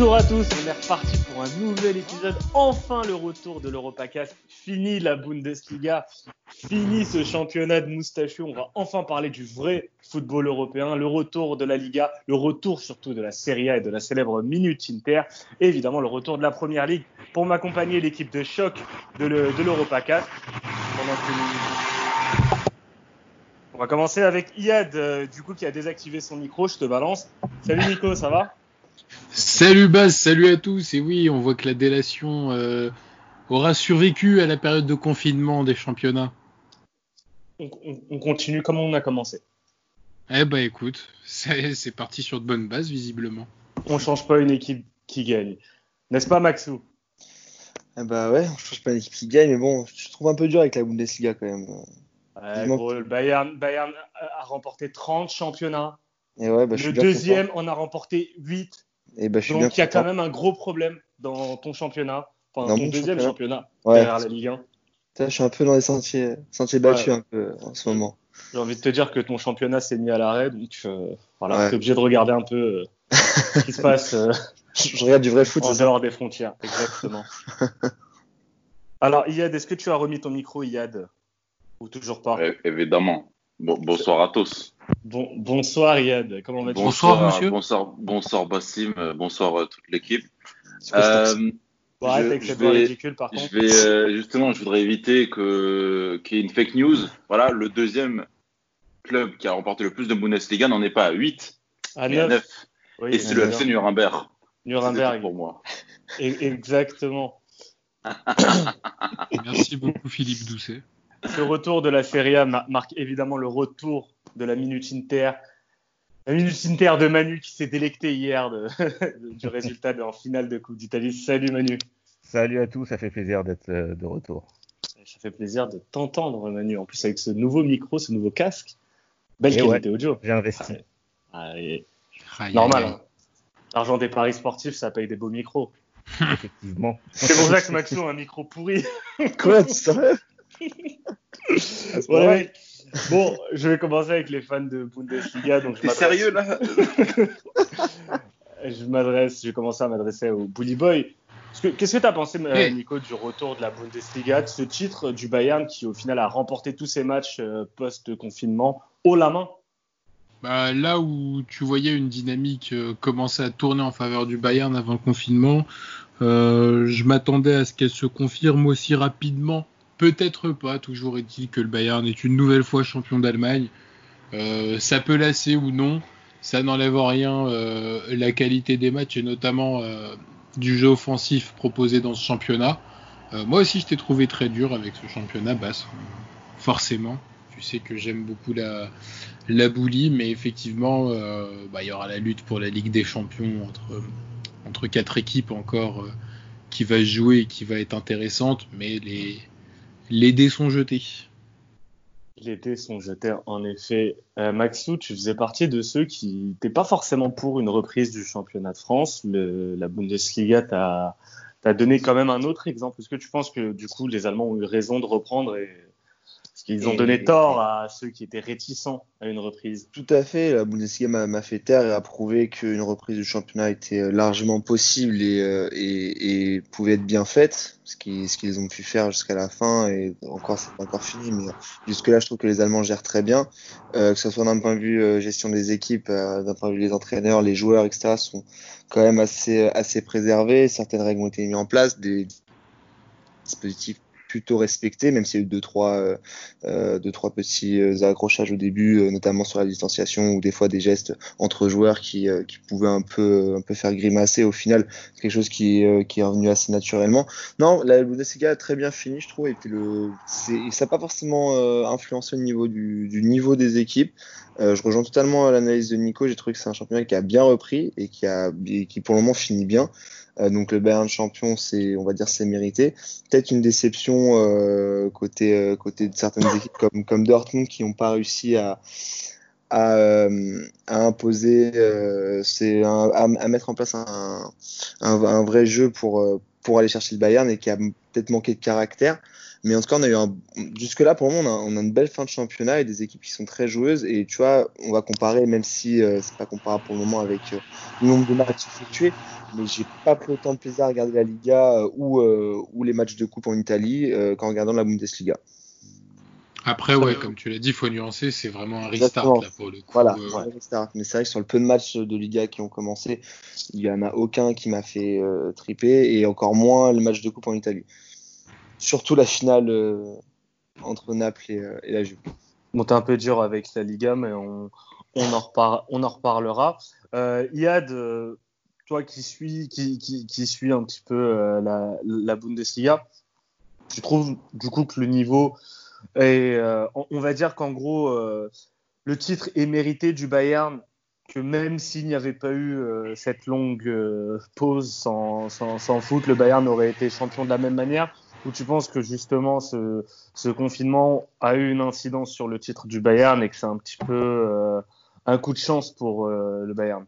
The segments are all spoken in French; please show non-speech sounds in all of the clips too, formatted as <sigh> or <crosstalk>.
Bonjour à tous, on est reparti pour un nouvel épisode. Enfin le retour de l'Europacast. Fini la Bundesliga, fini ce championnat de moustachu. On va enfin parler du vrai football européen, le retour de la Liga, le retour surtout de la Serie A et de la célèbre Minute Inter, et évidemment le retour de la Première Ligue. Pour m'accompagner, l'équipe de choc de l'Europacast. On va commencer avec Iad, euh, du coup, qui a désactivé son micro. Je te balance. Salut Nico, ça va? Salut Baz, salut à tous. Et oui, on voit que la délation euh, aura survécu à la période de confinement des championnats. On, continue comme on a commencé. Eh bah écoute, c'est parti sur de bonnes bases visiblement. On change pas une équipe qui gagne, n'est-ce pas Maxou? Eh bah ouais, on change pas une équipe qui gagne, mais bon, je trouve un peu dur avec la Bundesliga quand même. le Bayern, Bayern, a remporté 30 championnats. Et ouais, bah, le deuxième en a remporté 8. Et bah, je Donc il y a quand même un gros problème dans ton championnat, enfin ton deuxième championnat, derrière la Ligue 1. je suis un peu dans les sentiers, sentiers battus un peu en ce moment. J'ai envie de te dire que ton championnat s'est mis à l'arrêt, donc euh, voilà, tu es obligé de regarder un peu euh, ce qui se passe. Euh, <laughs> je regarde du vrai foot. En dehors des frontières, exactement. <laughs> Alors Iyad, est-ce que tu as remis ton micro Iyad? Ou toujours pas? Évidemment. bonsoir à tous. Bon, bonsoir Iyad, comment vas-tu? Bonsoir monsieur. Bonsoir, bonsoir Bassim, bonsoir à toute l'équipe. Euh, je, vais, ridicule, par contre. Je vais, euh, justement, je voudrais éviter que qu'il y ait une fake news. Voilà, le deuxième club qui a remporté le plus de Bundesliga n'en est pas à 8, à 9. et c'est le FC Nuremberg. Nuremberg. pour moi. Exactement. <coughs> Merci beaucoup Philippe Doucet. Ce retour de la Serie A marque évidemment le retour de la Minute Inter. La Minute Inter de Manu qui s'est délecté hier <laughs> du résultat en finale de Coupe d'Italie. Salut Manu. Salut à tous, ça fait plaisir d'être euh, de retour. Ça fait plaisir de t'entendre Manu. En plus avec ce nouveau micro, ce nouveau casque. Belle qualité audio. J'ai investi. Ah, normal. Hein. L'argent des paris sportifs, ça paye des beaux micros. Effectivement. C'est pour ça que Maxo a un micro pourri. Quoi, <laughs> Bon, je vais commencer avec les fans de Bundesliga. Donc sérieux là <laughs> Je m'adresse, je vais commencer à m'adresser au Bully Boy. Qu'est-ce que tu as pensé, euh, Nico, du retour de la Bundesliga, de ce titre du Bayern qui, au final, a remporté tous ses matchs euh, post-confinement haut la main? Bah, Là où tu voyais une dynamique euh, commencer à tourner en faveur du Bayern avant le confinement, je m'attendais à ce qu'elle se confirme aussi rapidement Peut-être pas, toujours est-il que le Bayern est une nouvelle fois champion d'Allemagne. Euh, ça peut lasser ou non, ça n'enlève rien euh, la qualité des matchs et notamment euh, du jeu offensif proposé dans ce championnat. moi aussi, je t'ai trouvé très dur avec ce championnat, basse. Forcément, tu sais que j'aime beaucoup la, la mais effectivement, bah, il y aura la lutte pour la Ligue des Champions entre, entre quatre équipes encore qui va jouer et qui va être intéressante, mais les, les dés sont jetés. Les dés sont jetés, en effet. Euh, Maxou, tu faisais partie de ceux qui n'étaient pas forcément pour une reprise du championnat de France. la Bundesliga t'a donné quand même un autre exemple. Est-ce que tu penses que du coup les Allemands ont eu raison de reprendre ils ont donné tort à ceux qui étaient réticents à une reprise. Tout à fait. La Bundesliga m'a fait taire et a prouvé qu'une reprise du championnat était euh, largement possible et, euh, et, et pouvait être bien faite. Ce qu'ils qu'ils ont pu faire jusqu'à la fin et encore c'est pas encore fini, mais jusque là je trouve que les Allemands gèrent très bien, euh, que ce soit d'un point de vue euh, gestion des équipes, d'un point de vue des entraîneurs, les joueurs, etc. sont quand même assez assez préservés. Certaines règles ont été mises en place, des dispositifs plutôt respecté, même s'il y a eu deux trois, euh, euh deux, trois petits euh, accrochages au début, euh, notamment sur la distanciation ou des fois des gestes entre joueurs qui, qui pouvaient un peu, un peu faire grimacer. Au final, quelque chose qui, qui est revenu assez naturellement. Non, la Bundesliga a très bien fini, je trouve, et puis le, ça n'a pas forcément influencé au niveau du, niveau des équipes. je rejoins totalement l'analyse de Nico. J'ai trouvé que c'est un championnat qui a bien repris et qui a, qui pour le moment finit bien. Euh, donc le Bayern champion, c'est, on va dire, c'est mérité. Peut-être une déception euh, côté euh, côté de certaines <coughs> équipes comme comme Dortmund qui n'ont pas réussi à à, à imposer, c'est à, à, mettre en place un, un, un, vrai jeu pour pour aller chercher le Bayern et qui a peut-être manqué de caractère. Mais en tout cas, on a eu un, jusque là, pour le moment, on a, une belle fin de championnat et des équipes qui sont très joueuses. Et tu vois, on va comparer, même si euh, c'est pas comparable pour le moment avec le nombre de matchs effectués, mais j'ai pas pris autant de plaisir à regarder la Liga euh, ou, euh, ou les matchs de coupe en Italie euh, qu'en regardant la Bundesliga. Après, ouais, comme tu l'as dit, il faut nuancer, c'est vraiment un restart Exactement. là pour le coup. Voilà, euh, ouais, restart. mais c'est vrai que sur le peu de matchs de Liga qui ont commencé, il y en a aucun qui m'a fait euh, triper et encore moins le match de coupe en Italie. Surtout la finale euh, entre Naples et, euh, et la Juve. Bon, t'es un peu dur avec la Liga, mais on, on, en, repar- on en reparlera. Euh, Iad, euh, toi qui suis, qui, qui, qui un petit peu euh, la, Bundesliga, tu trouves du coup que le niveau est, euh, on, va dire qu'en gros, euh, le titre est mérité du Bayern, que même s'il n'y avait pas eu cette longue pause sans, sans, sans foot, le Bayern aurait été champion de la même manière? Ou tu penses que justement ce, confinement a eu une incidence sur le titre du Bayern et que c'est un petit peu un coup de chance pour le Bayern?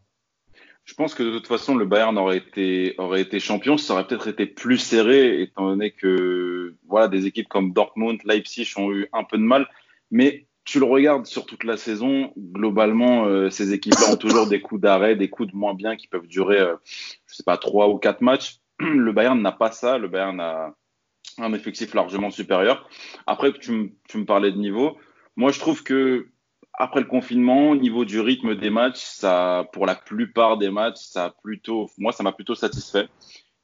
Je pense que de toute façon, le Bayern aurait été, aurait été champion. Ça aurait peut-être été plus serré, étant donné que voilà, des équipes comme Dortmund, Leipzig ont eu un peu de mal. Mais tu le regardes sur toute la saison, globalement, euh, ces équipes-là ont toujours des coups d'arrêt, des coups de moins bien qui peuvent durer, euh, je sais pas, trois ou quatre matchs. Le Bayern n'a pas ça. Le Bayern a un effectif largement supérieur. Après, tu, tu me parlais de niveau. Moi, je trouve que après le confinement, au niveau du rythme des matchs, ça, pour la plupart des matchs, ça a plutôt, moi, ça m'a plutôt satisfait.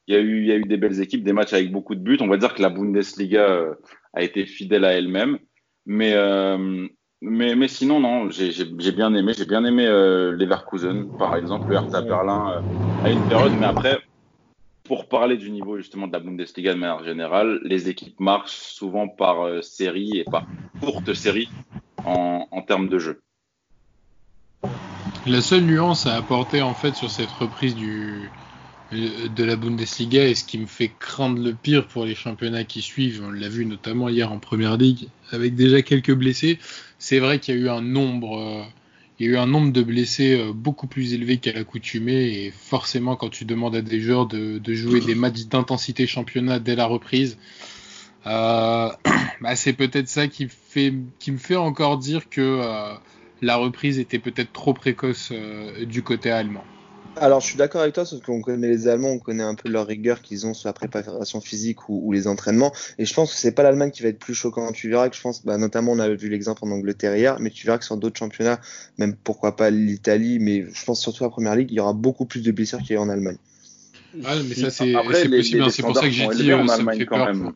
Il y a eu, il y a eu des belles équipes, des matchs avec beaucoup de buts. On va dire que la Bundesliga euh, a été fidèle à elle-même. Mais, euh, mais, mais sinon, non, j'ai bien aimé. J'ai bien aimé euh, Leverkusen, par exemple, le Hertha Berlin à une période. Mais après, pour parler du niveau justement de la Bundesliga de manière générale, les équipes marchent souvent par série et par courte série en, termes de jeu. La seule nuance à apporter en fait sur cette reprise de la Bundesliga et ce qui me fait craindre le pire pour les championnats qui suivent, on l'a vu notamment hier en Première Ligue avec déjà quelques blessés, c'est vrai qu'il y a eu un nombre euh, de blessés euh, beaucoup plus élevé qu'à l'accoutumée et forcément quand tu demandes à des joueurs de jouer des matchs d'intensité championnat dès la reprise, euh, <clears throat> bah, c'est peut-être ça qui fait qui me fait encore dire que euh, la reprise était peut-être trop précoce euh, du côté allemand. Alors, je suis d'accord avec toi, sauf qu'on connaît les Allemands, on connaît un peu leur rigueur qu'ils ont sur la préparation physique ou, ou les entraînements. Et je pense que c'est pas l'Allemagne qui va être plus choquant. Tu verras que je pense, bah, notamment, on a vu l'exemple en Angleterre hier, mais tu verras que sur d'autres championnats, même pourquoi pas l'Italie, mais je pense surtout la première ligue, il y aura beaucoup plus de blessures qu'il y a en Allemagne. Ah, mais ça c'est Après, c'est les- possible, hein, c'est pour ça que j'ai dit ça me Allemagne fait quand peur. même. pour,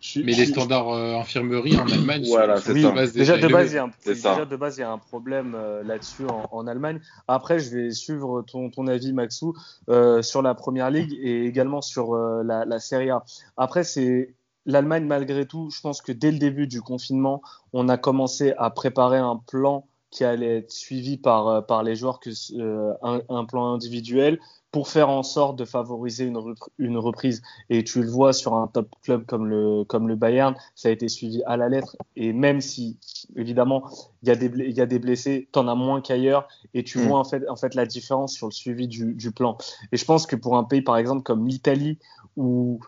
Je- mais je- les standards euh, infirmerie en Allemagne Voilà, sont, de base Déjà de base, il y a un, C'est ça. déjà de base, il y a un problème euh, là-dessus en, en Allemagne. Après, je vais suivre ton, ton avis, Maxou, euh, sur la première ligue et également sur euh, la, la Serie A. Après, c'est l'Allemagne, malgré tout, je pense que dès le début du confinement, on a commencé à préparer un plan qui allait être suivi par, par les joueurs, que, euh, un, un plan individuel, pour faire en sorte de favoriser une, repr- une reprise. Et tu le vois sur un top club comme le, comme le Bayern, ça a été suivi à la lettre. Et même si, évidemment, il y a des, y a des blessés, t'en as moins qu'ailleurs. Et tu Mm. vois en fait, en fait la différence sur le suivi du, du plan. Et je pense que pour un pays, par exemple, comme l'Italie, où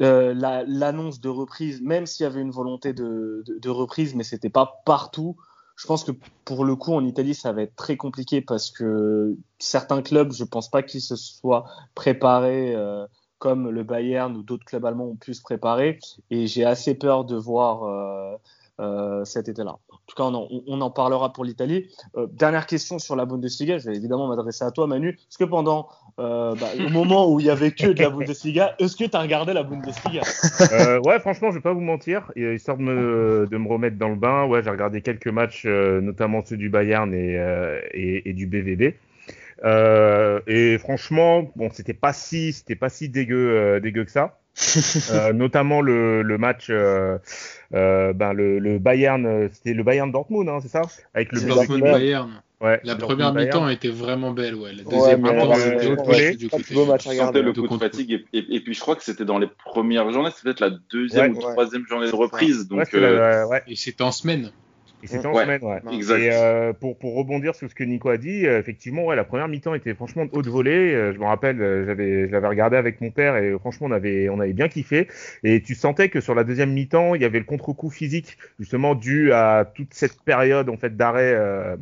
euh, la- l'annonce de reprise, même s'il y avait une volonté de, de, de reprise, mais c'était pas partout. Je pense que pour le coup, en Italie, ça va être très compliqué parce que certains clubs, je pense pas qu'ils se soient préparés euh, comme le Bayern ou d'autres clubs allemands ont pu se préparer. Et j'ai assez peur de voir euh, cet été-là. En tout cas, on en, parlera pour l'Italie. Euh, dernière question sur la Bundesliga. Je vais évidemment m'adresser à toi, Manu. Est-ce que pendant, euh, bah, au moment où il y avait que de la Bundesliga, est-ce que tu as regardé la Bundesliga? Euh, ouais, franchement, je vais pas vous mentir. Histoire de me, de me remettre dans le bain, ouais, j'ai regardé quelques matchs, notamment ceux du Bayern et, et, du BVB. Et franchement, bon, c'était pas si, c'était pas si dégueu que ça. <laughs> Euh, notamment le, le match, euh, euh, ben le, le Bayern, euh, c'était le Bayern Dortmund, hein, c'est ça, avec le Dortmund. Bayern. Ouais, La Dortmund première Bayern. mi-temps était vraiment belle, ouais. La deuxième mi-temps, ouais, c'était ouais, autre ouais, chose du côté. beau match regarder. sentais le coup de fatigue et, et- et puis je crois que c'était dans les premières journées, c'est peut-être la deuxième Ouais, ou ouais. troisième journée de reprise. Ouais, Donc euh, ouais. Et c'était en semaine. Et c'était en Ouais, semaine, ouais. Exact. Et euh, pour, pour rebondir sur ce que Nico a dit, euh, effectivement, ouais, la première mi-temps était franchement de haute volée. Euh, je me rappelle, euh, j'avais, je l'avais regardé avec mon père et franchement, on avait, on avait bien kiffé. Et tu sentais que sur la deuxième mi-temps, il y avait le contre-coup physique, justement dû à toute cette période en fait d'arrêt euh,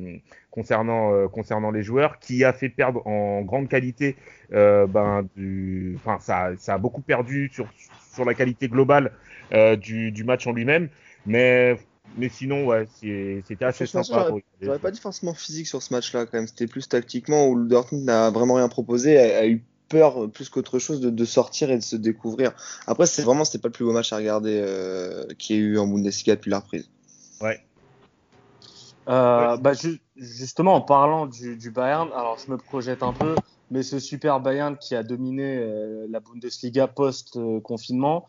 concernant euh, concernant les joueurs, qui a fait perdre en grande qualité. euh, ben, du, enfin, ça, ça a beaucoup perdu sur sur la qualité globale euh, du, du match en lui-même. Mais mais sinon, ouais, c'était assez sympa. j'aurais- pas dit forcément physique sur ce match-là quand même. C'était plus tactiquement où le Dortmund n'a vraiment rien proposé, a, a eu peur euh, plus qu'autre chose de, de sortir et de se découvrir. Après, c'est vraiment c'était pas le plus beau match à regarder euh, qu'il y ait eu en Bundesliga depuis la reprise. Euh, bah, ju- justement, en parlant du, du Bayern, alors je me projette un peu, mais ce super Bayern qui a dominé euh, la Bundesliga post-confinement,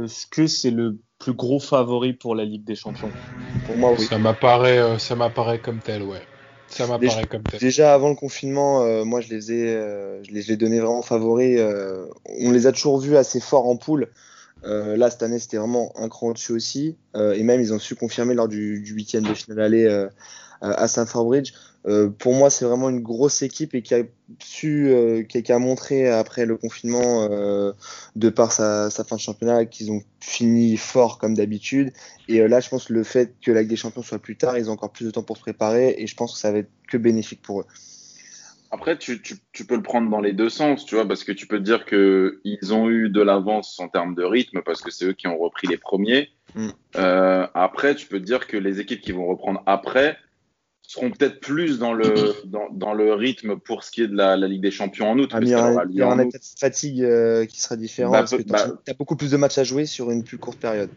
est-ce que c'est le plus gros favori pour la Ligue des Champions Pour moi, oui. Ça m'apparaît, euh, ça m'apparaît comme tel, ouais. Ça m'apparaît comme tel. Déjà avant le confinement, euh, moi je les ai, euh, je les, les donnais vraiment favoris. euh, on les a toujours vus assez forts en poule. Euh, là cette année c'était vraiment un cran au-dessus aussi. Euh, et même ils ont su confirmer lors du, du week-end de finale aller euh, à Stamford Bridge. Euh, pour moi c'est vraiment une grosse équipe et qui a su, euh, qui, a- qui a montré après le confinement, euh, de par sa, sa fin de championnat, qu'ils ont fini fort comme d'habitude. Et là je pense que le fait que la Ligue des Champions soit plus tard, ils ont encore plus de temps pour se préparer et je pense que ça va être que bénéfique pour eux. Après, tu, tu, tu peux le prendre dans les deux sens, tu vois, parce que tu peux te dire que ils ont eu de l'avance en termes de rythme, parce que c'est eux qui ont repris les premiers. Mm. Après, tu peux te dire que les équipes qui vont reprendre après seront peut-être plus dans le, dans, dans le rythme pour ce qui est de la, la Ligue des Champions en août. Ah, il y aura, aura août. fatigue euh, qui sera différente Bah, parce que bah- tu as beaucoup plus de matchs à jouer sur une plus courte période.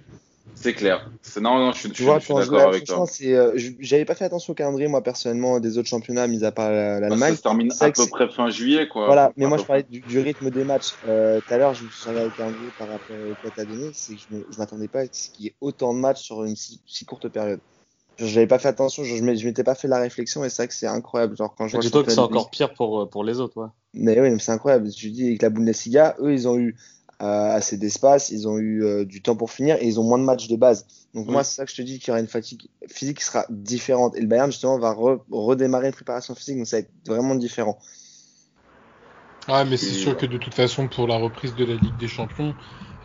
C'est clair. Non, non, je suis, je Tu suis- vois, je suis je d'accord avec toi. euh, je- j'avais pas fait attention au calendrier, moi, personnellement, des autres championnats, mis à part Bah, l'Allemagne. ça se termine à peu près fin juillet, quoi. Voilà, mais À moi je parlais du, du rythme des matchs. Euh, Tout à l'heure, je me suis regardé le calendrier par rapport au que t'as donné, c'est que je je m'attendais pas à ce qu'il y ait autant de matchs sur une si, si courte période. J'avais pas fait attention, je je m'étais pas fait la réflexion et c'est vrai que c'est incroyable. Genre quand je vois que c'est encore pire pour, pour les autres. Ouais. Mais oui, mais c'est incroyable. Je dis avec la Bundesliga, eux, ils ont eu euh, assez d'espace, ils ont eu euh, du temps pour finir et ils ont moins de matchs de base. Donc Oui. moi, c'est ça que je te dis qu'il y aura une fatigue physique qui sera différente. Et le Bayern, justement, va re- redémarrer une préparation physique, donc ça va être vraiment différent. Ah, mais c'est sûr ouais. que de toute façon, pour la reprise de la Ligue des Champions,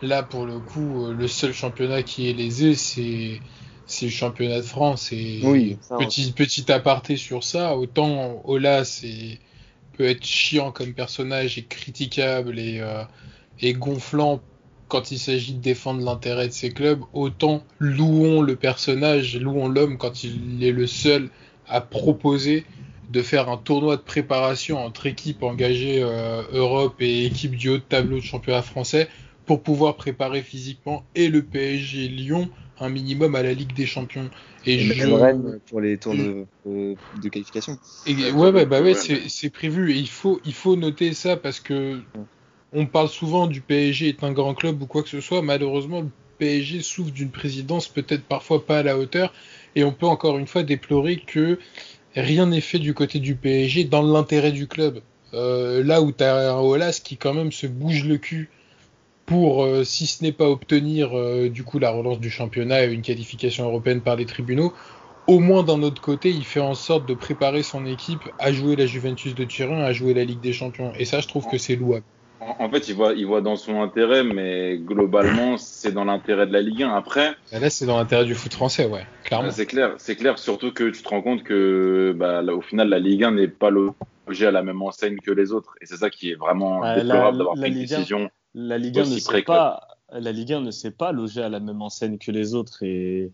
là, pour le coup, euh, le seul championnat qui est lésé, c'est c'est le championnat de France. Et Oui, ça, petit, petit aparté sur ça, autant Ola c'est peut être chiant comme personnage et critiquable et, euh, et gonflant quand il s'agit de défendre l'intérêt de ses clubs, autant louons le personnage, louons l'homme quand il est le seul à proposer de faire un tournoi de préparation entre équipes engagées euh, Europe et équipes du haut de tableau de championnat français pour pouvoir préparer physiquement et le PSG et Lyon un minimum à la Ligue des Champions. Et, Et je... Rennes pour les tours de, euh, de qualification. Et- Ouais, ouais, bah ouais, ouais, c'est ouais. c'est prévu et il faut, il faut noter ça parce que on parle souvent du PSG est un grand club ou quoi que ce soit. Malheureusement, le PSG souffre d'une présidence peut-être parfois pas à la hauteur et on peut encore une fois déplorer que rien n'est fait du côté du PSG dans l'intérêt du club. Euh, là où tu as un Olas qui quand même se bouge le cul pour, euh, si ce n'est pas obtenir euh, du coup la relance du championnat et une qualification européenne par les tribunaux, au moins d'un autre côté, il fait en sorte de préparer son équipe à jouer la Juventus de Turin, à jouer la Ligue des Champions. Et ça, je trouve que c'est louable. En, en fait, il voit, il voit dans son intérêt, mais globalement, c'est dans l'intérêt de la Ligue 1. Après, Là, c'est dans l'intérêt du foot français, ouais, clairement. c'est clair, c'est clair, surtout que tu te rends compte que, bah, là, au final, la Ligue 1 n'est pas logée à la même enseigne que les autres. Et c'est ça qui est vraiment Ouais, déplorable d'avoir pris une Ligue 1, décision. La Ligue 1 ne précoce. pas, la Ligue 1 ne s'est pas logée à la même enseigne que les autres et,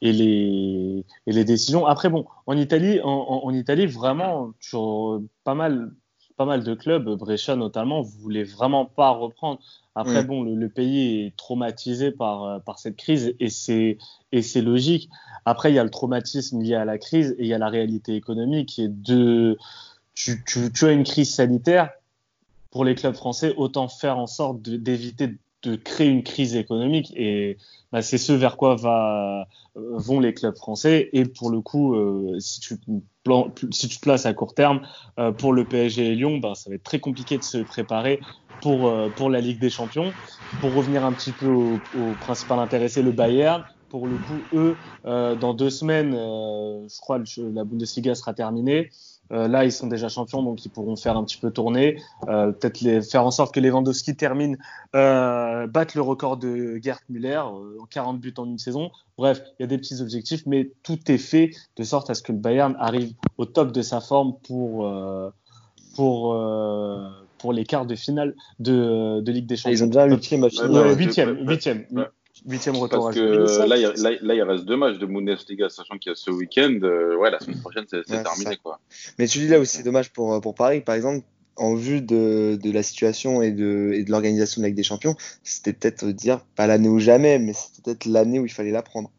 et les, et les décisions. Après, bon, en Italie, en, en- en Italie, vraiment, sur pas mal, pas mal de clubs, Brescia notamment, voulaient vraiment pas reprendre. Après, bon, le, le pays est traumatisé par, par cette crise et c'est, et c'est logique. Après, il y a le traumatisme lié à la crise et il y a la réalité économique est de, tu, tu, tu as une crise sanitaire, pour les clubs français, autant faire en sorte d'éviter de créer une crise économique. Et bah, c'est ce vers quoi va, euh, vont les clubs français. Et pour le coup, euh, si, tu, plan- places à court terme, euh, pour le PSG et Lyon, bah, ça va être très compliqué de se préparer pour, pour la Ligue des Champions. Pour revenir un petit peu au, au principal intéressé, le Bayern, pour le coup, eux, euh, dans deux semaines, euh, je crois, la Bundesliga sera terminée. Euh, là, ils sont déjà champions, donc ils pourront faire un petit peu tourner, euh, peut-être les, faire en sorte que Lewandowski termine, euh, batte le record de Gerd Müller, euh, 40 buts en une saison. Bref, il y a des petits objectifs, mais tout est fait de sorte à ce que le Bayern arrive au top de sa forme pour euh, pour euh, pour les quarts de finale de, de Ligue des Champions. Ils ont déjà huitième à ouais, huitième, huitième. Huitième retour Parce que là, il là, là, il reste deux matchs de Bundesliga, sachant qu'il y a ce week-end. euh, ouais, la semaine prochaine, c'est Ouais, terminé, quoi. Mais tu dis là aussi, c'est dommage pour, pour Paris, par exemple, en vue de, de la situation et de, et de l'organisation de la Ligue des Champions, c'était peut-être dire pas l'année ou jamais, mais c'était peut-être l'année où il fallait la prendre.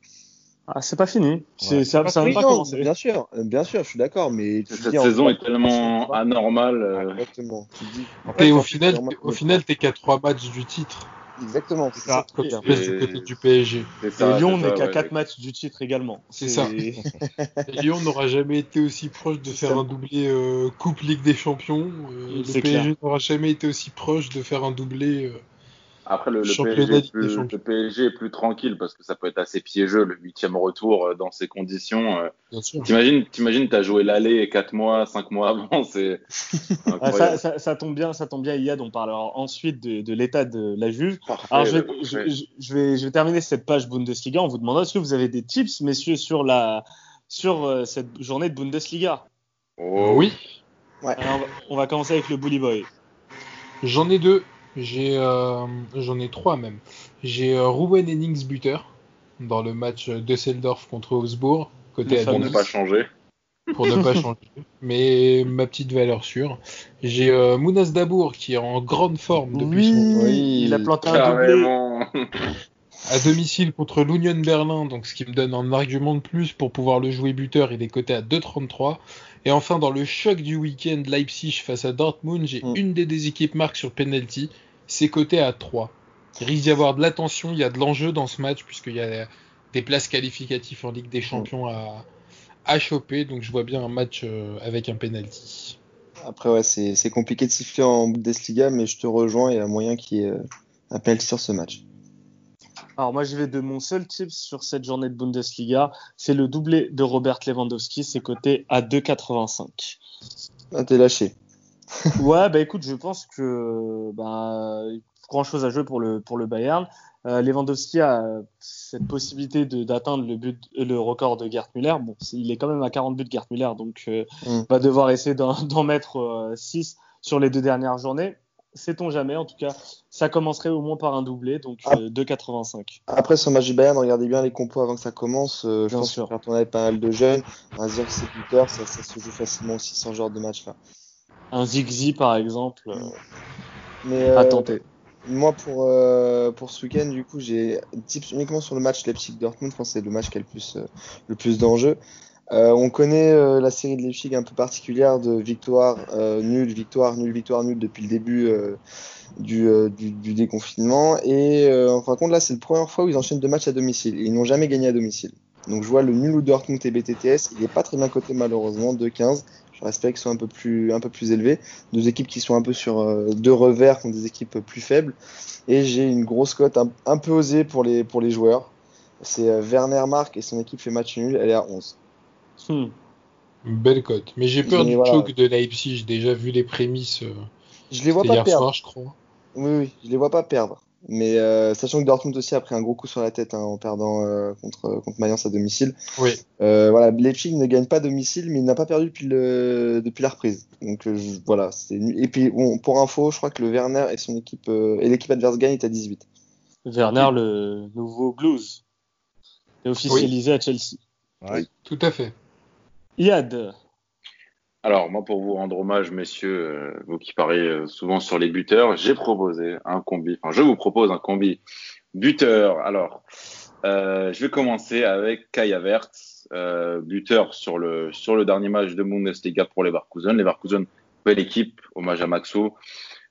Ah, c'est pas fini. C'est Ouais. ça, ça pas commencé. bien sûr, euh, bien sûr, je suis d'accord, mais tu Cette dis saison est tellement anormale. euh, Exactement. Tu dis, en Et au final, au final, t'es qu'à trois matchs du titre, Exactement, c'est ça. ça. du et- côté du PSG. c'est ça, Et Lyon n'est qu'à ouais. 4 matchs du titre également. C'est ça. <laughs> Lyon n'aura jamais été aussi proche de faire ça. un doublé euh, Coupe Ligue des Champions. Euh, le PSG n'aura jamais été aussi proche de faire un doublé. Après, le, PSG est plus, le PSG est plus tranquille parce que ça peut être assez piégeux le huitième retour euh, dans ces conditions. euh. bien sûr. T'imagines, t'imagines, t'as joué l'aller quatre mois, cinq mois avant, c'est <laughs> Ah, ça, ça, ça tombe bien, ça tombe bien, Iyad. On parlera ensuite de, de l'état de la Juve. Parfait, Alors, je vais, parfait. je, je- je vais, je vais terminer cette page Bundesliga en vous demandant est-ce que vous avez des tips, messieurs, sur la, sur euh, cette journée de Bundesliga? Oh, Oui, Alors, on va- on va commencer avec le Bully Boy. j'en ai deux. J'ai, euh, j'en ai trois même. J'ai euh, Ruben Hennings buteur dans le match Düsseldorf contre Augsbourg côté à Pour ne 10, pas changer. pour ne pas <laughs> changer. Mais ma petite valeur sûre. J'ai euh, Mounas Dabour qui est en grande forme depuis son Oui. il a planté un doublé. Carrément. à domicile contre l'Union Berlin, donc ce qui me donne un argument de plus pour pouvoir le jouer buteur. Il est coté à 2,33. Et enfin, dans le choc du week-end Leipzig face à Dortmund, j'ai Mm. une des deux équipes marques sur penalty. C'est coté à 3. Il risque d'y avoir de l'attention, il y a de l'enjeu dans ce match, puisqu'il y a des places qualificatives en Ligue des Champions à, à choper. Donc je vois bien un match euh, avec un penalty. Après, ouais, c'est c'est compliqué de siffler en Bundesliga, mais je te rejoins, il y a moyen qu'il y ait euh, un penalty sur ce match. Alors moi, je vais de mon seul tip sur cette journée de Bundesliga. C'est le doublé de Robert Lewandowski. C'est coté à 2,85. Ah, t'es lâché. Ouais, bah écoute, je pense que bah, grand chose à jouer pour le pour le Bayern. Euh, Lewandowski a cette possibilité d'atteindre le but, le record de Gerd Müller. Bon, il est quand même à 40 buts Gerd Müller, donc euh, Mm. va devoir essayer d'en <laughs> mettre 6 sur les deux dernières journées. Sait-on jamais En tout cas, ça commencerait au moins par un doublé, donc Ah. euh, 2,85. Après ce match du Bayern, regardez bien les compos avant que ça commence. Euh, je Bien pense sûr. que quand on avait pas mal de jeunes, un dire que c'est buteur, ça, ça se joue facilement aussi ce genre de match-là. Un Zigzi par exemple, euh, Mais à euh, tenter. moi, pour, euh, pour ce week-end, du coup, j'ai tips uniquement sur le match Leipzig-Dortmund. Je pense que c'est le match qui a le plus, euh, le plus d'enjeux. On connaît la série de Leipzig un peu particulière de victoire nulle, victoire nulle, victoire nulle depuis le début du, du, du déconfinement. Et en fin de compte, là, c'est la première fois où ils enchaînent deux matchs à domicile. Ils n'ont jamais gagné à domicile. Donc je vois le nul ou Dortmund et BTTS. Il n'est pas très bien coté malheureusement, 2-15. Qu'ils soient un peu plus, un peu plus élevés. Deux équipes qui sont un peu sur euh, deux revers contre des équipes plus faibles. Et j'ai une grosse cote un, un peu osée pour les, pour les joueurs. C'est euh, Werner Mark et son équipe fait match nul. Elle est à 11. Hmm. Une belle cote. Mais j'ai peur Mais du voilà. choc de Leipzig. J'ai déjà vu les prémices. euh, Je les vois pas hier perdre. soir, je crois. Oui, oui, je les vois pas perdre. Mais euh, sachant que Dortmund aussi a pris un gros coup sur la tête hein, en perdant euh, contre, contre Mayence à domicile. Oui. Euh, voilà, Leipzig ne gagne pas à domicile, mais il n'a pas perdu depuis, le, depuis la reprise. Donc euh, je- voilà, c'est. Et puis bon, pour info, je crois que le Werner et son équipe euh, et l'équipe adverse gagne est à 18. Werner, le nouveau blues, est officialisé à Chelsea. Ouais. Tout à fait. Yad, Alors, moi, pour vous rendre hommage, messieurs, euh, vous qui pariez euh, souvent sur les buteurs, j'ai proposé un combi. Enfin, je vous propose un combi buteur. Alors, euh, je vais commencer avec Kai Havertz, euh, buteur sur le sur le dernier match de Bundesliga pour les Leverkusen. Les Leverkusen, belle équipe, hommage à Maxo.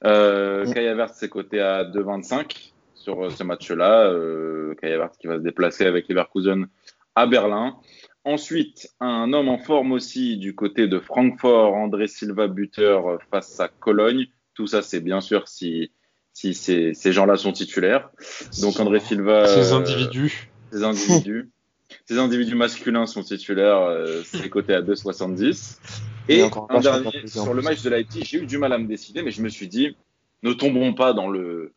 Euh, Mm. Kai Havertz, c'est coté à 2,25 sur euh, ce match-là. Euh, Kai Havertz qui va se déplacer avec les Leverkusen à Berlin. Ensuite, un homme en forme aussi du côté de Francfort, André Silva buteur face à Cologne. Tout ça, c'est bien sûr si, si ces, ces gens-là sont titulaires. Donc André Silva. Ces euh, individus. ces individus. <laughs> Ces individus masculins sont titulaires, euh, c'est coté à 2,70. Il y Et un dernier, sur le match de Leipzig, j'ai eu du mal à me décider, mais je me suis dit, ne tombons pas dans le,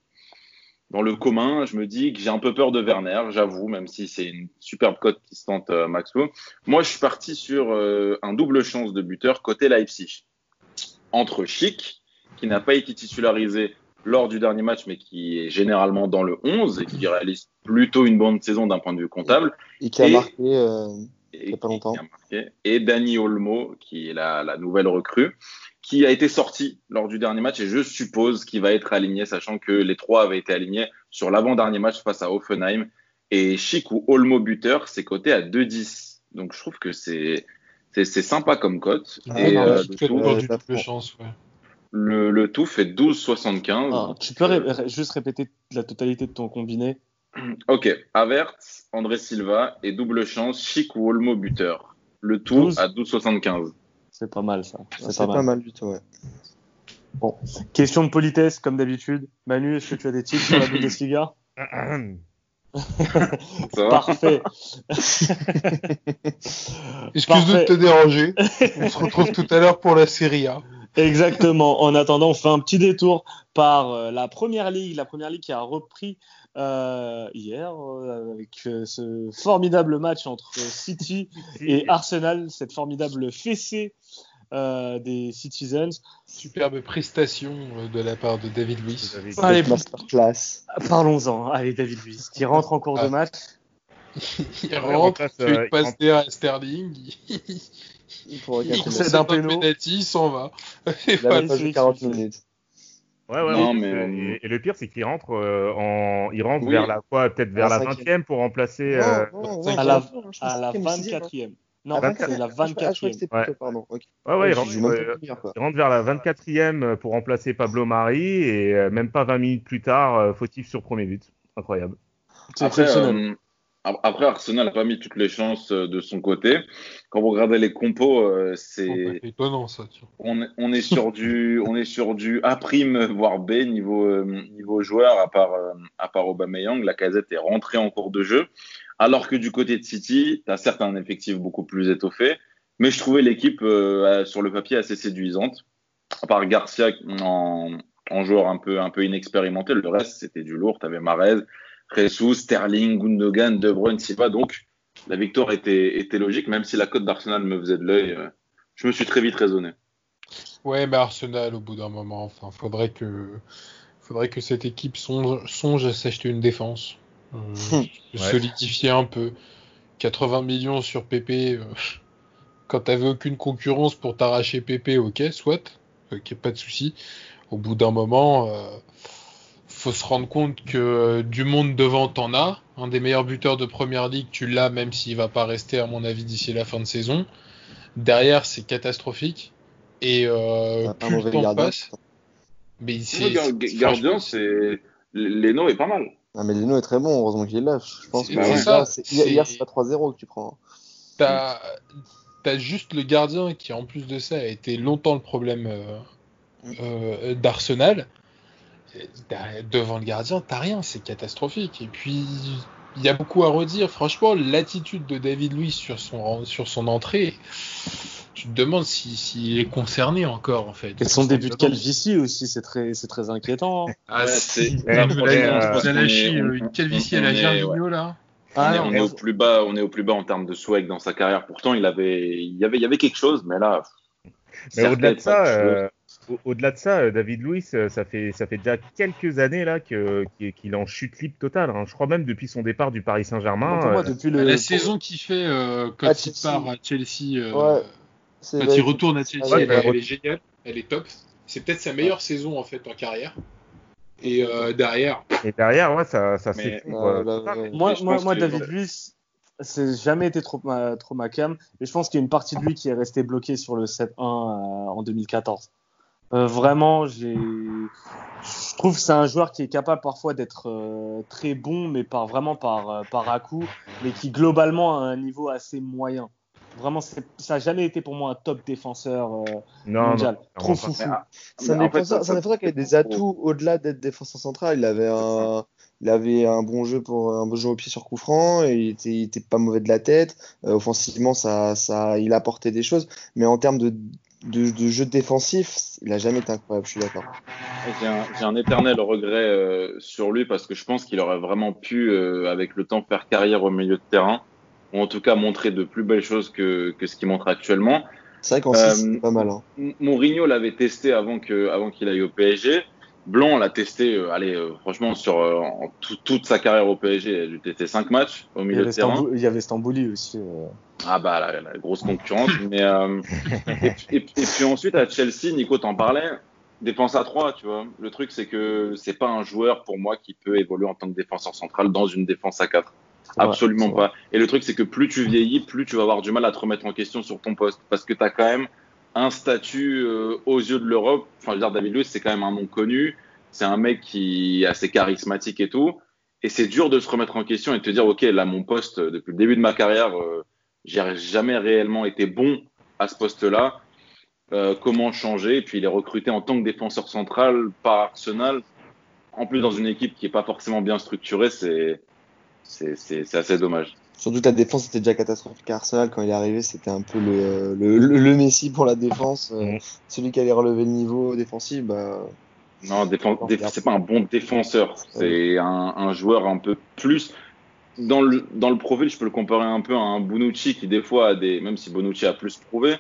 dans le commun. Je me dis que j'ai un peu peur de Werner, j'avoue, même si c'est une superbe cote qui se tente euh, Maxo. Moi, je suis parti sur euh, un double chance de buteur côté Leipzig. Entre Chic, qui n'a pas été titularisé lors du dernier match, mais qui est généralement dans le 11 et qui réalise plutôt une bonne saison d'un point de vue comptable. Et qui a Et- marqué. euh, Et, pas qui- longtemps. qui a marqué. et Dani Olmo, qui est la, la nouvelle recrue, qui a été sorti lors du dernier match et je suppose qu'il va être aligné, sachant que les trois avaient été alignés sur l'avant-dernier match face à Offenheim. Et Chic ou Olmo buteur, c'est coté à 2-10. Donc je trouve que c'est c'est c'est sympa comme cote. Ouais, et non, euh, le, tout, euh, du chance. Ouais. le, le tout fait 12,75. Ah, tu peux ré- juste répéter la totalité de ton combiné? Ok, Avert, André Silva et double chance, Chic ou Olmo buteur. Le tout 12. à 12,75. C'est pas mal ça. C'est pas, mal du tout, ouais. Question de politesse, comme d'habitude. Manu, est-ce que tu as des titres sur la Bundesliga <laughs> Ça va Parfait. <laughs> Excuse Parfait. de te déranger. On se retrouve tout à l'heure pour la Serie A. Exactement. En attendant, on fait un petit détour par euh, la première ligue, la première ligue qui a repris euh, hier euh, avec euh, ce formidable match entre City et Arsenal, cette formidable fessée euh, des Citizens. Superbe prestation euh, de la part de David Luiz. Allez, Masterclass. parlons-en. Allez, David Luiz, qui rentre en cours de Ah. match. <laughs> Il rentre, fait euh, une il passe rentre- d'air à Sterling, <laughs> il, Il il concède un penalty, il s'en va. <laughs> Et Il voilà. joué 40 minutes. Ouais, ouais, Non, mais, euh, et, et le pire, c'est qu'il rentre euh, en, il rentre Oui. vers la quoi, peut-être vers la la 20e pour remplacer. Non, euh, non, non. À la- À la c'était le sixième, hein. 24e. Non, c'est 24e. la Ah, je crois- ah, je crois que 24e. c'était Ouais. plutôt, pardon. ok. Ouais, ouais, il rentre, même euh, il rentre vers la 24e pour remplacer Pablo Mari et euh, même pas 20 minutes plus tard, euh, fautif sur premier but. Incroyable. C'est Après, euh, après, Arsenal n'a pas mis toutes les chances euh, de son côté. Quand vous regardez les compos, euh, Bon, bah, c'est étonnant ça. tiens. on, est- on est sur du <laughs> on est sur du A prime voire B niveau euh, niveau joueur à part euh, à part Aubameyang, la Casette est rentrée en cours de jeu. Alors que du côté de City, tu as certes un effectif beaucoup plus étoffé, mais je trouvais l'équipe euh, sur le papier assez séduisante. À part Garcia en, en joueur un peu un peu inexpérimenté, le reste c'était du lourd. Tu avais Marez, Jesus, Sterling, Gundogan, De Bruyne, Silva. Donc la victoire était était logique, même si la cote d'Arsenal me faisait de l'œil. euh, je me suis très vite raisonné. Ouais, mais Arsenal, au bout d'un moment, enfin, faudrait que, faudrait que cette équipe songe, songe à s'acheter une défense, euh, <laughs> solidifier un peu. 80 millions sur PP, euh, quand t'avais aucune concurrence pour t'arracher PP, ok, soit, ok, pas de souci. Au bout d'un moment, euh, faut se rendre compte que euh, du monde devant t'en as. Un des meilleurs buteurs de première ligue, tu l'as, même s'il va pas rester, à mon avis, d'ici la fin de saison. Derrière, c'est catastrophique. Et euh, On a pas un plus le temps gardien. passe, mais c'est Le gar- c'est- gardien, c'est Leno est pas mal. Ah, mais Leno est très bon, heureusement qu'il est là. Je pense C'est- que c'est là, ça, c'est- hier, hier, c'est- c'est pas 3-0 que tu prends. T'as t'as juste le gardien qui, en plus de ça, a été longtemps le problème euh, euh, d'Arsenal. Devant le gardien, t'as rien, c'est catastrophique. Et puis, il y a beaucoup à redire. Franchement, l'attitude de David Luiz sur son, sur son entrée, tu te demandes s'il si, est concerné encore, en fait. Et son début de calvitie aussi, c'est très, c'est très inquiétant. <laughs> Ah, c'est- vous euh, euh, une calvitie à la Gervinho, là. Ah on est, on est au plus bas, on est au plus bas en termes de swag dans sa carrière. Pourtant, il avait, il y avait, il y avait quelque chose, mais là. Mais au-delà de ça, au-delà de ça, euh, David Luiz, euh, ça fait, ça fait déjà quelques années là qu'il en chute libre totale. hein. Je crois même depuis son départ du Paris Saint-Germain. euh, le. la saison qu'il fait euh, quand À il Chelsea. part à Chelsea, euh, Ouais, quand vrai. il retourne à Chelsea, Ouais, elle, bah, elle est géniale, elle est top. C'est peut-être sa meilleure saison en fait en carrière. Et euh, derrière, Et derrière, ouais, ça, ça euh, ouais. Moi, moi, David Luiz, c'est jamais été trop ma, trop ma cam. Et je pense qu'il y a une partie de lui qui est restée bloquée sur le 7-1 euh, en 2014. Euh, vraiment, j'ai, je trouve que c'est un joueur qui est capable parfois d'être euh, très bon, mais par vraiment par euh, par à coup, mais qui globalement a un niveau assez moyen. Vraiment, ça n'a jamais été pour moi un top défenseur euh, Non, mondial. non, Trop pas. foufou. Ah, mais en fait, défenseur, ça- c'est un défenseur qui avait des atouts au-delà d'être défenseur central. Il avait un, il avait un bon jeu pour un bon jeu au pied sur coup franc, et il était, était pas mauvais de la tête. Euh, offensivement, ça, ça, il apportait des choses, mais en termes de, de, de jeu défensif, il a jamais été incroyable. Je suis d'accord. J'ai un, un, éternel regret euh, sur lui parce que je pense qu'il aurait vraiment pu, euh, avec le temps, faire carrière au milieu de terrain, ou en tout cas montrer de plus belles choses que, que ce qu'il montre actuellement. C'est vrai qu'en euh, c'est pas mal. Hein. Mourinho l'avait testé avant que, avant qu'il aille au PSG. Blanc l'a testé, euh, allez, euh, franchement, sur euh, tout, toute sa carrière au PSG, il a dû tester 5 matchs au milieu de terrain. Il y avait Stambouli aussi. Ah bah, la, la grosse concurrence. mais, et, et, et, puis ensuite, à Chelsea, Nico t'en parlait, défense à 3, tu vois. Le truc, c'est que c'est pas un joueur, pour moi, qui peut évoluer en tant que défenseur central dans une défense à 4. Absolument pas. Et le truc, c'est que plus tu vieillis, plus tu vas avoir du mal à te remettre en question sur ton poste. Parce que tu as quand même un statut euh, aux yeux de l'Europe. Enfin, je veux dire, David Luiz, c'est quand même un nom connu. C'est un mec qui est assez charismatique et tout. Et c'est dur de se remettre en question et de te dire, OK, là, mon poste, depuis le début de ma carrière, euh, j'ai jamais réellement été bon à ce poste-là. Euh, comment changer? Et puis, il est recruté en tant que défenseur central par Arsenal. En plus, dans une équipe qui est pas forcément bien structurée, c'est assez dommage. Surtout ta défense était déjà catastrophique à Arsenal quand il est arrivé, c'était un peu le, le, le, Messi pour la défense, euh, celui qui allait relever le niveau défensif. Bah, non, c'est pas un bon défenseur, c'est un, un, joueur un peu plus. Dans le, dans le profil, je peux le comparer un peu à un Bonucci qui des fois a des, même si Bonucci a plus prouvé,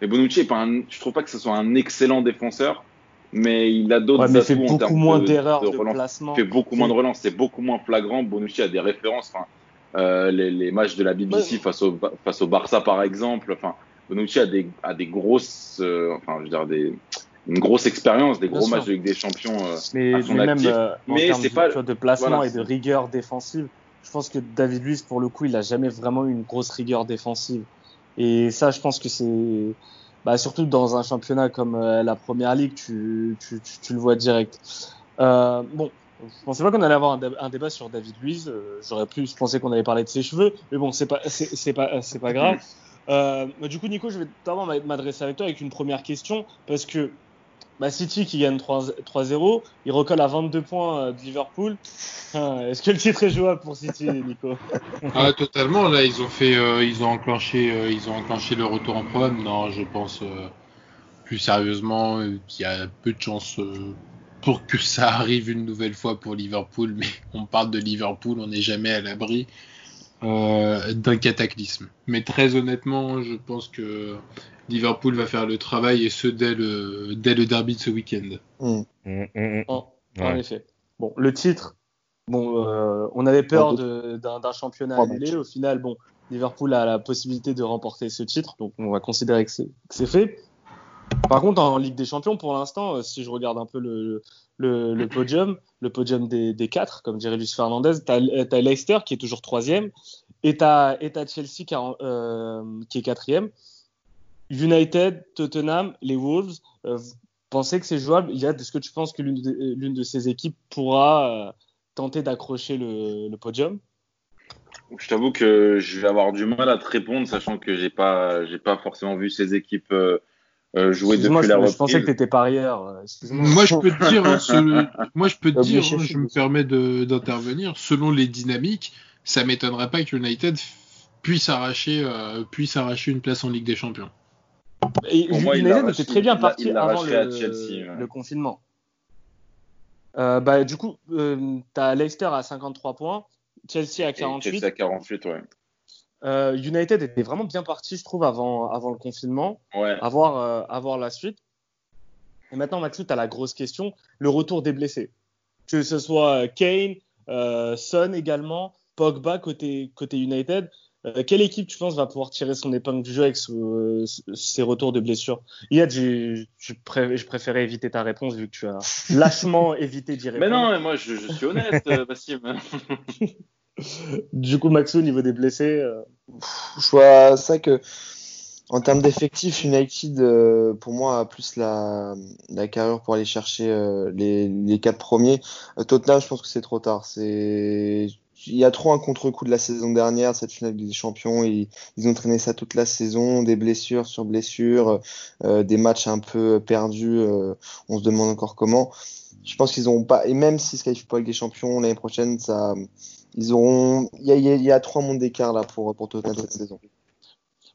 mais Bonucci est pas un, je trouve pas que ce soit un excellent défenseur, mais il a d'autres ouais, atouts fait beaucoup moins d'erreurs de, de, de, placement. Il fait beaucoup moins de relance, c'est beaucoup moins flagrant. Bonucci a des références. Enfin, euh, les, les, matchs de la BBC ouais. face, au, face au Barça, par exemple. Enfin, Bonucci a des, a des grosses, euh, enfin, je veux dire, des, une grosse expérience, des gros Bien matchs sûr. de Ligue des Champions euh, mais, à son mais actif. Même, euh, mais c'est pas de placement voilà, et de rigueur défensive. Je pense que David Luiz, pour le coup, il a jamais vraiment eu une grosse rigueur défensive. Et ça, je pense que c'est, bah, surtout dans un championnat comme euh, la Première Ligue, tu, tu, tu, tu le vois direct. Euh, bon, je pensais pas qu'on allait avoir un, un, débat sur David Luiz. Euh, J'aurais plus pensé qu'on allait parler de ses cheveux, mais bon, c'est pas, c'est pas, c'est pas grave. <laughs> Euh, bah, du coup, Nico, je vais d'abord m'adresser avec toi avec une première question parce que bah, City qui gagne 3-0, il recolle à 22 points euh, de Liverpool. Ah, Est-ce que le titre est jouable pour City, Nico? <laughs> Ah, totalement. Là, ils ont fait, euh, ils ont enclenché, euh, ils ont enclenché le retour en problème. Non, je pense euh, plus sérieusement qu'il y a peu de chances pour que ça arrive une nouvelle fois pour Liverpool, mais on parle de Liverpool, on n'est jamais à l'abri euh, d'un cataclysme. Mais très honnêtement, je pense que Liverpool va faire le travail et ce dès le, dès le derby de ce week-end. Mmh. Mmh, mmh, en, en ouais. effet. Bon, le titre, bon, euh, on avait peur d'un championnat annulé. Au final, bon, Liverpool a la possibilité de remporter ce titre, donc on va considérer que c'est fait. Par contre, en Ligue des Champions, pour l'instant, euh, si je regarde un peu le, podium, le podium des, quatre, comme dirait Luis Fernandez, tu as, Leicester qui est toujours troisième, et tu as, Chelsea qui, euh, qui est quatrième. United, Tottenham, les Wolves, euh, vous pensez que c'est jouable? Il y a, Est-ce que tu penses que l'une de, ces équipes pourra euh, tenter d'accrocher le, le, podium? Je t'avoue que je vais avoir du mal à te répondre, sachant que j'ai pas, j'ai pas forcément vu ces équipes. Euh jouer depuis moi, la reprise. Je pensais que t'étais parieur. Euh, moi, je peux te dire, hein, ce... <laughs> moi, je peux te dire, hein, je me permets d'intervenir. Selon les dynamiques, ça m'étonnerait pas que United puisse arracher, euh, puisse arracher une place en Ligue des Champions. Et moi, United était très bien parti avant le, Chelsea, ouais. le, confinement. Euh, bah, du coup, euh, tu as Leicester à 53 points, Chelsea à 48. Et Chelsea à 48, ouais. Euh, United était vraiment bien parti, je trouve, avant, avant le confinement. Ouais. À voir, euh, la suite. Et maintenant, Maxou, tu as la grosse question le retour des blessés. Que ce soit Kane, euh, Son également, Pogba côté, côté United. Euh, quelle équipe, tu penses, va pouvoir tirer son épingle du jeu avec ce, ces retours de blessures? Yad, je, je, pré je, préférais éviter ta réponse vu que tu as lâchement <laughs> évité d'y répondre. Mais non, mais moi, je, je suis honnête, Bassim. <laughs> du coup, Maxo, au niveau des blessés euh... Je vois ça que, en termes d'effectifs, United, euh, pour moi, a plus la, la carrure pour aller chercher euh, les, quatre premiers. Tottenham, je pense que c'est trop tard. C'est il y a trop un contre-coup de la saison dernière, cette finale des champions. Ils, ils, ont traîné ça toute la saison, des blessures sur blessures, des matchs un peu perdus. On se demande encore comment. Je pense qu'ils ont pas, et même s'ils se qualifient pas avec des champions l'année prochaine, ça, ils auront, il y a, il y a- il y a trois mondes d'écart là pour, pour Tottenham cette saison.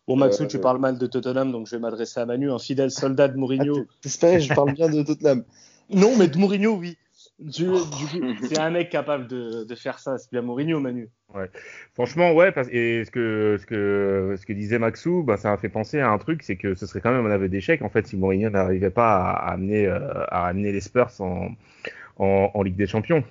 Bon, Maxou, Euh, tu parles mal de Tottenham, donc je vais m'adresser à Manu, un fidèle soldat de Ah, Mourinho. t- T'espérais, je parle bien de Tottenham. <laughs> Non, mais de Mourinho, oui. Du, du coup, c'est un mec capable de, de faire ça. C'est bien Mourinho, Manu. Franchement, ouais, parce, et ce que, ce que, ce que disait Maxou, bah, ça m'a fait penser à un truc, c'est que ce serait quand même un aveu d'échec, en fait, si Mourinho n'arrivait pas à, à amener, euh, à amener les Spurs en, en, en Ligue des Champions.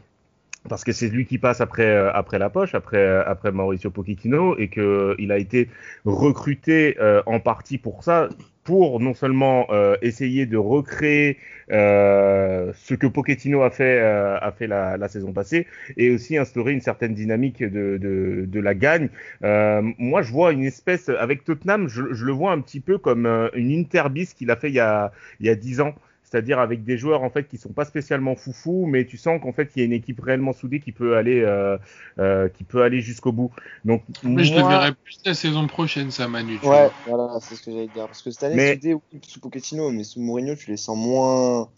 Parce que c'est lui qui passe après, euh, après la poche, après, euh, après Mauricio Pochettino, et que il a été recruté euh, en partie pour ça, pour non seulement euh, essayer de recréer euh, ce que Pochettino a fait, euh, a fait la, la saison passée, et aussi instaurer une certaine dynamique de, de, de la gagne. Euh, moi, je vois une espèce, avec Tottenham, je, je le vois un petit peu comme euh, une interbis qu'il a fait il y a, il y a 10 ans. C'est-à-dire avec des joueurs en fait qui sont pas spécialement foufous, mais tu sens qu'en fait il y a une équipe réellement soudée qui peut aller, euh, euh, qui peut aller jusqu'au bout. Donc Mais je le moi- verrai plus la saison prochaine, ça, Manu. tu Ouais, vois. voilà, c'est ce que j'allais dire. Parce que cette année, Mais- soudé, oui, sous Pochettino, mais sous Mourinho, tu les sens moins.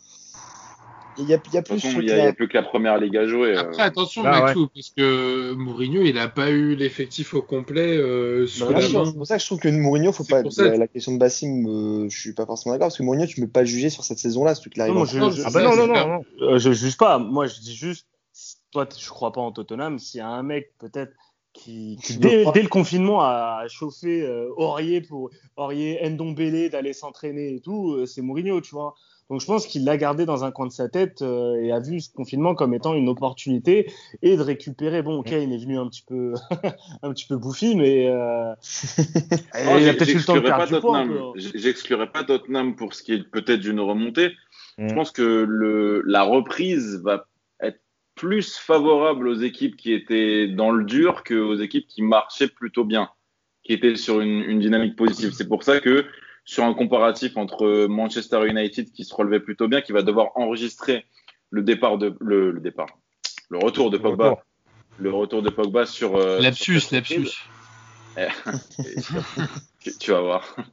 Il y a, y plus il n'y a, il y a plus que la première ligue à jouer. euh. Après, attention, Ah, Maxou, parce que Mourinho, il a pas eu l'effectif au complet euh, sous la main. c'est pour ça que je trouve que Mourinho, faut pas. ça. La, la question de Bassim, euh, je suis pas forcément d'accord parce que Mourinho, tu peux pas juger sur cette saison-là, surtout qu'il arrive. Non, je- Non, je- ah bah ça, non c'est non non clair. non. Euh, je juge pas. Moi, je dis juste, si toi, je crois pas en Tottenham. S'il y a un mec, peut-être, qui, qui, dès le confinement, a chauffé euh, Aurier pour Aurier, Ndombele d'aller s'entraîner et tout, euh, c'est Mourinho, tu vois. Donc, je pense qu'il l'a gardé dans un coin de sa tête euh, et a vu ce confinement comme étant une opportunité et de récupérer. Bon, Kane est venu un petit peu, <laughs> un petit peu bouffi, mais euh, <laughs> Oh, il a peut-être eu le temps de j'exclurais perdre pas du poids. J'exclurais pas Tottenham pour ce qui est peut-être d'une remontée. Mm. Je pense que le, la reprise va être plus favorable aux équipes qui étaient dans le dur qu'aux équipes qui marchaient plutôt bien, qui étaient sur une, une dynamique positive. C'est pour ça que sur un comparatif entre Manchester United qui se relevait plutôt bien, qui va devoir enregistrer le départ de le, le départ, le retour de Pogba, Retour. le retour de Pogba sur euh, Lapsus, sur lapsus. <laughs> tu, tu vas voir. <laughs>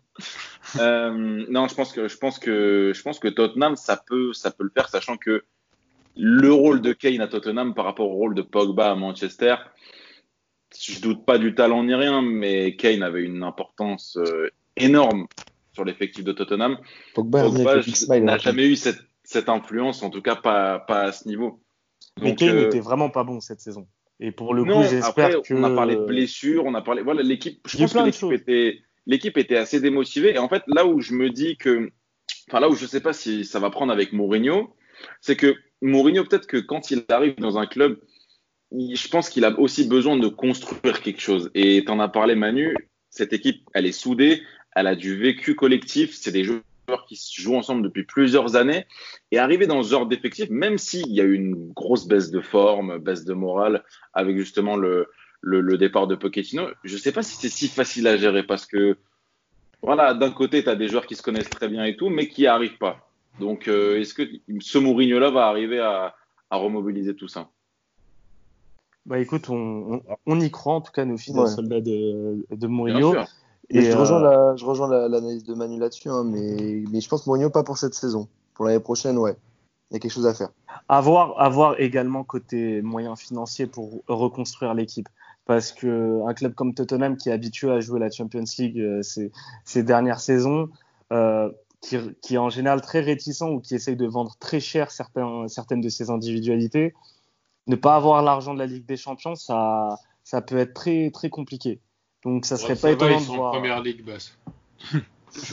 Euh, non, je pense que je pense que je pense que Tottenham ça peut ça peut le faire, sachant que le rôle de Kane à Tottenham par rapport au rôle de Pogba à Manchester, je doute pas du talent ni rien, mais Kane avait une importance euh, énorme sur l'effectif de Tottenham. Pogba, smile, n'a hein. jamais eu cette, cette influence, en tout cas pas, pas à ce niveau. Mais Donc, Kane euh, était vraiment pas bon cette saison. Et pour le coup, non, j'espère après, que. on a parlé de blessures, on a parlé. Voilà, l'équipe. Je pense que l'équipe était, l'équipe était assez démotivée. Et en fait, là où je me dis que, enfin là où je sais pas si ça va prendre avec Mourinho, c'est que Mourinho peut-être que quand il arrive dans un club, il- je pense qu'il a aussi besoin de construire quelque chose. Et t'en as parlé, Manu. Cette équipe, elle est soudée, elle a du vécu collectif. C'est des joueurs qui se jouent ensemble depuis plusieurs années. Et arriver dans ce genre d'effectif, même s'il y a eu une grosse baisse de forme, baisse de morale, avec justement le, le, le départ de Pochettino, je sais pas si c'est si facile à gérer parce que, voilà, d'un côté, tu as des joueurs qui se connaissent très bien et tout, mais qui n'y arrivent pas. Donc, euh, est-ce que ce Mourinho-là va arriver à, à remobiliser tout ça? Bah écoute, on, on, on y croit en tout cas, nous fidèles Ouais. soldats de, de Bien Mourinho. Et, je rejoins euh, la- je rejoins la- l'analyse de Manu là-dessus, hein, mais, mais je pense Mourinho pas pour cette saison. Pour l'année prochaine, ouais. Il y a quelque chose à faire. avoir, avoir également côté moyens financiers pour reconstruire l'équipe. Parce que un club comme Tottenham qui est habitué à jouer la Champions League euh, ces, ces dernières saisons, euh, qui, qui est en général très réticent ou qui essaye de vendre très cher certains, certaines de ses individualités, ne pas avoir l'argent de la Ligue des Champions, ça, ça peut être très, très compliqué. Donc ça serait Ça pas va, étonnant ils de en voir. première ligue basse.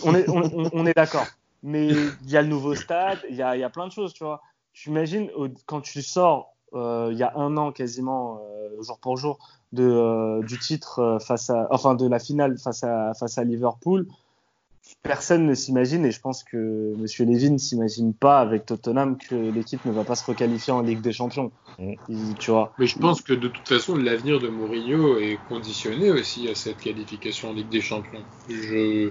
On est, on, on- on est d'accord. Mais il y a le nouveau stade, il y a, il y a plein de choses, tu vois. Tu imagines quand tu sors euh, il y a un an quasiment, euh, jour pour jour, de, euh, du titre face à, enfin de la finale face à, face à Liverpool, personne ne s'imagine, et je pense que Monsieur Levin ne s'imagine pas avec Tottenham que l'équipe ne va pas se requalifier en Ligue des Champions. Mm. Il- tu vois. Mais je pense que de toute façon, l'avenir de Mourinho est conditionné aussi à cette qualification en Ligue des Champions. Je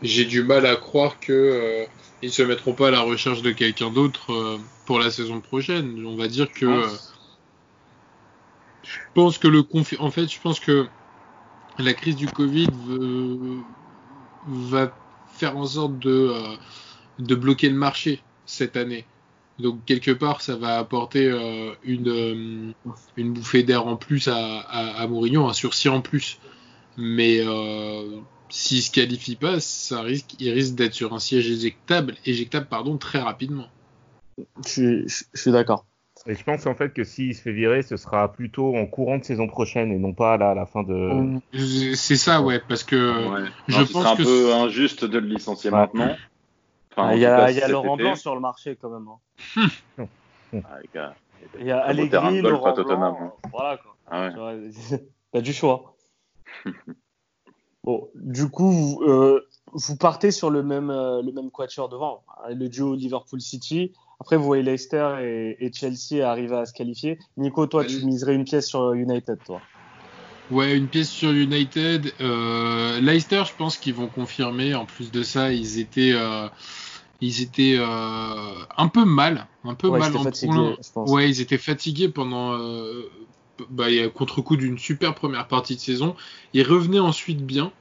j'ai du mal à croire que euh, ils se mettront pas à la recherche de quelqu'un d'autre euh, pour la saison prochaine. On va dire que Je euh, pense. je pense que le confi en fait, je pense que la crise du Covid veut- va faire en sorte de euh, de bloquer le marché cette année. Donc quelque part, ça va apporter euh, une, euh, une bouffée d'air en plus à, à, Mourinho, un sursis en plus. Mais s'il se qualifie pas, ça risque, il risque d'être sur un siège éjectable, éjectable pardon, très rapidement. Je suis d'accord. Et je pense en fait que s'il se fait virer, ce sera plutôt en courant de saison prochaine et non pas à la, à la fin de. C'est ça, ouais, parce que Ouais. je Non, ce pense un que peu injuste de le licencier Ouais. maintenant. Enfin, en il y a, cas, il y a Laurent. Blanc sur le marché quand même. hein. <laughs> Ah, les gars. Il y a Allegri, Laurent Blanc. hein. Voilà quoi. Ah ouais. <laughs> T'as du choix. <laughs> bon, du coup, vous, euh, vous partez sur le même, euh, le même quatuor devant. Le duo Liverpool-City. Après, vous voyez Leicester et, et Chelsea arriver à se qualifier. Nico, toi, tu miserais une pièce sur United, toi? Ouais, une pièce sur United. Euh, Leicester, je pense qu'ils vont confirmer. En plus de ça, ils étaient, euh, ils étaient euh, un peu mal, un peu Ouais, mal ils étaient en fatigués, points. je pense. Ouais, ils étaient fatigués pendant, bah, contre-coup d'une super première partie de saison. Ils revenaient ensuite bien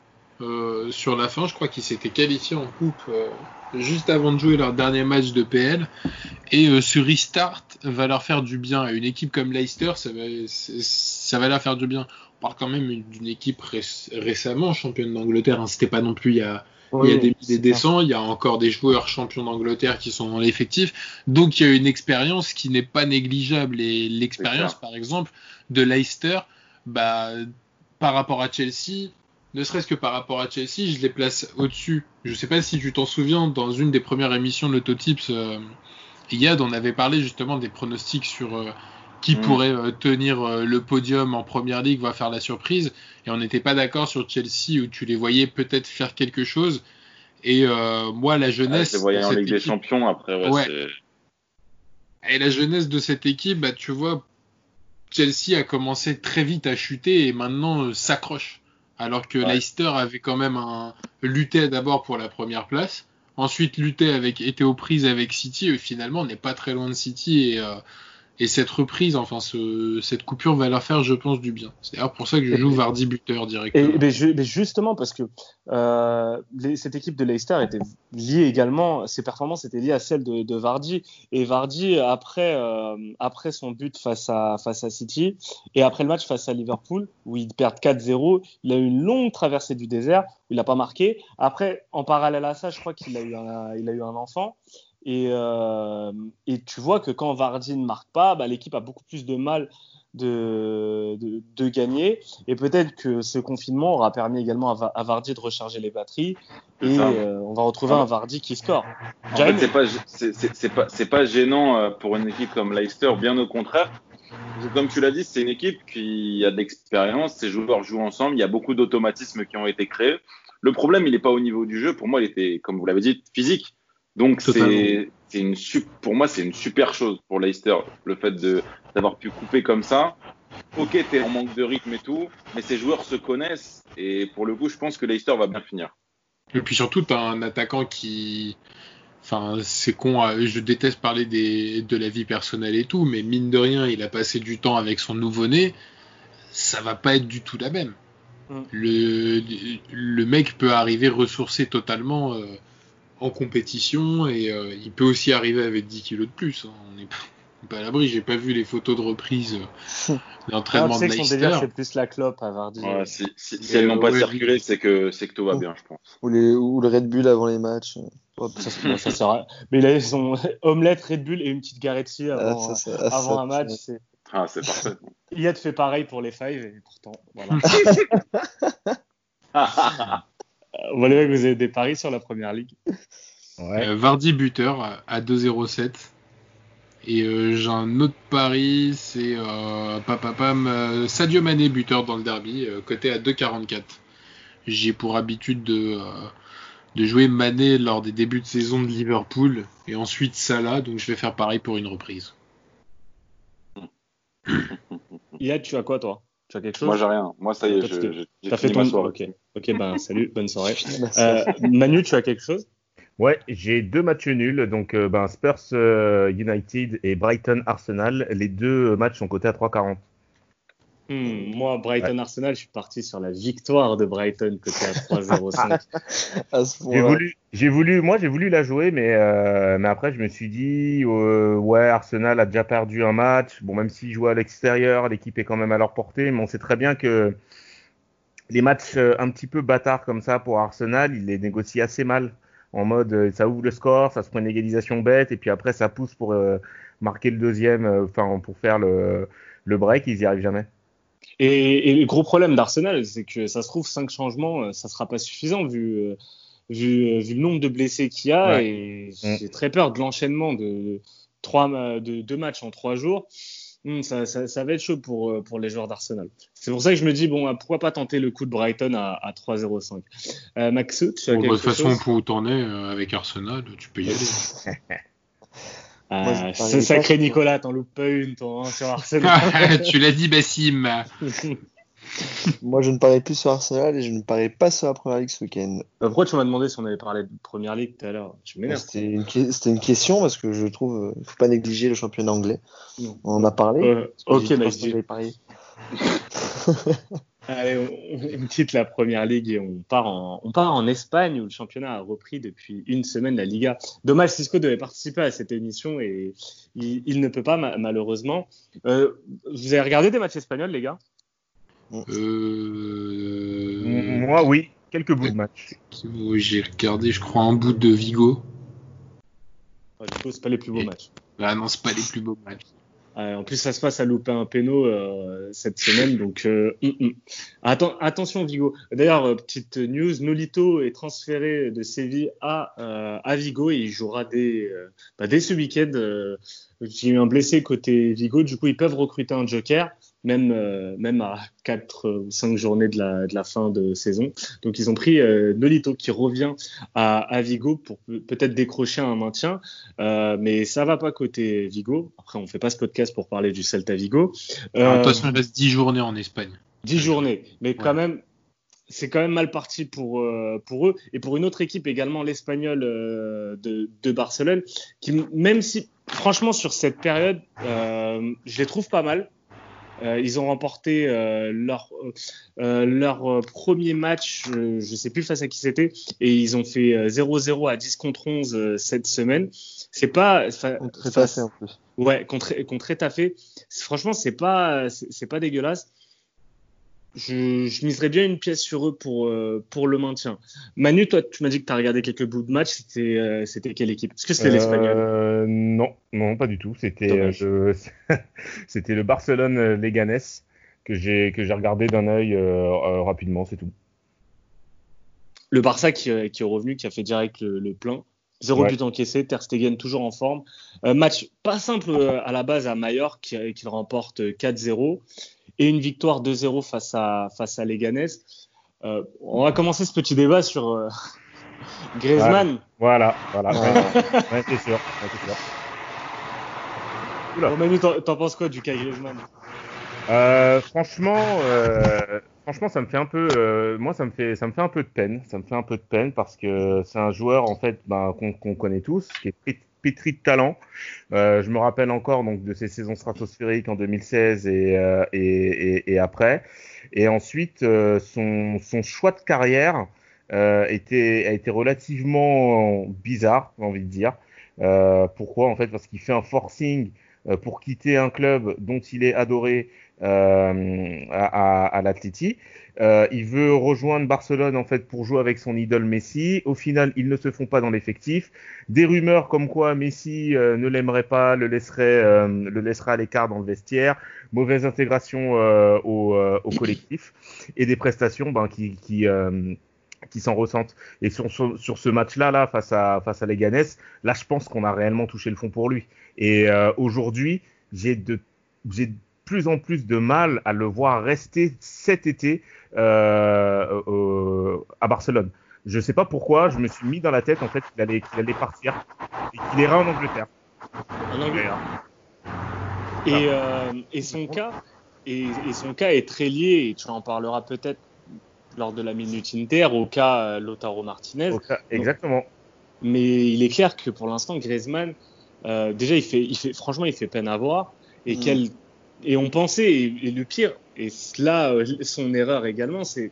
euh, sur la fin. Je crois qu'ils s'étaient qualifiés en coupe euh, juste avant de jouer leur dernier match de PL. Et euh, ce restart va leur faire du bien. À une équipe comme Leicester, ça va, c'est- ça va leur faire du bien. On parle quand même d'une équipe réc- récemment championne d'Angleterre. Hein. C'était pas non plus il y a, il y a des, des décents. Il y a encore des joueurs champions d'Angleterre qui sont dans l'effectif. Donc il y a une expérience qui n'est pas négligeable. Et l'expérience, par exemple, de Leicester, bah, par rapport à Chelsea, ne serait-ce que par rapport à Chelsea, je les place au-dessus. Je sais pas si tu t'en souviens, dans une des premières émissions de l'Autotips, euh, Yad, on avait parlé justement des pronostics sur euh, qui Mm. pourrait euh, tenir euh, le podium en première ligue, va faire la surprise. Et on n'était pas d'accord sur Chelsea où tu les voyais peut-être faire quelque chose. Et moi, la Ah, jeunesse. je les voyais en Ligue des Champions après. Ouais, et la jeunesse de cette équipe, bah, tu vois, Chelsea a commencé très vite à chuter et maintenant s'accroche. Alors que Ouais. Leicester avait quand même un, lutté d'abord pour la première place, ensuite lutté avec, était aux prises avec City et finalement on n'est pas très loin de City et, euh, et cette reprise, enfin ce, cette coupure va leur faire, je pense, du bien. C'est d'ailleurs pour ça que je joue Vardy buteur directement. Et mais, ju- mais justement, parce que euh, les- cette équipe de Leicester était liée également, ses performances étaient liées à celles de, de Vardy. Et Vardy, après, euh, après son but face à, face à City et après le match face à Liverpool, où ils perdent 4-0, il a eu une longue traversée du désert où il n'a pas marqué. Après, en parallèle à ça, je crois qu'il a, eu un- il a eu un enfant. Et, euh, et tu vois que quand Vardy ne marque pas, bah, l'équipe a beaucoup plus de mal de, de, de gagner. Et peut-être que ce confinement aura permis également à, Va- à Vardy de recharger les batteries. Et euh, on va retrouver un Vardy qui score. En fait, c'est pas, pas, pas gênant euh, pour une équipe comme Leicester, bien au contraire. Comme tu l'as dit, c'est une équipe qui a de l'expérience, ses joueurs jouent ensemble, il y a beaucoup d'automatismes qui ont été créés. Le problème, il n'est pas au niveau du jeu. Pour moi, il était, comme vous l'avez dit, physique. Donc, c'est, c'est une, pour moi, c'est une super chose pour Leicester, le fait de, d'avoir pu couper comme ça. Ok, t'es en manque de rythme et tout, mais ces joueurs se connaissent. Et pour le coup, je pense que Leicester va bien finir. Et puis surtout, t'as un attaquant qui. Enfin, c'est con, euh, je déteste parler des, de la vie personnelle et tout, mais mine de rien, il a passé du temps avec son nouveau-né. Ça va pas être du tout la même. Mm. Le, le mec peut arriver ressourcé totalement euh, en compétition et euh, il peut aussi arriver avec 10 kilos de plus. hein. On n'est pas, à l'abri. J'ai pas vu les photos de reprise euh, Ah, <laughs> d'entraînement de Leicester. c'est plus la clope à Vardy. Ouais, si, si, si elles n'ont pas ouais, circulé, c'est que, c'est que tout va bien, je pense. Ou, les, ou le Red Bull avant les matchs. Hop, ça, ça, ça sert à- Mais là, ils ont omelette, Red Bull et une petite Garetti Ah, avant, ça, ça- ah, avant ça- un match. c'est- Ah, c'est parfait. <laughs> Iyad fait pareil pour les five et pourtant, voilà. <laughs> Voilà, les mecs, vous avez des paris sur la première ligue. Ouais. Euh, Vardy buteur à- à 2,07. Et euh, j'ai un autre pari, c'est euh, papapam, euh, Sadio Mané buteur dans le derby, euh, coté à 2,44. J'ai pour habitude de, euh, de jouer Mané lors des débuts de saison de Liverpool et ensuite Salah, donc je vais faire pareil pour une reprise. Iyad, tu as quoi, toi? Tu as quelque chose Moi, j'ai rien. Moi, ça y est, j'ai T'as fait fini ma ton. soirée. Ok, ok, ben <laughs> salut, bonne soirée. Euh, Manu, tu as quelque chose? Ouais, j'ai deux matchs nuls, donc euh, ben, Spurs euh, United et Brighton Arsenal. Les deux matchs sont cotés à 3,40. Hmm, moi, Brighton Arsenal, je suis parti sur la victoire de Brighton côté à 3-0-5. <laughs> À ce J'ai voulu, j'ai voulu, moi j'ai voulu la jouer, mais euh, mais après je me suis dit euh, ouais Arsenal a déjà perdu un match. Bon même s'ils jouent à l'extérieur, l'équipe est quand même à leur portée, mais on sait très bien que les matchs euh, un petit peu bâtards comme ça pour Arsenal, ils les négocient assez mal. En mode ça ouvre le score, ça se prend une égalisation bête et puis après ça pousse pour euh, marquer le deuxième, euh, enfin pour faire le le break, ils y arrivent jamais. Et, et le gros problème d'Arsenal, c'est que ça se trouve, cinq changements, euh, ça sera pas suffisant vu, euh, vu, euh, vu le nombre de blessés qu'il y a. Ouais. Et Mm. j'ai très peur de l'enchaînement de, trois, de deux matchs en trois jours. Hmm, ça, ça, ça va être chaud pour, pour les joueurs d'Arsenal. C'est pour ça que je me dis, bon, euh, pourquoi pas tenter le coup de Brighton à, à 3-0-5. Euh, Maxou, tu as Bon, bah, de toute façon, chose? pour où t'en es euh, avec Arsenal, tu peux y aller. <laughs> Ah, Moi, parlais ce sacré Nicolas, t'en loupes pas une, toi, hein, sur Arsenal. <laughs> <laughs> tu l'as dit, Bassim. <laughs> Moi, je ne parie plus sur Arsenal et je ne parie pas sur la première ligue ce week-end. Euh, Pourquoi tu m'as demandé si on avait parlé de Première Ligue tout à l'heure? M'énerves. C'était une, que- c'était une question parce que je trouve qu'il ne faut pas négliger le championnat anglais. Non. On en a parlé. Euh, ok, mais parié. Allez, on, on quitte la première ligue et on part en, on part en Espagne où le championnat a repris depuis une semaine la Liga. Dommage, Cisco devait participer à cette émission et il, il ne peut pas ma- malheureusement. Euh, vous avez regardé des matchs espagnols, les gars? Euh... Moi oui, quelques bouts de match. Oui, J'ai regardé, je crois, un bout de Vigo. Ouais, Du coup, c'est pas les plus beaux Et- matchs. Là, non, c'est pas les plus beaux matchs. Ouais, en plus, ça se passe à louper un péno euh, cette semaine, donc euh, hum. Atten- attention Vigo. D'ailleurs, euh, petite news, Nolito est transféré de Séville à, euh, à Vigo et il jouera dès, euh, bah, dès ce week-end. Euh, J'ai eu un blessé côté Vigo, du coup ils peuvent recruter un joker, même euh, même à 4 ou 5 journées de la, de la fin de saison. Donc ils ont pris euh, Nolito qui revient à, à Vigo pour pe- peut-être décrocher un maintien. Euh, mais ça va pas côté Vigo. Après, on fait pas ce podcast pour parler du Celta Vigo. Alors, de toute façon, il reste 10 journées en Espagne. 10 journées. Mais quand même, c'est quand même mal parti pour, euh, pour eux. Et pour une autre équipe également, l'Espagnol euh, de, de Barcelone, qui, même si, franchement, sur cette période, euh, je les trouve pas mal. Euh, ils ont remporté euh, leur, euh, leur euh, premier match, euh, je sais plus face à qui c'était, et ils ont fait euh, 0-0 à 10 contre 11 euh, cette semaine. C'est pas, face- fait en plus. Ouais, contre, contre Etafé. Franchement, c'est pas, c'est pas dégueulasse. Je, je miserais bien une pièce sur eux pour, euh, pour le maintien. Manu, toi, tu m'as dit que tu as regardé quelques bouts de match. C'était, euh, c'était quelle équipe? Est-ce que c'était l'Espagnol? Euh, non, non, pas du tout. C'était je- <laughs> c'était le Barcelone Leganés que j'ai que j'ai regardé d'un œil rapidement, c'est tout. Le Barça qui, qui est revenu, qui a fait direct le, le plein. Zéro Ouais. but encaissé, Ter Stegen toujours en forme. Euh, match pas simple euh, à la base à Mallorca qui, qui remporte 4-0 et une victoire 2-0 face à face à Leganés. Euh, on va commencer ce petit débat sur euh, <laughs> Griezmann. Voilà, voilà. Ouais. Ouais, c'est sûr, ouais, c'est sûr. Oula. Bon, Manu, t'en penses quoi du cas Griezmann? Euh, franchement, euh, franchement, ça me fait un peu, euh, moi, ça me fait, ça me fait un peu de peine. Ça me fait un peu de peine parce que c'est un joueur en fait, ben, qu'on qu'on connaît tous, qui est pét- pétri de talent. Euh, je me rappelle encore donc de ses saisons stratosphériques en 2016 et, euh, et, et, après. Et ensuite, euh, son, son choix de carrière euh, était, a été relativement bizarre, j'ai envie de dire. Euh, pourquoi? En fait, parce qu'il fait un forcing pour quitter un club dont il est adoré euh, à, à. Euh, il veut rejoindre Barcelone en fait pour jouer avec son idole Messi. Au final, ils ne se font pas dans l'effectif. Des rumeurs comme quoi Messi euh, ne l'aimerait pas, le laisserait, le laisserait à l'écart dans le vestiaire. Mauvaise intégration au, au collectif et des prestations ben, qui, qui, qui s'en ressentent. Et sur, sur, ce match-là, là, face à face à Leganés, là, je pense qu'on a réellement touché le fond pour lui. Et aujourd'hui, j'ai de j'ai plus en plus de mal à le voir rester cet été euh, euh, à Barcelone. Je sais pas pourquoi, je me suis mis dans la tête en fait qu'il allait partir et qu'il irait en Angleterre. En Angleterre. Et, euh, et son cas, et, et son cas est très lié. Et tu en parleras peut-être lors de la minute Inter au cas euh, Lautaro Martinez. Ça- exactement. Mais il est clair que pour l'instant, Griezmann, déjà, il fait, il fait, franchement, il fait peine à voir. Et Mm. quel, et on pensait, et, le pire, et là, son erreur également, c'est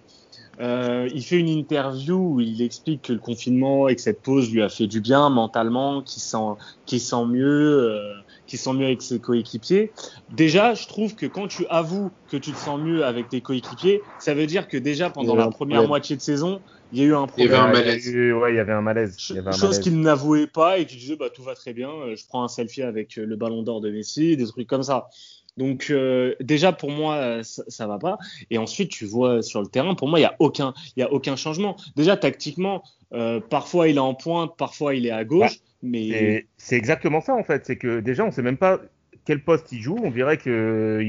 euh, il fait une interview où il explique que le confinement et que cette pause lui a fait du bien mentalement, qu'il sent, qu'il sent mieux, euh, qu'il sent mieux avec ses coéquipiers. Déjà, je trouve que quand tu avoues que tu te sens mieux avec tes coéquipiers, ça veut dire que déjà pendant la première moitié de saison, il y a eu un problème. Il y avait un malaise. Ouais, il y avait un malaise. Il y avait un Chose qu'il n'avouait pas et qui disait bah tout va très bien, euh, je prends un selfie avec le ballon d'or de Messi, des trucs comme ça. Donc euh, déjà pour moi ça, ça, va pas. Et ensuite tu vois sur le terrain, pour moi il y a aucun, il y a aucun changement. Déjà tactiquement, euh, parfois il est en pointe, parfois il est à gauche, mais c'est exactement ça en fait. C'est que déjà on sait même pas quel poste il joue. On dirait qu'il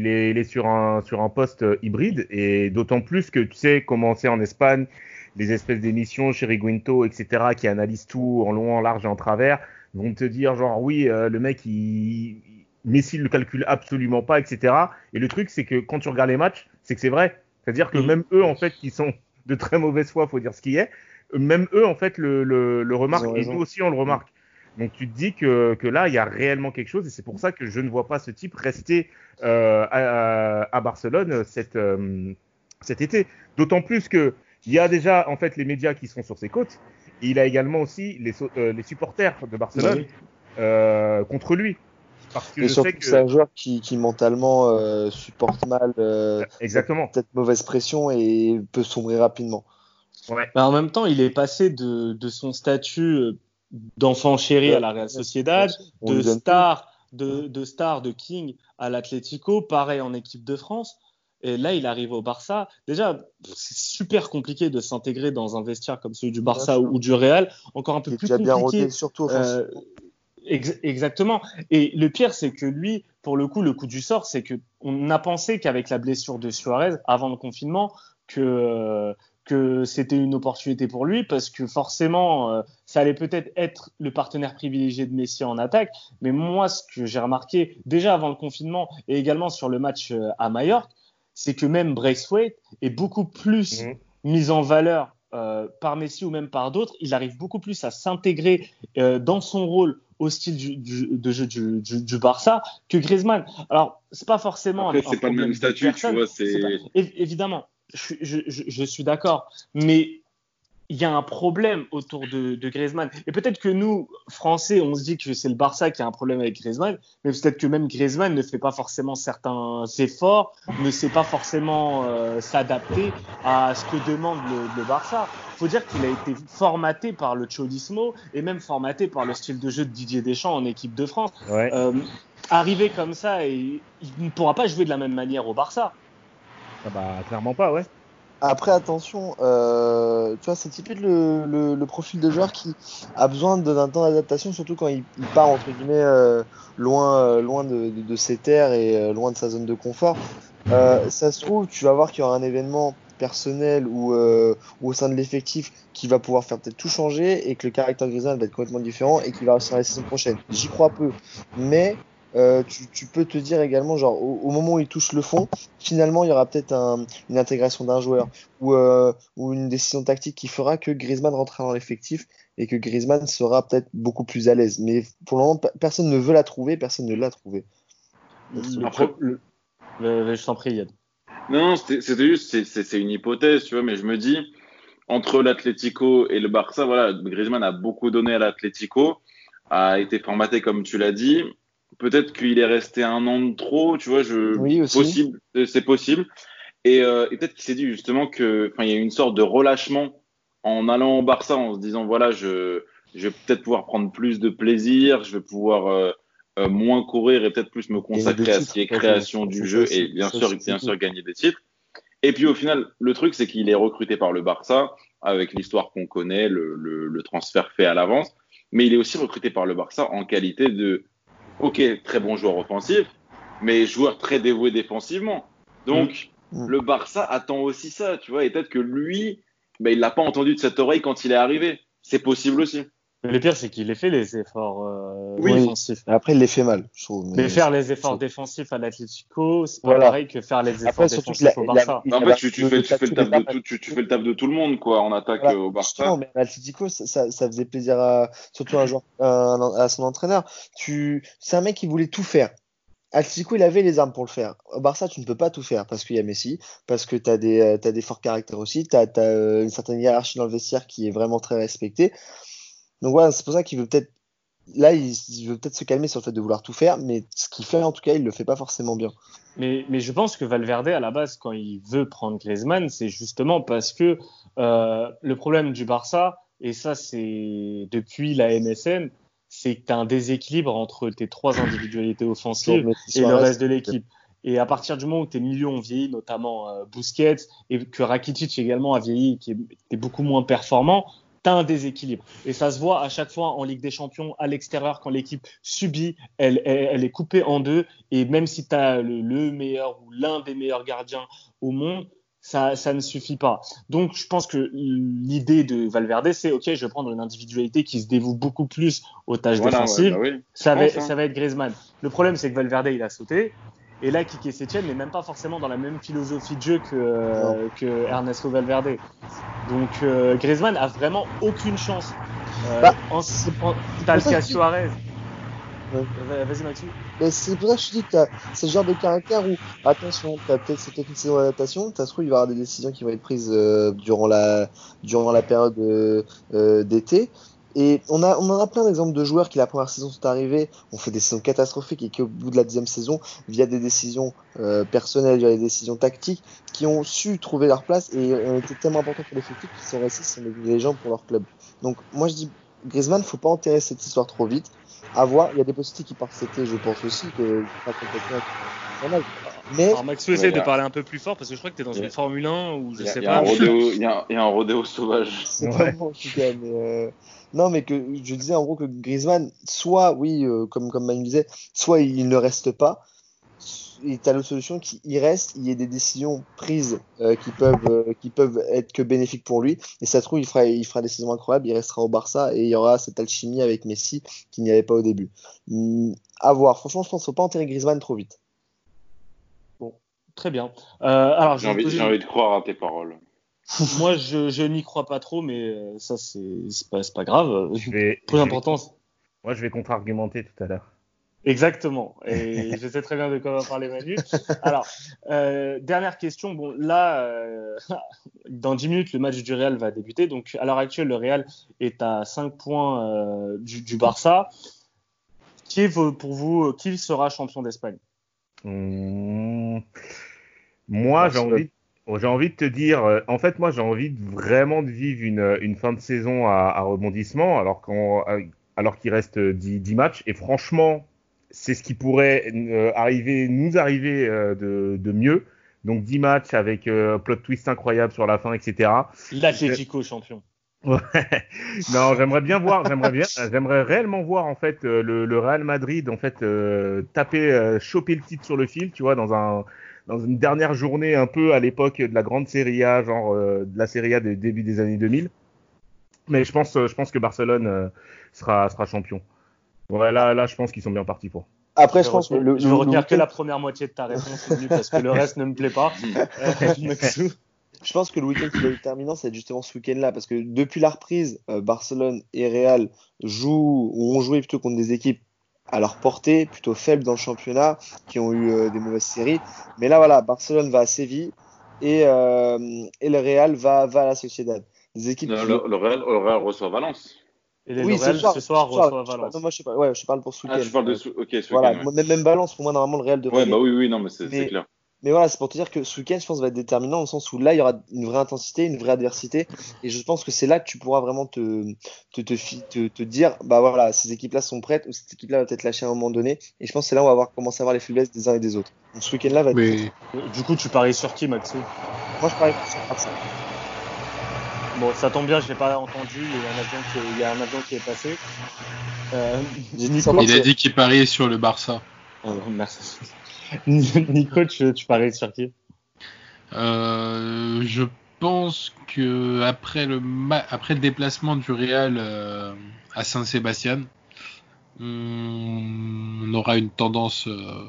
est, il est sur un sur un poste hybride et d'autant plus que tu sais comment c'est en Espagne, les espèces d'émissions chez Riguinto, etc. qui analysent tout en long, en large et en travers vont te dire genre oui euh, le mec il Messi le calcule absolument pas, etc. Et le truc, c'est que quand tu regardes les matchs, c'est que c'est vrai. C'est-à-dire que même eux, en fait, qui sont de très mauvaise foi, faut dire ce qui est, même eux, en fait, le, le, le remarquent. Et nous aussi, on le remarque. Donc tu te dis que, que là, il y a réellement quelque chose. Et c'est pour ça que je ne vois pas ce type rester euh, à, à, Barcelone cet, euh, cet été. D'autant plus que il y a déjà, en fait, les médias qui sont sur ses côtes. Et il a également aussi les, euh, les supporters de Barcelone euh, contre lui. Parce que et surtout que c'est un joueur qui, qui mentalement euh, supporte mal euh, Exactement. cette mauvaise pression et peut sombrer rapidement. Ouais. Bah, en même temps, il est passé de, de son statut euh, d'enfant chéri à la Real Sociedad, de star, de, de, star de King à l'Atlético, pareil en équipe de France. Et là, il arrive au Barça. Déjà, c'est super compliqué de s'intégrer dans un vestiaire comme celui du Barça ou, du Real. Encore un peu plus compliqué. Bien rodé, surtout euh, exactement. Et le pire, c'est que lui, pour le coup, le coup du sort, c'est que on a pensé qu'avec la blessure de Suarez avant le confinement, que que c'était une opportunité pour lui parce que forcément, euh, ça allait peut-être être le partenaire privilégié de Messi en attaque. Mais moi, ce que j'ai remarqué déjà avant le confinement et également sur le match euh, à Majorque, c'est que même Braithwaite est beaucoup plus mmh. mis en valeur euh, par Messi ou même par d'autres. Il arrive beaucoup plus à s'intégrer euh, dans son rôle au style du, du, de jeu du, du, du, Barça que Griezmann. Alors, c'est pas forcément. Après, c'est pas le même statut, tu vois. C'est évidemment, je, je, je suis d'accord, mais il y a un problème autour de, de Griezmann. Et peut-être que nous, Français, on se dit que c'est le Barça qui a un problème avec Griezmann, mais peut-être que même Griezmann ne fait pas forcément certains efforts, ne sait pas forcément euh, s'adapter à ce que demande le, le Barça. Il faut dire qu'il a été formaté par le Cholismo et même formaté par le style de jeu de Didier Deschamps en équipe de France. Ouais. Euh, arriver comme ça, et, il ne pourra pas jouer de la même manière au Barça. Ah bah, clairement pas, ouais. Après, attention, euh, tu vois, c'est typique le, le, le, profil de joueur qui a besoin d'un temps d'adaptation, surtout quand il, il, part entre guillemets euh, loin, euh, loin de, de, de, ses terres et euh, loin de sa zone de confort. Euh, ça se trouve, tu vas voir qu'il y aura un événement personnel ou, au sein de l'effectif qui va pouvoir faire peut-être tout changer et que le caractère Griezmann va être complètement différent et qu'il va réussir la saison prochaine. J'y crois peu, mais euh, tu, tu, peux te dire également, genre, au, au, moment où il touche le fond, finalement, il y aura peut-être un, une intégration d'un joueur ou, euh, ou une décision tactique qui fera que Griezmann rentrera dans l'effectif et que Griezmann sera peut-être beaucoup plus à l'aise. Mais pour le moment, personne ne veut la trouver, personne ne l'a trouvé. Après, le... Le... je t'en prie, Yann. Non, c'était juste, c'est une hypothèse, tu vois, mais je me dis, entre l'Atlético et le Barça, voilà, Griezmann a beaucoup donné à l'Atlético, a été formaté comme tu l'as dit, peut-être qu'il est resté un an de trop, tu vois, je oui, possible, c'est possible. Et, euh, et peut-être qu'il s'est dit justement que, enfin, il y a une sorte de relâchement en allant au Barça, en se disant voilà, je, je vais peut-être pouvoir prendre plus de plaisir, je vais pouvoir euh, euh, moins courir et peut-être plus me consacrer à ce qui est création du jeu et bien sûr, bien sûr, gagner des titres. Et puis au final, le truc, c'est qu'il est recruté par le Barça avec l'histoire qu'on connaît, le, le, le transfert fait à l'avance, mais il est aussi recruté par le Barça en qualité de ok, très bon joueur offensif, mais joueur très dévoué défensivement. Donc, mmh. le Barça attend aussi ça, tu vois, et peut-être que lui, ben, il l'a pas entendu de cette oreille quand il est arrivé. C'est possible aussi. Le pire, c'est qu'il ait fait les efforts euh, oui. défensifs. Après, il les fait mal, je trouve. Mais, mais faire les efforts défensifs à l'Atlético, c'est pas voilà. pareil que faire les efforts Après, défensifs la, au Barça. en fait, tu, tu, fais, tu, fais le taf de tout, tu, tu, fais le taf de tout le monde, quoi, en attaque voilà. au Barça. Non, mais l'Atlético, ça, ça, ça, faisait plaisir à, surtout à, un joueur, à, à son entraîneur. Tu, c'est un mec qui voulait tout faire Atlético, il avait les armes pour le faire. Au Barça, tu ne peux pas tout faire parce qu'il y a Messi, parce que tu as des, euh, t'as des forts caractères aussi, tu as, euh, une certaine hiérarchie dans le vestiaire qui est vraiment très respectée. Donc voilà, c'est pour ça qu'il veut peut-être. Là, il, il veut peut-être se calmer sur le fait de vouloir tout faire, mais ce qu'il fait, en tout cas, il le fait pas forcément bien. Mais, mais je pense que Valverde, à la base, quand il veut prendre Griezmann, c'est justement parce que euh, le problème du Barça, et ça, c'est depuis la MSN, c'est que tu as un déséquilibre entre tes trois individualités offensives et le reste de l'équipe. Et à partir du moment où tes milieux ont vieilli, notamment euh, Busquets, et que Rakitic également a vieilli, qui est, est beaucoup moins performant, tu as un déséquilibre. Et ça se voit à chaque fois en Ligue des Champions, à l'extérieur, quand l'équipe subit, elle, elle, elle, est coupée en deux. Et même si tu as le, le meilleur ou l'un des meilleurs gardiens au monde, ça, ça ne suffit pas. Donc, je pense que l'idée de Valverde, c'est OK, je vais prendre une individualité qui se dévoue beaucoup plus aux tâches Voilà, défensives. ouais, bah oui. ça, va, pense, hein. ça va être Griezmann. Le problème, c'est que Valverde, il a sauté. Et là, Kike Setien n'est même pas forcément dans la même philosophie de jeu que, euh, que Ernesto Valverde. Donc, euh, Griezmann a vraiment aucune chance. Euh, Bah, en, en, c'est t'as le cas que- Suarez. Ouais. Vas-y. Mais c'est pour ça que je te dis que t'as- c'est le genre de caractère où, attention, t'as peut-être peut-être une saison d'adaptation, ça se trouve, il va y avoir des décisions qui vont être prises euh, durant, la, durant la période d'été. Et on, a, on en a plein d'exemples de joueurs qui, la première saison, sont arrivés, ont fait des saisons catastrophiques et qui, au bout de la deuxième saison, via des décisions euh, personnelles, via des décisions tactiques, qui ont su trouver leur place et ont été tellement importants pour l'effectif qu'ils sont restés, sont des légendes pour leur club. Donc, moi, je dis, Griezmann, faut pas enterrer cette histoire trop vite. À voir, il y a des possibilités qui partent cet été, je pense aussi, que pas complètement. Mais Alors, Maxou essaie Ouais, de parler un peu plus fort parce que je crois que tu es dans une Formule 1 ou je sais pas. <laughs> il y a, un- il y a un rodéo sauvage. c'est Ouais. pas bon en tout cas. Mais euh, non, mais que je disais en gros que Griezmann, soit oui, euh, comme comme Manu disait, soit il ne reste pas. Et t'as l'autre solution qui il reste, il y a des décisions prises euh, qui peuvent euh, qui peuvent être que bénéfiques pour lui. Et ça se trouve il fera il fera des saisons incroyables, il restera au Barça et il y aura cette alchimie avec Messi qu'il n'y avait pas au début. Hum, à voir. Franchement, je pense qu'il faut pas enterrer Griezmann trop vite. Très bien. Euh, alors, je J'ai vais envie, poser- j'ai envie de croire à tes paroles. <laughs> moi, je, je n'y crois pas trop, mais euh, ça, c'est c'est pas, c'est pas grave. Je vais, <laughs> Peu d'importance. Moi, je vais contre-argumenter tout à l'heure. Exactement. Et <laughs> je sais très bien de quoi va parler Manu. Alors, euh, dernière question. Bon, là, euh, dans 10 minutes, le match du Real va débuter. Donc, à l'heure actuelle, le Real est à 5 points euh, du, du Barça. Qui est pour vous, qui sera champion d'Espagne? Hum, Moi, j'ai envie, j'ai envie de te dire, euh, en fait, moi, j'ai envie de vraiment de vivre une, une fin de saison à, à rebondissement, alors qu'on, euh, alors qu'il reste 10, 10 matchs. Et franchement, c'est ce qui pourrait euh, arriver, nous arriver euh, de, de mieux. Donc 10 matchs avec euh, plot twist incroyable sur la fin, etc. L'Atlético champion. <laughs> non, j'aimerais bien voir, j'aimerais bien, j'aimerais réellement voir en fait euh, le, le Real Madrid en fait euh, taper, euh, choper le titre sur le fil, tu vois, dans un dans une dernière journée un peu à l'époque de la grande Serie A, genre euh, de la Serie A des début des années 2000. Mais je pense, euh, je pense que Barcelone euh, sera sera champion. Ouais, là, là, je pense qu'ils sont bien partis pour. Après, je je pense que le, je le- le que week-end- la première moitié de ta réponse, parce que le reste ne me plaît pas. <laughs> Je pense que le week-end qui va être déterminant, c'est justement ce week-end-là, parce que depuis la reprise, euh, Barcelone et Real jouent ou ont joué plutôt contre des équipes à leur portée, plutôt faibles dans le championnat, qui ont eu euh, des mauvaises séries. Mais là, voilà, Barcelone va à Séville et, euh, et le Real va, va à la Sociedad. Des équipes Le, qui- le- le Real, le Real reçoit Valence. Et les Oui, Real, ce soir, ce soir, reçoit je parle- Valence. non, moi, je, parle, ouais, je parle pour week-end. Ah, tu parles de Voilà, ouais. même, même balance, pour moi, normalement, le Real devrait. Ouais, bah oui, oui, non, Mais- c'est clair. Mais voilà, c'est pour te dire que ce week-end, je pense, va être déterminant, dans le sens où là, il y aura une vraie intensité, une vraie adversité. Et je pense que c'est là que tu pourras vraiment te, te, te, fi- te, te dire, bah voilà, ces équipes-là sont prêtes, ou cette équipe-là va peut-être lâcher à un moment donné. Et je pense que c'est là où on va voir, commencer à voir les faiblesses des uns et des autres. Donc ce week-end-là va être. Mais Du coup, tu paries sur qui, Maxou Moi, je parie que ça sera ça. Bon, ça tombe bien, je l'ai pas entendu. Il y a un avion qui, il y a un avion qui est passé. Euh, Nico, il a dit qu'il pariait sur le Barça. Oh, merci. <laughs> Nico, tu, tu paries sur qui? Euh, je pense que après le ma- après le déplacement du Real euh, à Saint-Sébastien, on aura une tendance euh,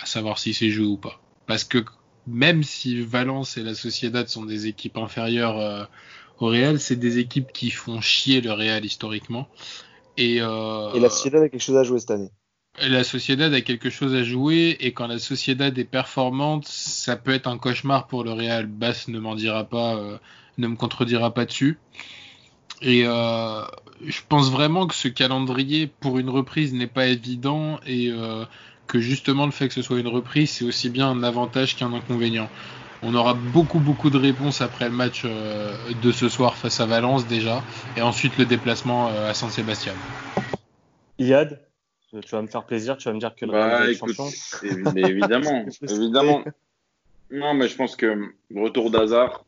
à savoir si c'est joué ou pas. Parce que même si Valence et la Sociedad sont des équipes inférieures euh, au Real, c'est des équipes qui font chier le Real historiquement. Et, euh, Et la Sociedad a quelque chose à jouer cette année. La Sociedad a quelque chose à jouer et quand la Sociedad est performante, ça peut être un cauchemar pour le Real. Bass ne m'en dira pas, euh, ne me contredira pas dessus. Et euh, je pense vraiment que ce calendrier pour une reprise n'est pas évident et euh, que justement le fait que ce soit une reprise, c'est aussi bien un avantage qu'un inconvénient. On aura beaucoup beaucoup de réponses après le match euh, de ce soir face à Valence déjà, et ensuite le déplacement euh, à San Sébastien. Iad, tu vas me faire plaisir, tu vas me dire que le Bah, Real est écoute, champion. mais évidemment, <laughs> évidemment. Non, mais je pense que retour d'hasard,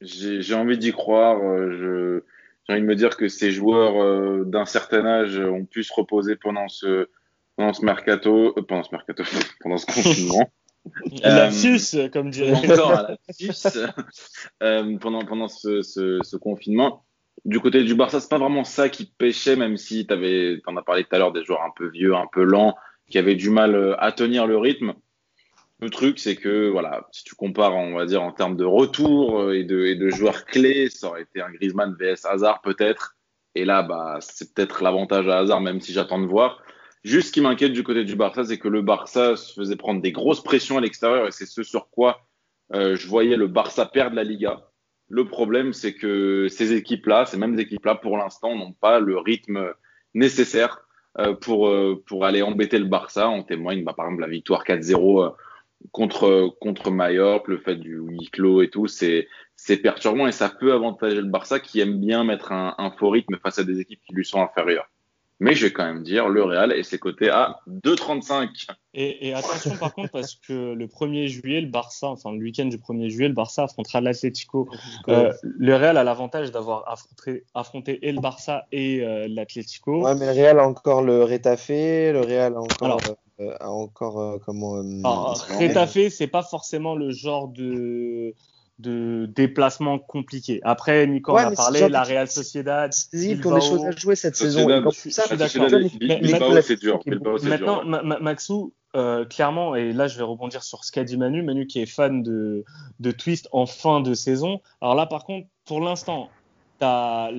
j'ai envie d'y croire. euh, je- J'ai envie de me dire que ces joueurs euh, d'un certain âge ont pu se reposer pendant ce, pendant ce mercato, euh, pendant ce mercato, <laughs> pendant ce confinement. <laughs> La Euh, sus, comme dirait. encore à la euh, pendant, pendant ce, ce, ce confinement. Du côté du Barça, c'est pas vraiment ça qui pêchait, même si tu en as parlé tout à l'heure des joueurs un peu vieux, un peu lents, qui avaient du mal euh, à tenir le rythme. Le truc, c'est que voilà, si tu compares, on va dire en termes de retour euh, et de, et de joueurs clés, ça aurait été un Griezmann vs Hazard peut-être. Et là, bah, c'est peut-être l'avantage à Hazard, même si j'attends de voir. Juste ce qui m'inquiète du côté du Barça, c'est que le Barça se faisait prendre des grosses pressions à l'extérieur et c'est ce sur quoi euh, je voyais le Barça perdre la Liga. Le problème, c'est que ces équipes-là, ces mêmes équipes-là, pour l'instant, n'ont pas le rythme nécessaire euh, pour, euh, pour aller embêter le Barça. En témoigne, bah, par exemple, la victoire 4-0 euh, contre, contre Mallorca, le fait du huis clos et tout, c'est c'est perturbant et ça peut avantager le Barça qui aime bien mettre un, un faux rythme face à des équipes qui lui sont inférieures. Mais je vais quand même dire le Real et ses cotés à 2,35. Et, et attention par contre parce que le 1er juillet, le Barça, enfin le week-end du 1er juillet, le Barça affrontera l'Atlético. Euh, le Real a l'avantage d'avoir affronté, affronté et le Barça et euh, l'Atlético. Ouais, mais le Real a encore le Rétafé, le Real a encore, Alors. euh, a encore euh, comment. euh, Alors, Retafe, c'est pas forcément le genre de de déplacement compliqué. Après, Nico Ouais, en a parlé, genre la Real Sociedad, qui ont des choses à jouer cette saison. Sociedad, je ça, je suis Bilbao, c'est dur. Bilbao, c'est Maintenant, dur. Maxou, euh, clairement, et là je vais rebondir sur ce qu'a dit Manu, Manu qui est fan de, de Twist en fin de saison. Alors là, par contre, pour l'instant, tu as,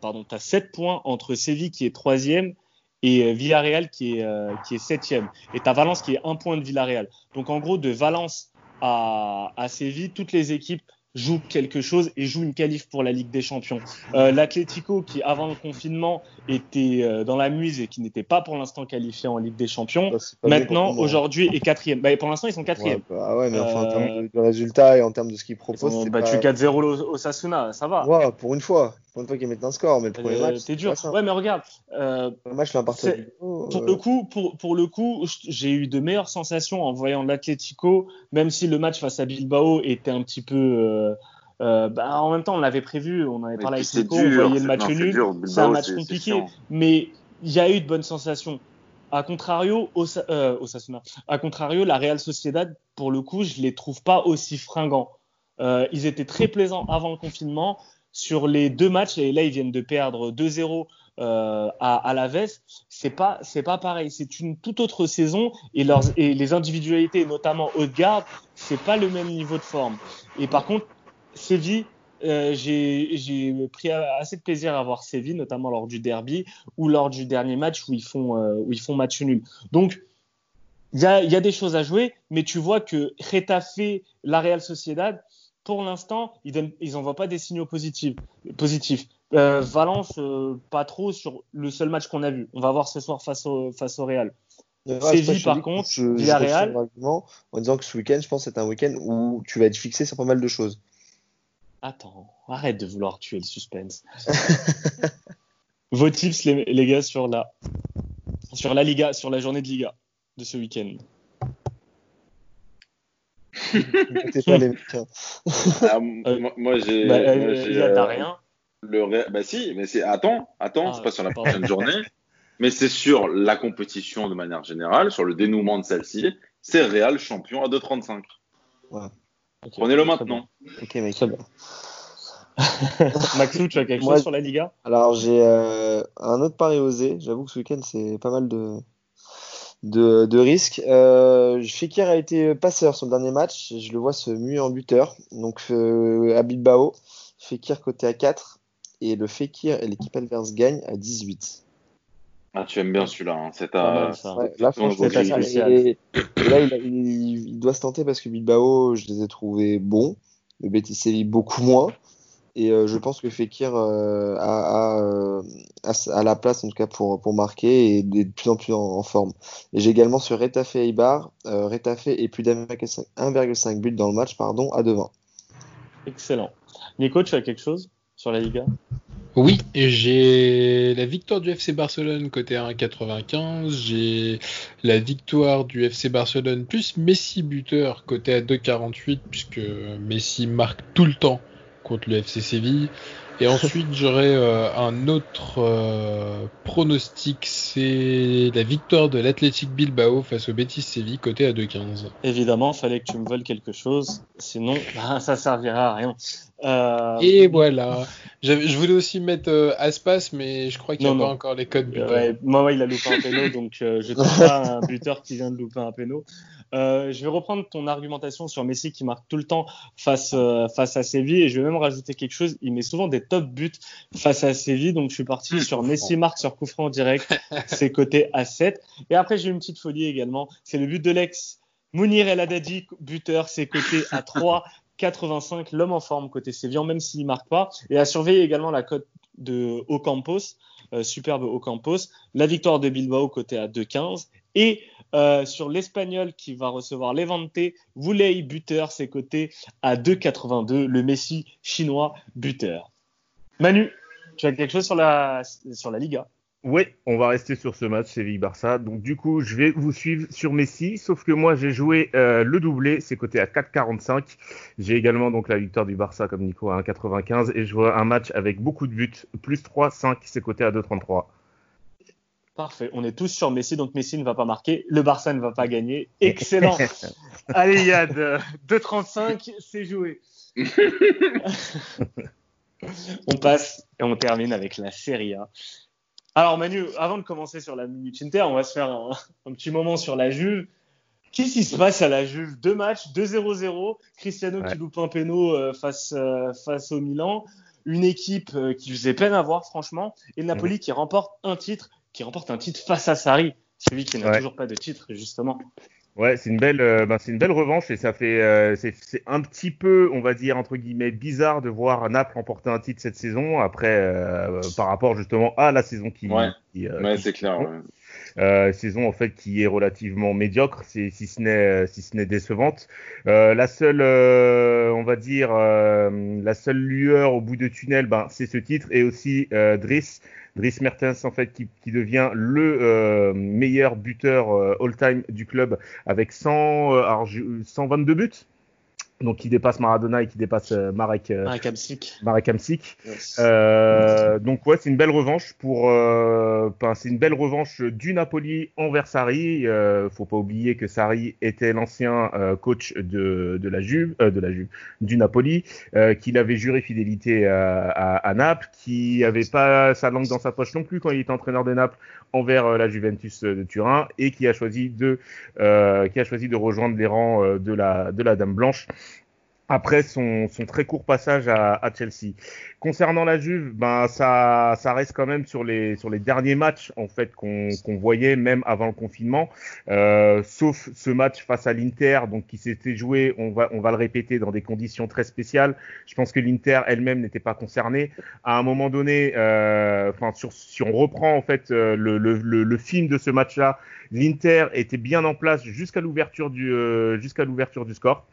pardon, t'as 7 points entre Séville qui est troisième et euh, Villarreal qui est, euh, qui est septième. Et tu as Valence qui est un point de Villarreal. Donc en gros, de Valence à, à Séville, toutes les équipes jouent quelque chose et jouent une qualif pour la Ligue des Champions. Euh, L'Atlético, qui avant le confinement était euh, dans la muse et qui n'était pas pour l'instant qualifié en Ligue des Champions, maintenant, pour aujourd'hui, est quatrième. Bah, pour l'instant, ils sont Ouais, quatrième. bah, ah ouais, mais enfin, en Euh, termes de, de résultats et en termes de ce qu'ils Ils proposent, ont c'est battu pas... 4-0 au, Sasuna, ça va. Ouais, pour une fois. Pour une fois qu'ils mettent un score, mais le premier Euh, match. T'es c'est dur. pas. Ouais, mais regarde, euh, Le match, là, coup, pour euh, le coup, pour, pour le coup, j'ai eu de meilleures sensations en voyant l'Atlético, même si le match face à Bilbao était un petit peu. Euh, euh, bah, en même temps, on l'avait prévu, on avait Et parlé avec Nico, on voyait le match non, c'est nul. dur. C'est un match compliqué, mais il y a eu de bonnes sensations. A contrario, au, euh, Osasuna. À contrario, la Real Sociedad, pour le coup, je les trouve pas aussi fringants. Euh, ils étaient très plaisants avant le confinement. Sur les deux matchs, et là, ils viennent de perdre 2-0 euh, à, la veste. C'est pas, c'est pas pareil. C'est une toute autre saison et et les individualités, notamment Odegaard, c'est pas le même niveau de forme. Et par contre, Séville, euh, j'ai pris assez de plaisir à voir Séville, notamment lors du derby ou lors du dernier match où ils font euh, où ils font match nul. Donc il y a, y a des choses à jouer, mais tu vois que Retafe, la Real Sociedad, pour l'instant, ils donnent, ils envoient pas des signaux positifs. Euh, Valence, euh, pas trop sur le seul match qu'on a vu. On va voir ce soir face au, face au Real. Séville, je par dis contre, je, je Villarreal. l'argument en disant que ce week-end, je pense que c'est un week-end où tu vas être fixé sur pas mal de choses. Attends, arrête de vouloir tuer le suspense. <laughs> Vos tips, les, les gars, sur la, sur la Liga, sur la journée de Liga de ce week-end. <laughs> Pas les mecs. Ah, moi, moi, j'ai. Bah, euh, euh, t'as rien. Le Real- Bah si, mais c'est. Attends, attends, Ah, c'est pas sur la prochaine journée, <laughs> mais c'est sur la compétition de manière générale, sur le dénouement de celle-ci. C'est Real champion à 2,35. Ok, Prenez-le très maintenant. Ok, mec. Très bien. <laughs> Maxou, tu as quelque Moi, chose sur la Liga? Alors, j'ai euh, un autre pari osé. J'avoue que ce week-end, c'est pas mal de, de, de risques. Euh, Fekir a été passeur sur le dernier match. Je le vois se muer en buteur. Donc, euh, à Bilbao, Fekir côté à 4. Et le Fekir et l'équipe adverse gagnent à 18. Ah, tu aimes bien celui-là. Hein. C'est. Ouais, là, Non, franchement, c'est pas ça, spécial. et- et là, il, a- il- il doit se tenter parce que Bilbao, je les ai trouvés bons. Le Betis Séville, beaucoup moins. Et euh, je pense que Fekir euh, a, a, euh, a, a la place, en tout cas, pour, pour marquer et est de plus en plus en, en forme. Et j'ai également sur Retafe et Eibar. Euh, Retafe est plus d'1,5 but dans le match, pardon, à 2,20. Excellent. Nico, tu as quelque chose? La Liga Oui, j'ai la victoire du FC Barcelone côté 1,95. J'ai la victoire du FC Barcelone plus Messi buteur côté à 2,48 puisque Messi marque tout le temps contre le FC Séville. Et ensuite, j'aurai euh, un autre euh, pronostic, c'est la victoire de l'Athletic Bilbao face au Betis Séville côté à 2,15. Évidemment, fallait que tu me voles quelque chose, sinon <laughs> bah, ça servira à rien. Euh, Et voilà. Je voulais aussi mettre euh, Aspas, mais je crois qu'il n'y a Non, pas encore les codes Euh, moi, ouais, il a loupé un péno, donc euh, je ne pas un buteur qui vient de louper un péno. Euh, je vais reprendre ton argumentation sur Messi qui marque tout le temps face, euh, face à Séville et je vais même rajouter quelque chose. Il met souvent des top buts face à Séville, donc je suis parti Mmh, sur Messi marque sur coup franc direct, <laughs> c'est coté à 7. Et après, j'ai une petite folie également, c'est le but de l'ex Mounir El Haddadi, buteur, c'est coté à 3. 85, l'homme en forme côté Séville, même s'il marque pas. Et à surveiller également la cote de Ocampos, euh, superbe Ocampos. La victoire de Bilbao côté à 2,15. Et euh, sur l'Espagnol qui va recevoir Levante, Vouley buteur, c'est coté à 2,82. Le Messi chinois buteur. Manu, tu as quelque chose sur la, sur la Liga? Oui, on va rester sur ce match Séville-Barça. Donc du coup, je vais vous suivre sur Messi, sauf que moi j'ai joué euh, le doublé, c'est coté à 4,45. J'ai également donc la victoire du Barça comme Nico à 1,95 et je vois un match avec beaucoup de buts, plus 3, 5, c'est coté à 2,33. Parfait, on est tous sur Messi, donc Messi ne va pas marquer, le Barça ne va pas gagner. Excellent. <laughs> Allez Yad, euh, 2,35, c'est joué. <laughs> on passe et on termine avec la Serie A. Alors Manu, avant de commencer sur la Minute Inter, on va se faire un, <laughs> un petit moment sur la Juve. Qu'est-ce qui se passe à la Juve? Deux matchs, 2-0-0, Cristiano Ouais. qui loupe un péno euh, face, euh, face au Milan, une équipe euh, qui faisait peine à voir franchement, et Napoli qui remporte un titre, qui remporte un titre face à Sarri, celui qui n'a Ouais. toujours pas de titre justement. Ouais, c'est une belle, euh, ben, c'est une belle revanche et ça fait, euh, c'est, un petit peu, on va dire entre guillemets, bizarre de voir Naples remporter un titre cette saison après, euh, par rapport justement à la saison qui, Ouais. qui, euh, Ouais, c'est clair. ouais. Euh, saison en fait qui est relativement médiocre, c'est- si ce n'est si ce n'est décevante. Euh, la seule, euh, on va dire, euh, la seule lueur au bout de tunnel, ben c'est ce titre et aussi euh, Driss. Driss Mertens en fait qui, qui devient le euh, meilleur buteur euh, all-time du club avec 100, euh, alors, je- 122 buts. Donc qui dépasse Maradona et qui dépasse euh, Marek, euh. Marek Hamsik. Euh, donc ouais, c'est une belle revanche pour. Euh, c'est une belle revanche du Napoli envers Sarri. Euh, faut pas oublier que Sarri était l'ancien euh, coach de, de la Juve, euh, de la Juve, du Napoli, euh, qu'il avait juré fidélité à, à, à Naples, qui avait pas sa langue dans sa poche non plus quand il était entraîneur de Naples envers la Juventus de Turin et qui a choisi de euh, qui a choisi de rejoindre les rangs de la de la Dame Blanche après son, très court passage à, Chelsea. Concernant la Juve, ben ça, reste quand même sur les derniers matchs en fait qu'on voyait même avant le confinement, euh, sauf ce match face à l'Inter, donc qui s'était joué, on va le répéter dans des conditions très spéciales. Je pense que l'Inter elle-même n'était pas concernée. À un moment donné, euh, enfin si on reprend en fait euh, le, film de ce match-là, l'Inter était bien en place jusqu'à l'ouverture du jusqu'à l'ouverture du score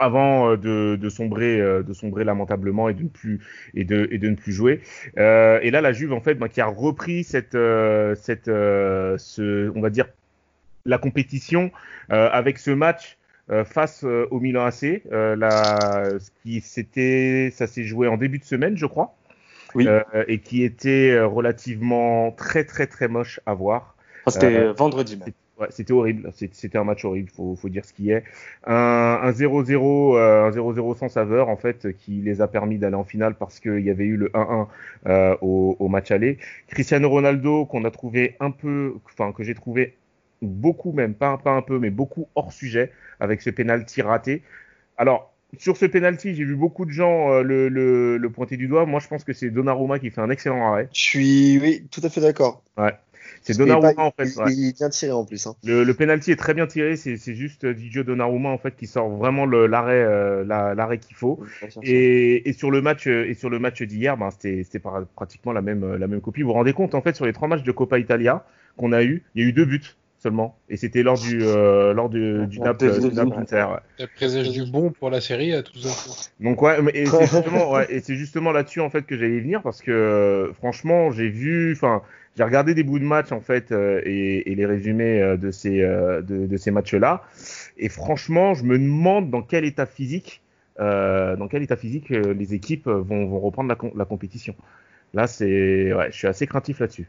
avant euh, de, de sombrer euh, de sombrer lamentablement et de ne plus et de et de ne plus jouer euh, et là la Juve en fait ben, qui a repris cette euh, cette euh, ce on va dire la compétition avec ce match face au Milan AC la ce qui c'était ça s'est joué en début de semaine je crois Oui. Et qui était relativement très très très moche à voir Enfin, C'était vendredi même. Ouais, c'était horrible. C'était un match horrible. Faut, faut dire ce qui est. Un un 0-0, euh, un 0-0 sans saveur en fait, qui les a permis d'aller en finale parce qu'il y avait eu le 1-1 euh, au, au match aller. Cristiano Ronaldo qu'on a trouvé un peu, enfin que j'ai trouvé beaucoup même, pas, pas un peu, mais beaucoup hors sujet avec ce penalty raté. Alors sur ce penalty, j'ai vu beaucoup de gens euh, le, le, le pointer du doigt. Moi, je pense que c'est Donnarumma qui fait un excellent arrêt. Je suis, oui, tout à fait d'accord. C'est Donnarumma pas- en fait. il, ouais. il est bien tiré en plus. Hein. Le, le penalty est très bien tiré, c'est juste Didio Donnarumma en fait qui sort vraiment l'arrêt euh, la- l'arrêt qu'il faut. Et, et sur le match et sur le match d'hier, ben c'était pratiquement la même la même copie. Vous vous rendez compte en fait sur les trois matchs de Coppa Italia qu'on a eu, il y a eu deux buts seulement et c'était lors du euh, lors du, du Naples. Inter. ouais. Ça présage du bon pour la série à tous. Donc ouais, mais- et c'est justement, ouais, justement là-dessus en fait que j'allais y venir parce que euh, franchement j'ai vu, enfin j'ai regardé des bouts de match en fait euh, et, et les résumés euh, de ces euh, de, de ces matchs-là et franchement je me demande dans quel état physique euh, dans quel état physique euh, les équipes vont, vont reprendre la, com- la compétition. Là c'est, ouais, je suis assez craintif là-dessus.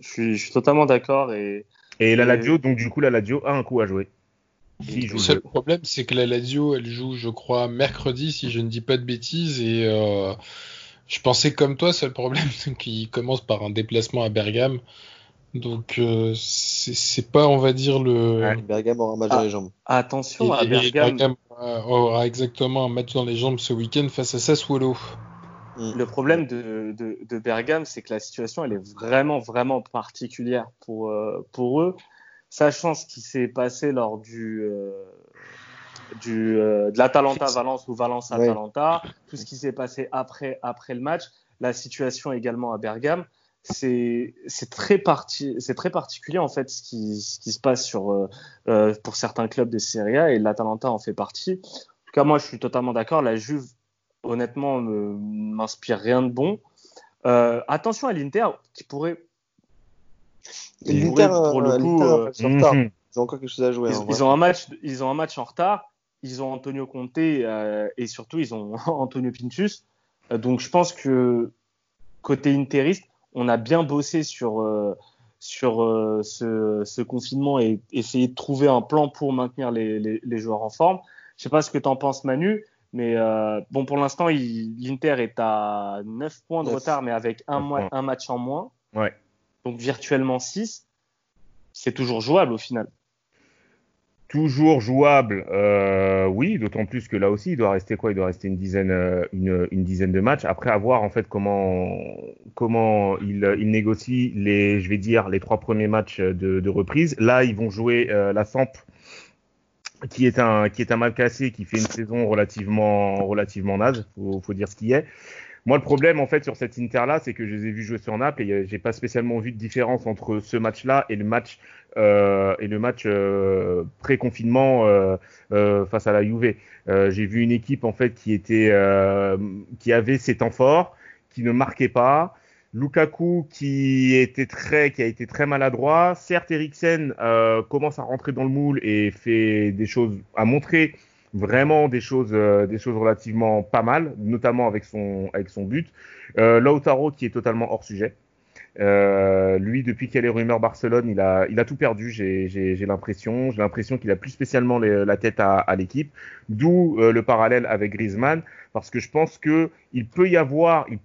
Je suis, je suis totalement d'accord et Et la Et- Lazio, donc du coup la Lazio a un coup à jouer. Le le seul jeu. problème, c'est que la Lazio, elle joue, je crois, mercredi, si je ne dis pas de bêtises, et euh, je pensais comme toi, seul problème, <laughs> c'est qu'il commence par un déplacement à Bergame. Donc, euh, c'est pas, on va dire, le. Ouais. Bergame aura un match Ah. dans les jambes. attention à Et- Bergame. Bergame aura- aura exactement un match dans les jambes ce week-end face à Sassuolo. Le problème de, de, de Bergame, c'est que la situation, elle est vraiment, vraiment particulière pour, euh, pour eux, sachant ce qui s'est passé lors du, euh, du, euh, de l'Atalanta Valence ou Valence Atalanta, tout ce qui s'est passé après, après le match, la situation également à Bergame, c'est c'est très parti, c'est très particulier en fait ce qui, ce qui se passe sur euh, euh, pour certains clubs de Serie A et l'Atalanta en fait partie. En tout cas, moi, je suis totalement d'accord. La Juve honnêtement, ne m'inspire rien de bon. Euh, attention à l'Inter, qui pourrait. L'Inter, pour le coup, euh. Mhm. Ils ont encore quelque chose à jouer. ils, ils ont un match, ils ont un match en retard. Ils ont Antonio Conte euh, et surtout ils ont <laughs> Antonio Pintus. Euh, donc je pense que côté interiste, on a bien bossé sur euh, sur ce, ce confinement et essayer de trouver un plan pour maintenir les, les, les joueurs en forme. Je sais pas ce que tu en penses Manu, mais bon pour l'instant l'Inter est à 9 points de retard mais avec un, mois, un match en moins. Ouais. Donc virtuellement 6. C'est toujours jouable au final. Toujours jouable, euh, oui, d'autant plus que là aussi, il doit rester quoi? Il doit rester une dizaine, euh, une, une dizaine de matchs. Après, à voir en fait comment comment il, il négocie les, je vais dire, les trois premiers matchs de, reprise. Là, ils vont jouer euh, la Samp, qui est un qui est un mal cassé, qui fait une saison relativement relativement naze. Faut, faut dire ce qui est. Moi, le problème, en fait, sur cette Inter-là, c'est que je les ai vus jouer sur Naples et euh, j'ai pas spécialement vu de différence entre ce match-là et le match euh, et le match euh, pré-confinement euh, face à la Juve. J'ai vu une équipe en fait qui était qui avait ses temps forts, qui ne marquait pas. Lukaku qui était très qui a été très maladroit. Certes, Eriksen commence à rentrer dans le moule et fait des choses à montrer vraiment des choses des choses relativement pas mal, notamment avec son avec son but. Lautaro qui est totalement hors sujet. Euh, lui, depuis qu'il y a les rumeurs Barcelone, il a, il a tout perdu. J'ai, l'impression, j'ai l'impression qu'il a plus spécialement la tête à, à l'équipe. D'où euh, le parallèle avec Griezmann, parce que je pense que il peut y avoir il-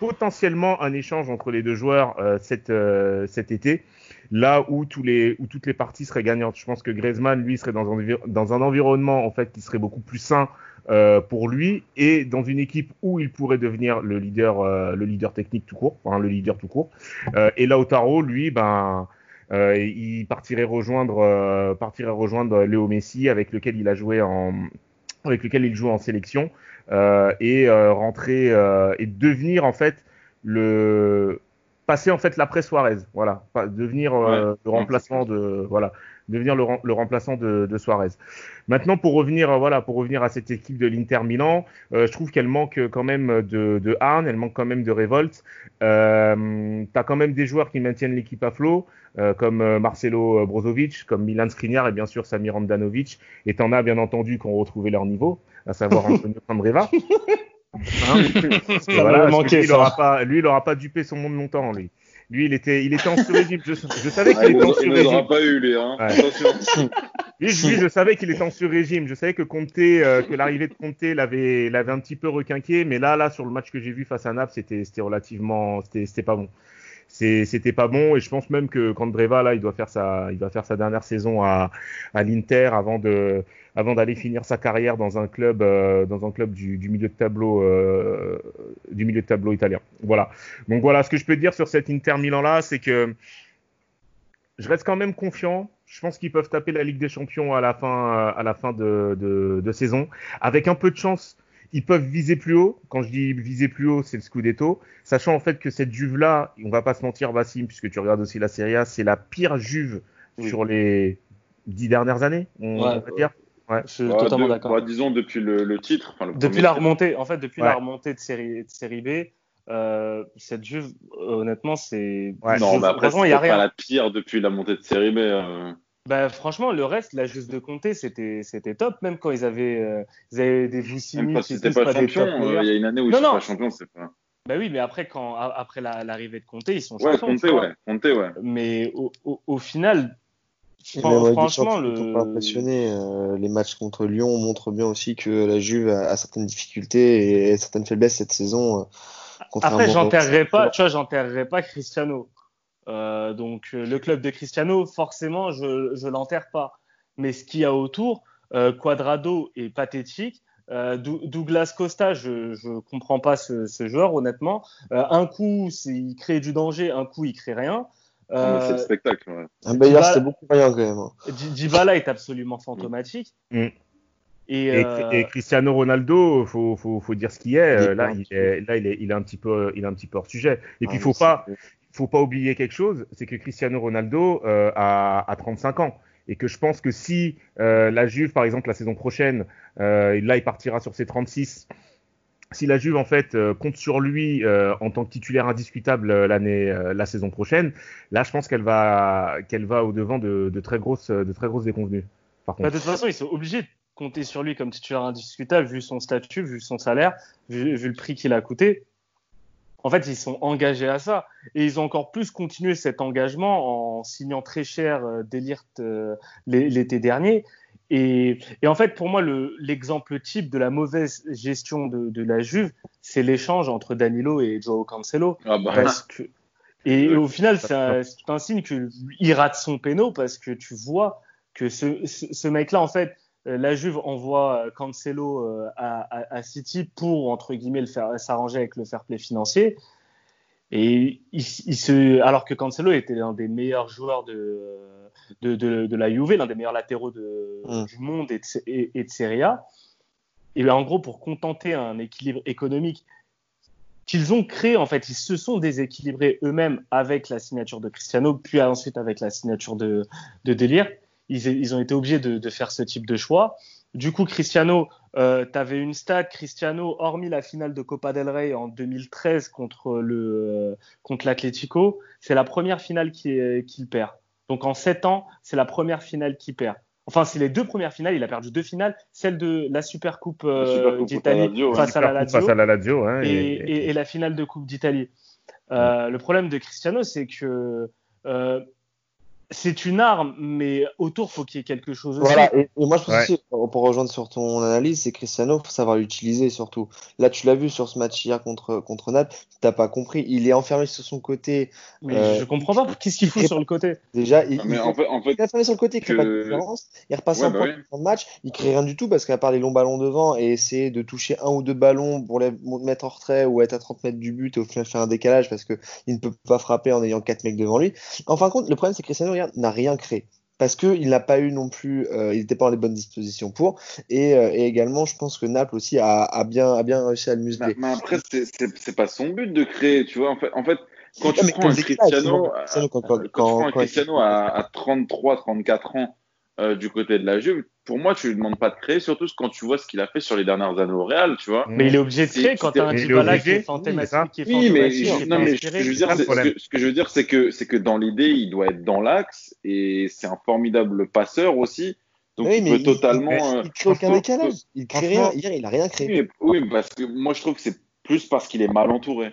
potentiellement un échange entre les deux joueurs euh, cet, euh, cet été, là où tous les, où toutes les parties seraient gagnantes. Je pense que Griezmann, lui, serait dans un, dans un environnement en fait qui serait beaucoup plus sain euh, pour lui et dans une équipe où il pourrait devenir le leader, euh, le leader technique tout court, le leader tout court. Euh, et Lautaro, lui, ben, euh, il partirait rejoindre, euh, partirait rejoindre Léo Messi avec lequel il a joué en, avec lequel il joue en sélection euh, et rentrer et devenir en fait le passer en fait l'après Suarez, voilà, devenir euh, le remplaçant de voilà, devenir le, le remplaçant de, de Suarez. Maintenant pour revenir euh, voilà, pour revenir à cette équipe de l'Inter Milan, euh, je trouve qu'elle manque quand même de, de hargne, elle manque quand même de révolte. Euh, T'as quand même des joueurs qui maintiennent l'équipe à flot, euh, comme euh, Marcelo Brozovic, comme Milan Skriniar et bien sûr Samir Andanovic. Et t'en as bien entendu qui ont retrouvé leur niveau, à savoir <laughs> Antonio Candreva. Hein <laughs> voilà, manqué, lui, il aura pas, lui, il aura pas dupé son monde longtemps, lui. Lui, il était, il était en sur-régime. Je, je savais qu'il il était en pas eu, lui. Hein. Ouais. <laughs> Lui, je- lui, je savais qu'il était en sur-régime. Je savais que Conte, euh, que l'arrivée de Conte l'avait, l'avait un petit peu requinqué. Mais là, là, sur le match que j'ai vu face à Naples, c'était, c'était relativement, c'était, c'était pas bon. c'était pas bon et je pense même que Kandreva là il doit faire sa il va faire sa dernière saison à, à l'Inter avant de avant d'aller finir sa carrière dans un club euh, dans un club du, du milieu de tableau euh, du milieu de tableau italien voilà donc voilà ce que je peux dire sur cet Inter Milan là c'est que je reste quand même confiant je pense qu'ils peuvent taper la Ligue des Champions à la fin à la fin de, de, de saison avec un peu de chance ils peuvent viser plus haut. Quand je dis viser plus haut, c'est le Scudetto. Sachant en fait que cette Juve-là, on va pas se mentir, Vassim, puisque tu regardes aussi la Serie A, c'est la pire Juve sur les dix dernières années, on, Ouais. va dire. Ouais. Je suis Ouais, totalement d'accord. ouais, disons depuis le, le titre. le Depuis la titre. remontée, en fait, depuis Ouais. la remontée de série, de série B, euh, cette Juve, honnêtement, c'est. Ouais. Non, mais après, il y c'est pas la pire depuis la montée de série B. euh. Bah, franchement, le reste, la Juve de Comté, c'était, c'était top, même quand ils avaient, euh, ils avaient des Même parce que qui c'était pas des champion. euh. Il y a une année où ils Non, sont pas champions, c'est pas. Bah oui, mais après, quand, après la- l'arrivée de Comté, ils sont Ouais, champions. Conte, vois. ouais. Conte, ouais. Mais au, au, au final, fran- franchement, pas le. impressionné. Euh, les matchs contre Lyon montrent bien aussi que la Juve a, a certaines difficultés et certaines faiblesses cette saison. euh, Après, j'enterrerai pas, tu vois, j'enterrerai pas Cristiano. Euh, donc, le club de Cristiano, forcément, je, je l'enterre pas. Mais ce qu'il y a autour, Quadrado est pathétique. Dou- Douglas Costa, je, je comprends pas ce, ce joueur, honnêtement. Un coup, il crée du danger, un coup, il crée rien. Mais C'est le Euh, spectacle. ouais. Un Bayard, Dybala- c'était beaucoup moyen quand même. hein. Dybala est absolument fantomatique. Mm. Et, Et, euh, et Cristiano Ronaldo, faut, faut, faut dire ce qu'il est. Euh, là, il est, là, il est, il est un petit peu, il est un petit peu hors sujet. Et puis, Ah, faut mais pas, faut pas oublier quelque chose, c'est que Cristiano Ronaldo euh, a, a 35 ans. Et que je pense que si euh, la Juve, par exemple, la saison prochaine, euh, là, il partira sur ses 36. Si la Juve, en fait, euh, compte sur lui euh, en tant que titulaire indiscutable euh, l'année, euh, la saison prochaine, là, je pense qu'elle va, qu'elle va au devant de, de très grosses, de très grosses déconvenues. Par Bah, contre. de toute façon, ils sont obligés de compter sur lui comme titulaire indiscutable, vu son statut, vu son salaire, vu, vu le prix qu'il a coûté. En fait, ils sont engagés à ça. Et ils ont encore plus continué cet engagement en signant très cher euh, Delirte l'é- l'été dernier. Et, et en fait, pour moi, le- l'exemple type de la mauvaise gestion de, de la Juve, c'est l'échange entre Danilo et Joao Cancelo. Ah bah, Parce que, et au final, c'est un, un signe qu'il rate son péno parce que tu vois que ce, ce, ce mec-là, en fait, euh, la Juve envoie euh, Cancelo euh, à, à, à City pour, entre guillemets, s'arranger avec le fair play financier. Et il, il se, alors que Cancelo était l'un des meilleurs joueurs de, de, de, de la Juve, l'un des meilleurs latéraux de, Mm. du monde et de, et, et de Serie A. Et bien, en gros, pour contenter un équilibre économique qu'ils ont créé, en fait, ils se sont déséquilibrés eux-mêmes avec la signature de Cristiano, puis ensuite avec la signature de, de Délire. Ils, ils ont été obligés de, de faire ce type de choix. Du coup, Cristiano, euh, tu avais une stat, Cristiano, hormis la finale de Copa del Rey en 2013 contre le euh, contre l'Atlético, c'est la première finale qu'il perd. Donc en sept ans, c'est la première finale qu'il perd. Enfin, c'est les deux premières finales. Il a perdu deux finales, celle de la Supercoupe La euh, la d'Italie ouais. face à la Lazio Face à la Lazio, hein, et, et- et- et la finale de Coupe d'Italie. Euh, Le problème de Cristiano, c'est que euh, c'est une arme, mais autour, faut qu'il y ait quelque chose aussi. Voilà, et, et moi je pense Ouais. aussi, pour rejoindre sur ton analyse, c'est Cristiano, faut savoir l'utiliser surtout. Là, tu l'as vu sur ce match hier contre, contre Naples, t'as pas compris. Il est enfermé sur son côté. Mais Euh, je comprends pas. Qu'est-ce qu'il fout sur le côté? Déjà, il, mais il- en fait, en fait il est enfermé sur le côté, il crée que- pas de différence. Il repasse Ouais, en bah point oui. de match, il crée rien du tout parce qu'à part les longs ballons devant et essayer de toucher un ou deux ballons pour les mettre en retrait ou être à 30 mètres du but et au final faire un décalage parce que il ne peut pas frapper en ayant quatre mecs devant lui. En fin de compte, le problème c'est Cristiano regarde, n'a rien créé. Parce qu'il n'a pas eu non plus, euh, il n'était pas dans les bonnes dispositions pour, et, euh, et également je pense que Naples aussi a, a bien, a bien réussi à le Mais, museler. mais après, c'est- pas son but de créer, tu vois. En fait, en fait quand tu prends un Cristiano, à- Cristiano, quand- quand, quand- tu prends un quand- Cristiano à, à 33, 34 ans euh, du côté de la Juve, pour moi, tu lui demandes pas de créer, surtout quand tu vois ce qu'il a fait sur les dernières années au Real, tu vois. Mais il est obligé de créer quand t'as un Dybala qui est oui, fantomatique, ça. qui est Oui, mais, fantomatique, je, qui est non, mais je veux dire, ce, que, ce que je veux dire, c'est que, c'est que dans l'idée, il doit être dans l'axe et c'est un formidable passeur aussi. Donc, Oui, il peut il- totalement. il, euh, il crée aucun décalage. Il crée rien. Hier, il a rien créé. oui, mais- oui, parce que moi, je trouve que c'est plus parce qu'il est mal entouré.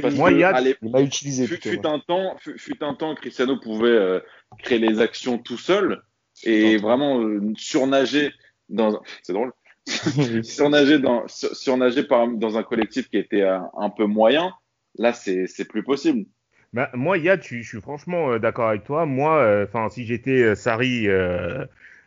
Parce Moi, que, il y a- Il utilisé fut, plutôt. fut ouais. un temps, fut, fut un temps, Cristiano pouvait euh, créer les actions tout seul et vraiment euh, surnager dans. C'est drôle. <laughs> surnager dans sur- surnager par, dans un collectif qui était euh, un peu moyen. Là, c'est c'est plus possible. Bah, moi, Yad, je, je suis franchement euh, d'accord avec toi. Moi, euh, enfin, si j'étais euh, Sarri, euh,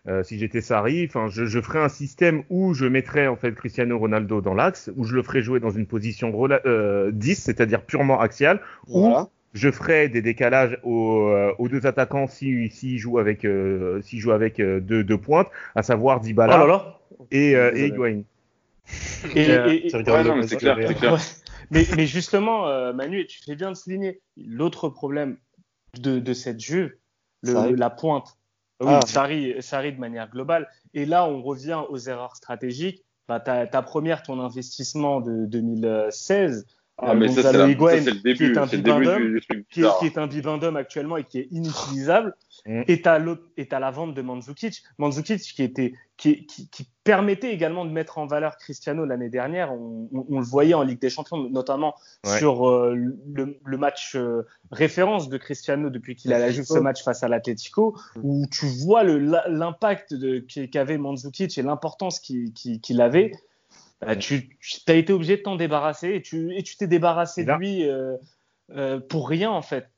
euh, si j'étais Sarri, enfin, je, je ferais un système où je mettrais en fait Cristiano Ronaldo dans l'axe, où je le ferais jouer dans une position euh, 10, c'est-à-dire purement axiale, Voilà. Je ferais des décalages aux, euh, aux deux attaquants s'ils si, jouent avec, euh, s'ils jouent avec euh, deux, deux pointes, à savoir Oh Dybala là là. et, euh, et Désolé. Higuain. Et, et- et- tu regardes Ouais, non, le mais c'est match clair, de c'est Real. clair. Ouais. <laughs> Mais, mais justement, euh, Manu, tu fais bien de souligner l'autre problème de, de cette Juve, le- la pointe. Oui, Ah. Sarri, Sarri de manière globale. Et là, on revient aux erreurs stratégiques. Bah, ta, ta première, ton investissement de 2016, Ah, euh, mais ça, c'est le qui début, est un c'est le début bibendum, du, du truc qui qui est un bibendum actuellement et qui est inutilisable. Mm. Et t'as la vente de Mandzukic. Mandzukic qui était, qui, qui, qui permettait également de mettre en valeur Cristiano l'année dernière. On, on- on le voyait en Ligue des Champions, notamment Ouais. sur euh, le, le match euh, référence de Cristiano depuis qu'il a la Juve, ce match face à l'Atletico, où tu vois l'impact qu'avait Mandzukic et l'importance qu'il avait. Bah, tu as été obligé de t'en débarrasser et tu et tu t'es débarrassé de lui euh, euh, pour rien en fait.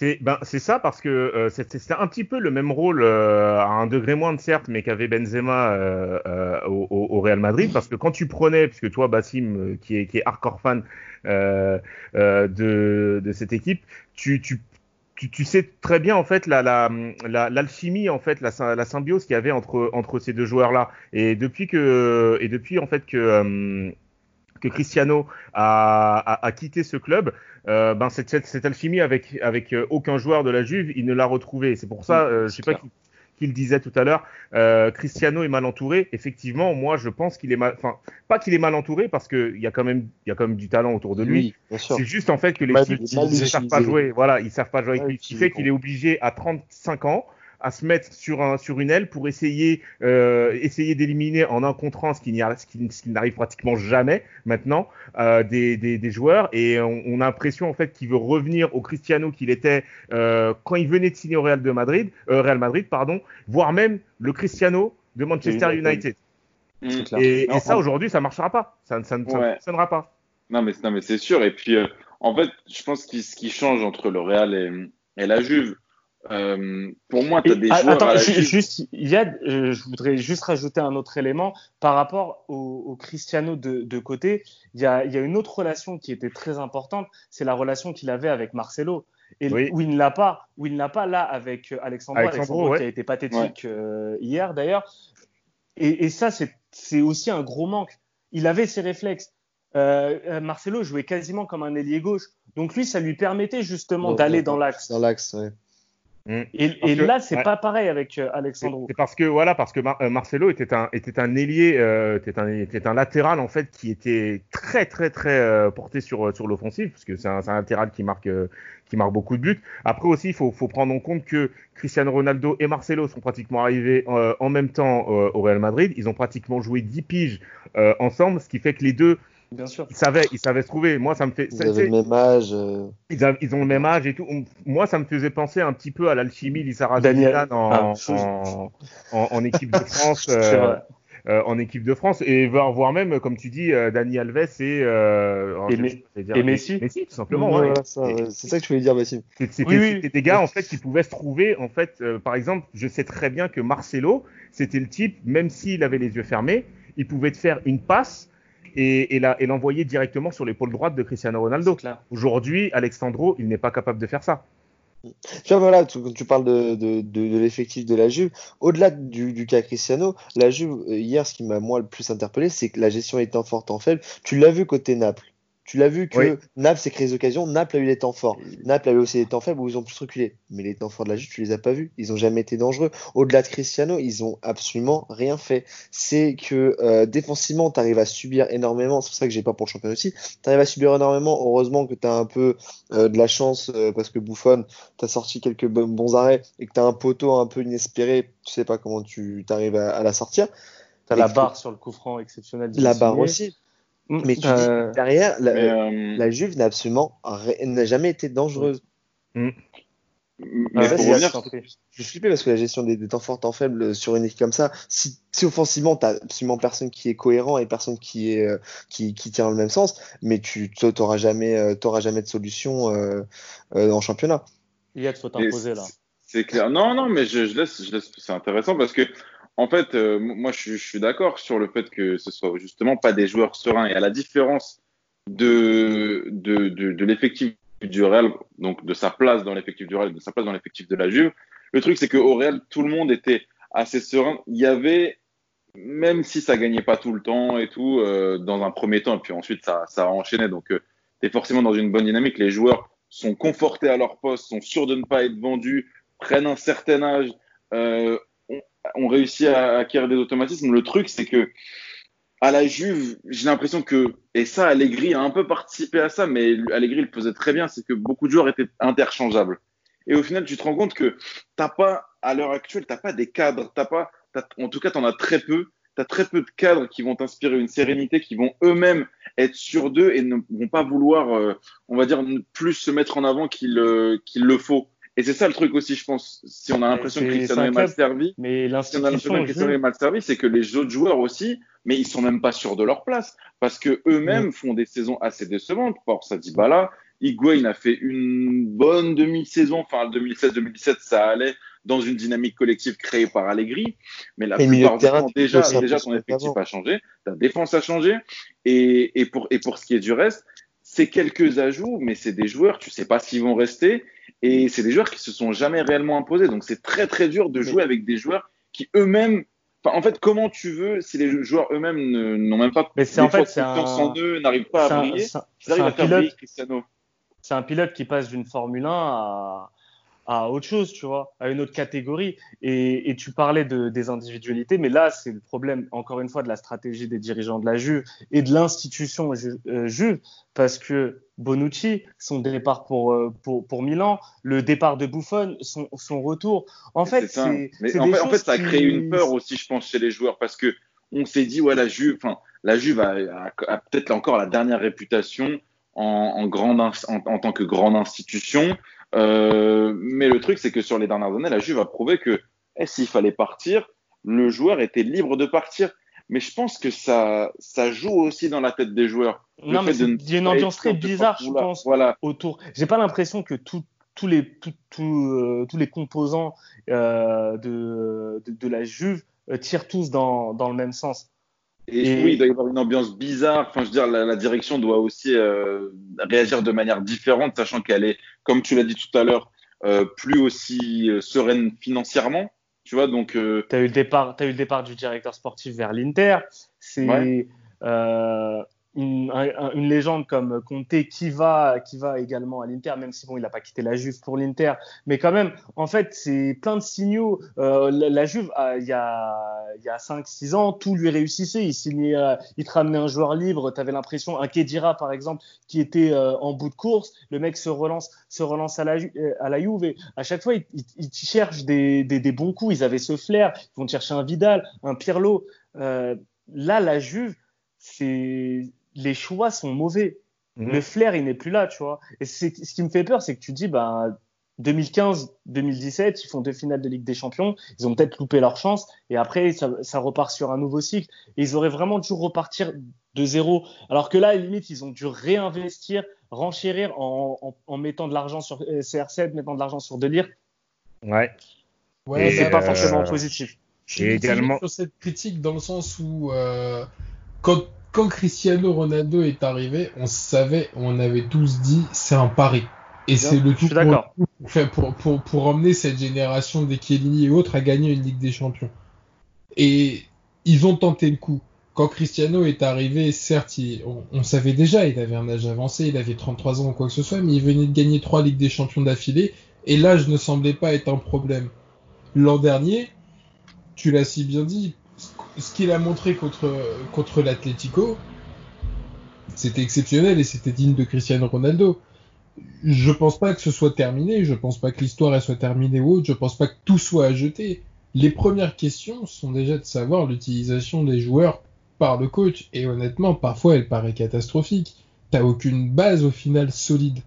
C'est ben, c'est ça parce que euh, c'était un petit peu le même rôle euh, à un degré moindre certes, mais qu'avait Benzema euh, au, Real Madrid. Parce que quand tu prenais, puisque toi Bassim qui est qui est hardcore fan de de cette équipe, tu tu tu, tu sais très bien en fait la la la- l'alchimie en fait la, la symbiose qu'il y avait entre entre ces deux joueurs là et depuis que et depuis en fait que euh, que Cristiano a, a, a quitté ce club, euh, ben cette, cette, cette alchimie avec avec euh, aucun joueur de la Juve, il ne l'a retrouvé. C'est pour ça, euh, je sais pas qui, qui le disait tout à l'heure, euh, Cristiano est mal entouré. Effectivement, moi je pense qu'il est mal, enfin pas qu'il est mal entouré parce que il y a quand même il y a quand même du talent autour de lui. Oui. C'est juste en fait que les types utilisé. ne savent pas jouer. Voilà, ils savent pas jouer avec lui. Ce qui fait qu'il est obligé à 35 ans à se mettre sur un sur une aile pour essayer euh, essayer d'éliminer en un contre un ce qui n'y a- ce qui, ce qui n'arrive pratiquement jamais maintenant euh, des, des, des joueurs et on, on a l'impression en fait qu'il veut revenir au Cristiano qu'il était euh, quand il venait de signer au Real de Madrid Real Madrid pardon voire même le Cristiano de Manchester United. Mm. et, Non, et ça aujourd'hui ça marchera pas ça, ça, ça Ouais. ne fonctionnera pas Non, mais, non, mais c'est sûr. Et puis, euh, en fait, je pense que ce qui change entre le Real et, et la Juve, euh, pour moi, tu as des ah, joueurs attends, à la ju- Juve. juste, Yad, euh, je voudrais juste rajouter un autre élément par rapport au, au Cristiano de, de côté. Il y a, il y a une autre relation qui était très importante, c'est la relation qu'il avait avec Marcelo. Et Oui. où il ne l'a pas, où il ne l'a pas là avec euh, Alexandro, ouais. qui a été pathétique euh, hier d'ailleurs. Et, et ça, c'est aussi un gros manque. Il avait ses réflexes. Euh, Marcelo jouait quasiment comme un ailier gauche. Donc lui, ça lui permettait justement d'aller dans- dans l'axe. Dans l'axe, ouais. Et, Parce et que- là, c'est ouais. pas pareil avec euh, C'est Alexandro. c'est parce que voilà, parce que Mar- euh, Marcelo était un était un ailier, euh, était un était un latéral en fait qui était très très très euh, porté sur sur l'offensive parce que c'est un, latéral qui marque qui marque beaucoup de buts. Après aussi, il faut faut prendre en compte que Cristiano Ronaldo et Marcelo sont pratiquement arrivés en même temps au Real Madrid. Ils ont pratiquement joué 10 piges ensemble, ce qui fait que les deux Bien sûr. ils savaient ils savaient se trouver. Moi, ça me fait Ils avaient le même âge. euh, ils, a- ils ont le même âge et tout. Moi, ça me faisait penser un petit peu à l'alchimie d'Issara Daniel- Zidane en, Ah, en, en, en équipe de France, <laughs> euh, euh, en équipe de France, et voire, voire même, comme tu dis, euh, Dani Alves et, euh, Et je- Me- je vais dire- et Messi. Messi, tout simplement. ouais. C'est ça que tu voulais dire. C'est- C'était Oui, oui. c'était des gars en fait qui pouvaient se trouver en fait. euh, par exemple, je sais très bien que Marcelo, c'était le type, même s'il avait les yeux fermés, il pouvait te faire une passe et, et la- et l'envoyer directement sur l'épaule droite de Cristiano Ronaldo. Aujourd'hui, Alexandro, il n'est pas capable de faire ça. Tu vois, voilà, tu- quand tu parles de, de, de, de l'effectif de la Juve, au-delà du, du cas Cristiano, la Juve, euh, hier, ce qui m'a moi le plus interpellé, c'est que la gestion étant forte en faible. Tu l'as vu côté Naples. Tu l'as vu que Oui. Naples s'est créé des occasions, Naples a eu des temps forts. Naples avait aussi des temps faibles où ils ont plus reculé. Mais les temps forts de la Juve, tu les as pas vus. Ils ont jamais été dangereux. Au-delà de Cristiano, ils ont absolument rien fait. C'est que euh, défensivement, tu arrives à subir énormément. C'est pour ça que j'ai peur pour le championnat aussi. Tu arrives à subir énormément. Heureusement que tu as un peu euh, de la chance euh, parce que Buffon, tu as sorti quelques bons, arrêts et que tu as un poteau un peu inespéré. Tu sais pas comment tu arrives à, à la sortir. T'as la barre sur le coup franc exceptionnel. La barre aussi. Mm, Mais tu euh, dis, derrière, la, Mais, euh, la Juve n'a absolument n'a jamais été dangereuse. Mais Ah, pour vas-y, revenir, je suis flippé parce que la gestion des, des temps forts, temps faibles sur une équipe comme ça, si, si offensivement, t'as absolument personne qui est cohérent et personne qui est euh, qui, qui tire dans le même sens, mais tu t'auras jamais euh, t'auras jamais de solution euh, euh, en championnat. Yad, faut Et t'imposer là. c'est- C'est clair. Non, non, mais je, je laisse, je laisse. C'est intéressant parce que, en fait, euh, moi, je, suis- d'accord sur le fait que ce soit justement pas des joueurs sereins. Et à la différence de, l'effectif du Real, donc de sa place dans l'effectif du Real, de sa place dans l'effectif de la Juve, le truc, c'est qu'au Real, tout le monde était assez serein. Il y avait, même si ça gagnait pas tout le temps et tout, euh, dans un premier temps, et puis ensuite ça, ça a enchaîné. Donc, tu es forcément dans une bonne dynamique. Les joueurs sont confortés à leur poste, sont sûrs de ne pas être vendus, prennent un certain âge, euh, ont, réussi à acquérir des automatismes. Le truc, c'est que à la Juve, j'ai l'impression que, et ça, Allegri a un peu participé à ça, mais Allegri le faisait très bien, c'est que beaucoup de joueurs étaient interchangeables. Et au final, tu te rends compte que t'as pas, à l'heure actuelle, t'as pas des cadres, t'as pas, en tout cas, t'en as très peu. T'as très peu de cadres qui vont t'inspirer une sérénité, qui vont eux-mêmes être sûrs d'eux et ne vont pas vouloir, euh, on va dire, plus se mettre en avant qu'il euh, qu'il le faut. Et c'est ça le truc aussi, je pense. Si on a l'impression que Cristiano est mal servi, Mais si on a l'impression que Cristiano est mal servi, c'est que les autres joueurs aussi, mais ils sont même pas sûrs de leur place. Parce que eux-mêmes font des saisons assez décevantes. Pour ça dit là, Higuain a fait une bonne demi-saison, enfin 2016-2017 ça allait dans une dynamique collective créée par Allegri, mais la Et plupart du temps déjà, déjà ton effectif a changé, ta défense a changé. Et, et pour et pour ce qui est du reste, c'est quelques ajouts, mais c'est des joueurs, tu sais pas s'ils vont rester et c'est des joueurs qui se sont jamais réellement imposés. Donc c'est très très dur de jouer avec des joueurs qui eux-mêmes. Enfin, en fait, comment tu veux si les joueurs eux-mêmes n'ont même pas Mais c'est en fait, c'est un- en eux, n'arrivent pas à briller, un- un pilote, c'est un pilote qui passe d'une Formule 1 à, à autre chose, tu vois, à une autre catégorie. Et, et tu parlais de, des individualités, mais là, c'est le problème, encore une fois, de la stratégie des dirigeants de la Juve et de l'institution Ju- euh, Juve, parce que Bonucci, son départ pour, euh, pour, pour Milan, le départ de Buffon, son, son retour. En fait, C'est en fait, en fait, ça a qui- créé une peur aussi, je pense, chez les joueurs parce que on s'est dit, ouais, la Juve, enfin, la Juve a, a- a peut-être encore la dernière réputation en, en, grande, ins- en, en tant que grande institution. Euh, mais le truc, c'est que sur les dernières années, la Juve a prouvé que eh, s'il fallait partir, le joueur était libre de partir. Mais je pense que ça, ça joue aussi dans la tête des joueurs. Non, mais de il y a une ambiance très bizarre, je pense, Voilà. autour. J'ai pas l'impression que tout- tous les, tout- tout, euh, tous les composants euh, de, de, de la Juve euh, tirent tous dans, dans le même sens. Et, Et- oui, il doit y avoir une ambiance bizarre. Enfin, je veux dire, la, la direction doit aussi euh, réagir de manière différente, sachant qu'elle est, comme tu l'as dit tout à l'heure, euh, plus aussi euh, sereine financièrement. Tu vois, donc euh, Tu as eu, le départ- t'as eu le départ du directeur sportif vers l'Inter. C'est Ouais. Une, un- une légende comme Conte qui va, qui va également à l'Inter, même si bon, il n'a pas quitté la Juve pour l'Inter. Mais quand même, en fait, c'est plein de signaux. Euh, la, Juve, euh, il y a, a 5-6 ans, tout lui réussissait. Il, signait, euh, te ramenait un joueur libre. Tu avais l'impression, un Kedira par exemple, qui était euh, en bout de course. Le mec se relance, se relance à la, euh, à la Juve. Et à chaque fois, il, il, il cherche des, des, des bons coups. Ils avaient ce flair. Ils vont chercher un Vidal, un Pirlo. Là, la Juve, c'est les choix sont mauvais. Mhm. Le flair, il n'est plus là, tu vois. Et c'est ce qui me fait peur, c'est que tu dis, bah, 2015-2017, ils font deux finales de Ligue des Champions, ils ont peut-être loupé leur chance, et après, ça, ça repart sur un nouveau cycle. Et ils auraient vraiment dû repartir de zéro. Alors que là, limite, ils ont dû réinvestir, renchérir en, en, en mettant de l'argent sur euh, CR7, mettant de l'argent sur Delire. Ouais. Ouais, et c'est bah, pas euh, forcément positif. Je suis également- sur cette critique dans le sens où euh, quand, quand Cristiano Ronaldo est arrivé, on savait, on avait tous dit c'est un pari. Et c'est le tout pour, enfin, pour, pour, pour emmener cette génération des Chiellini et autres à gagner une Ligue des Champions. Et ils ont tenté le coup. Quand Cristiano est arrivé, certes, il- on, on savait déjà, il avait un âge avancé, il avait 33 ans ou quoi que ce soit, mais il venait de gagner trois Ligues des Champions d'affilée, et l'âge ne semblait pas être un problème. L'an dernier, tu l'as si bien dit, ce qu'il a montré contre, contre l'Atlético, c'était exceptionnel et c'était digne de Cristiano Ronaldo. Je pense pas que ce soit terminé, je pense pas que l'histoire soit terminée ou autre, je pense pas que tout soit à jeter. Les premières questions sont déjà de savoir l'utilisation des joueurs par le coach et honnêtement, parfois elle paraît catastrophique. T'as aucune base au final solide.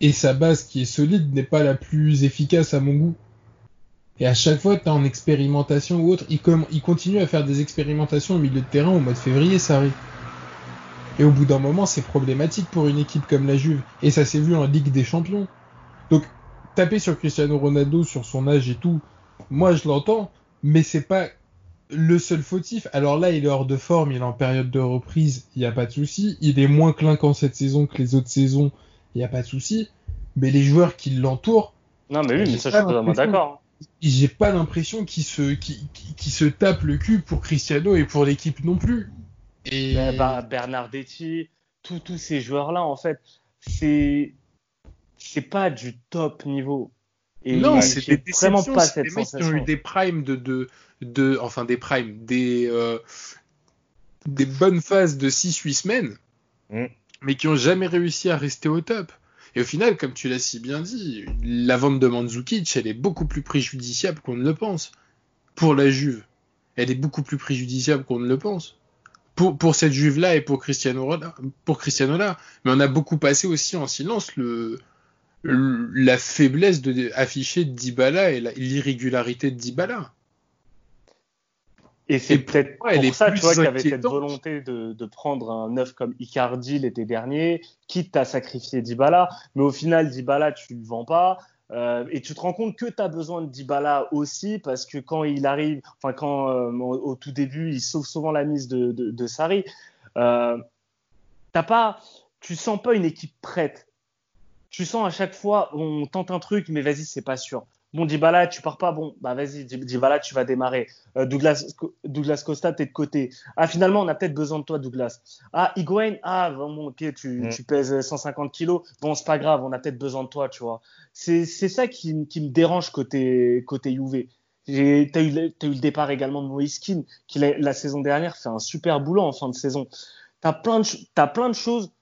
et sa base qui est solide n'est pas la plus efficace à mon goût. Et à chaque fois, tu en expérimentation ou autre, il, il continue à faire des expérimentations au milieu de terrain au mois de février, ça arrive. Et au bout d'un moment, c'est problématique pour une équipe comme la Juve. Et ça s'est vu en Ligue des Champions. Donc, taper sur Cristiano Ronaldo, sur son âge et tout, moi je l'entends, mais c'est pas le seul fautif. Alors là, il est hors de forme, il est en période de reprise, il n'y a pas de souci. Il est moins clinquant cette saison que les autres saisons, il n'y a pas de souci. Mais les joueurs qui l'entourent. Non, mais oui, mais ça, je suis totalement d'accord. J'ai pas l'impression qu'ils se, qui, se tapent le cul pour Cristiano et pour l'équipe non plus. Et... Bah, Bernardetti, tous ces joueurs-là, en fait, c'est c'est pas du top niveau. Et non, c'est des déceptions, pas cette des mecs qui ont eu des primes de, de, de enfin des primes, des, euh, des bonnes phases de 6-8 semaines, mm. mais qui ont jamais réussi à rester au top. Et au final, comme tu l'as si bien dit, la vente de Mandzukic, elle est beaucoup plus préjudiciable qu'on ne le pense. Pour la Juve, elle est beaucoup plus préjudiciable qu'on ne le pense. Pour, cette Juve-là et pour Cristiano, pour Cristiano là. Mais on a beaucoup passé aussi en silence le, la faiblesse de, affichée de Dybala et l'irrégularité de Dybala. Et c'est peut-être pour ça, tu vois, qu'il y avait cette volonté de, de, prendre un neuf comme Icardi l'été dernier, quitte à sacrifier Dybala, mais au final, Dybala, tu le vends pas. Euh, et tu te rends compte que tu as besoin de Dybala aussi, parce que quand il arrive, enfin, quand euh, au, tout début, il sauve souvent la mise de, de, de Sarri, euh, t'as pas, tu sens pas une équipe prête tu sens à chaque fois, on tente un truc, mais vas-y, c'est pas sûr. Bon, Dybala, tu pars pas, bon, bah vas-y, Dybala, tu vas démarrer. Euh, Douglas, Douglas Costa, t'es de côté. Ah, finalement, on a peut-être besoin de toi, Douglas. Ah, Higuain, ah, bon, ok, tu, mm. tu pèses 150 kilos. Bon, c'est pas grave, on a peut-être besoin de toi, tu vois. C'est, c'est ça qui, qui me dérange côté, côté Juve. T'as eu, as eu le départ également de Moïse qui la, la saison dernière fait un super boulot en fin de saison. T'as plein de, plein de choses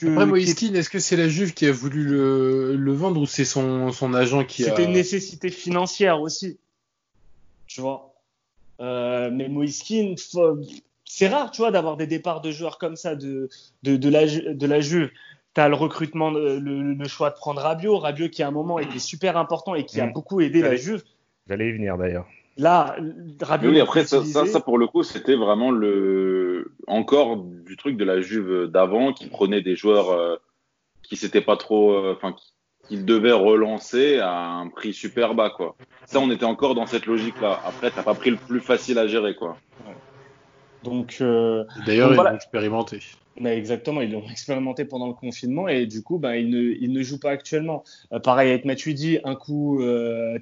après, Moïse est-ce que c'est la Juve qui a voulu le, vendre ou c'est son, son agent qui a. C'était une nécessité financière aussi. Tu vois. Euh, mais Moïse c'est rare, tu vois, d'avoir des départs de joueurs comme ça de, de, de, la, de la Juve. Tu as le recrutement, le, le, choix de prendre Rabiot. Rabiot qui à un moment était super important et qui a mm. beaucoup aidé la Juve. J'allais y venir d'ailleurs. Là, Rabiot. Oui, après, ça, ça, pour le coup, c'était vraiment le encore du truc de la Juve d'avant qui prenait des joueurs euh, qui s'étaient pas trop, euh, enfin, qu'il devait relancer à un prix super bas, quoi. Ça, on était encore dans cette logique-là. Après, t'as pas pris le plus facile à gérer, quoi. Donc. Euh, D'ailleurs, ils l'ont expérimenté. Mais exactement, ils l'ont expérimenté pendant le confinement et du coup, ben, ils, ne, ils ne jouent pas actuellement. pareil avec Matuidi, un coup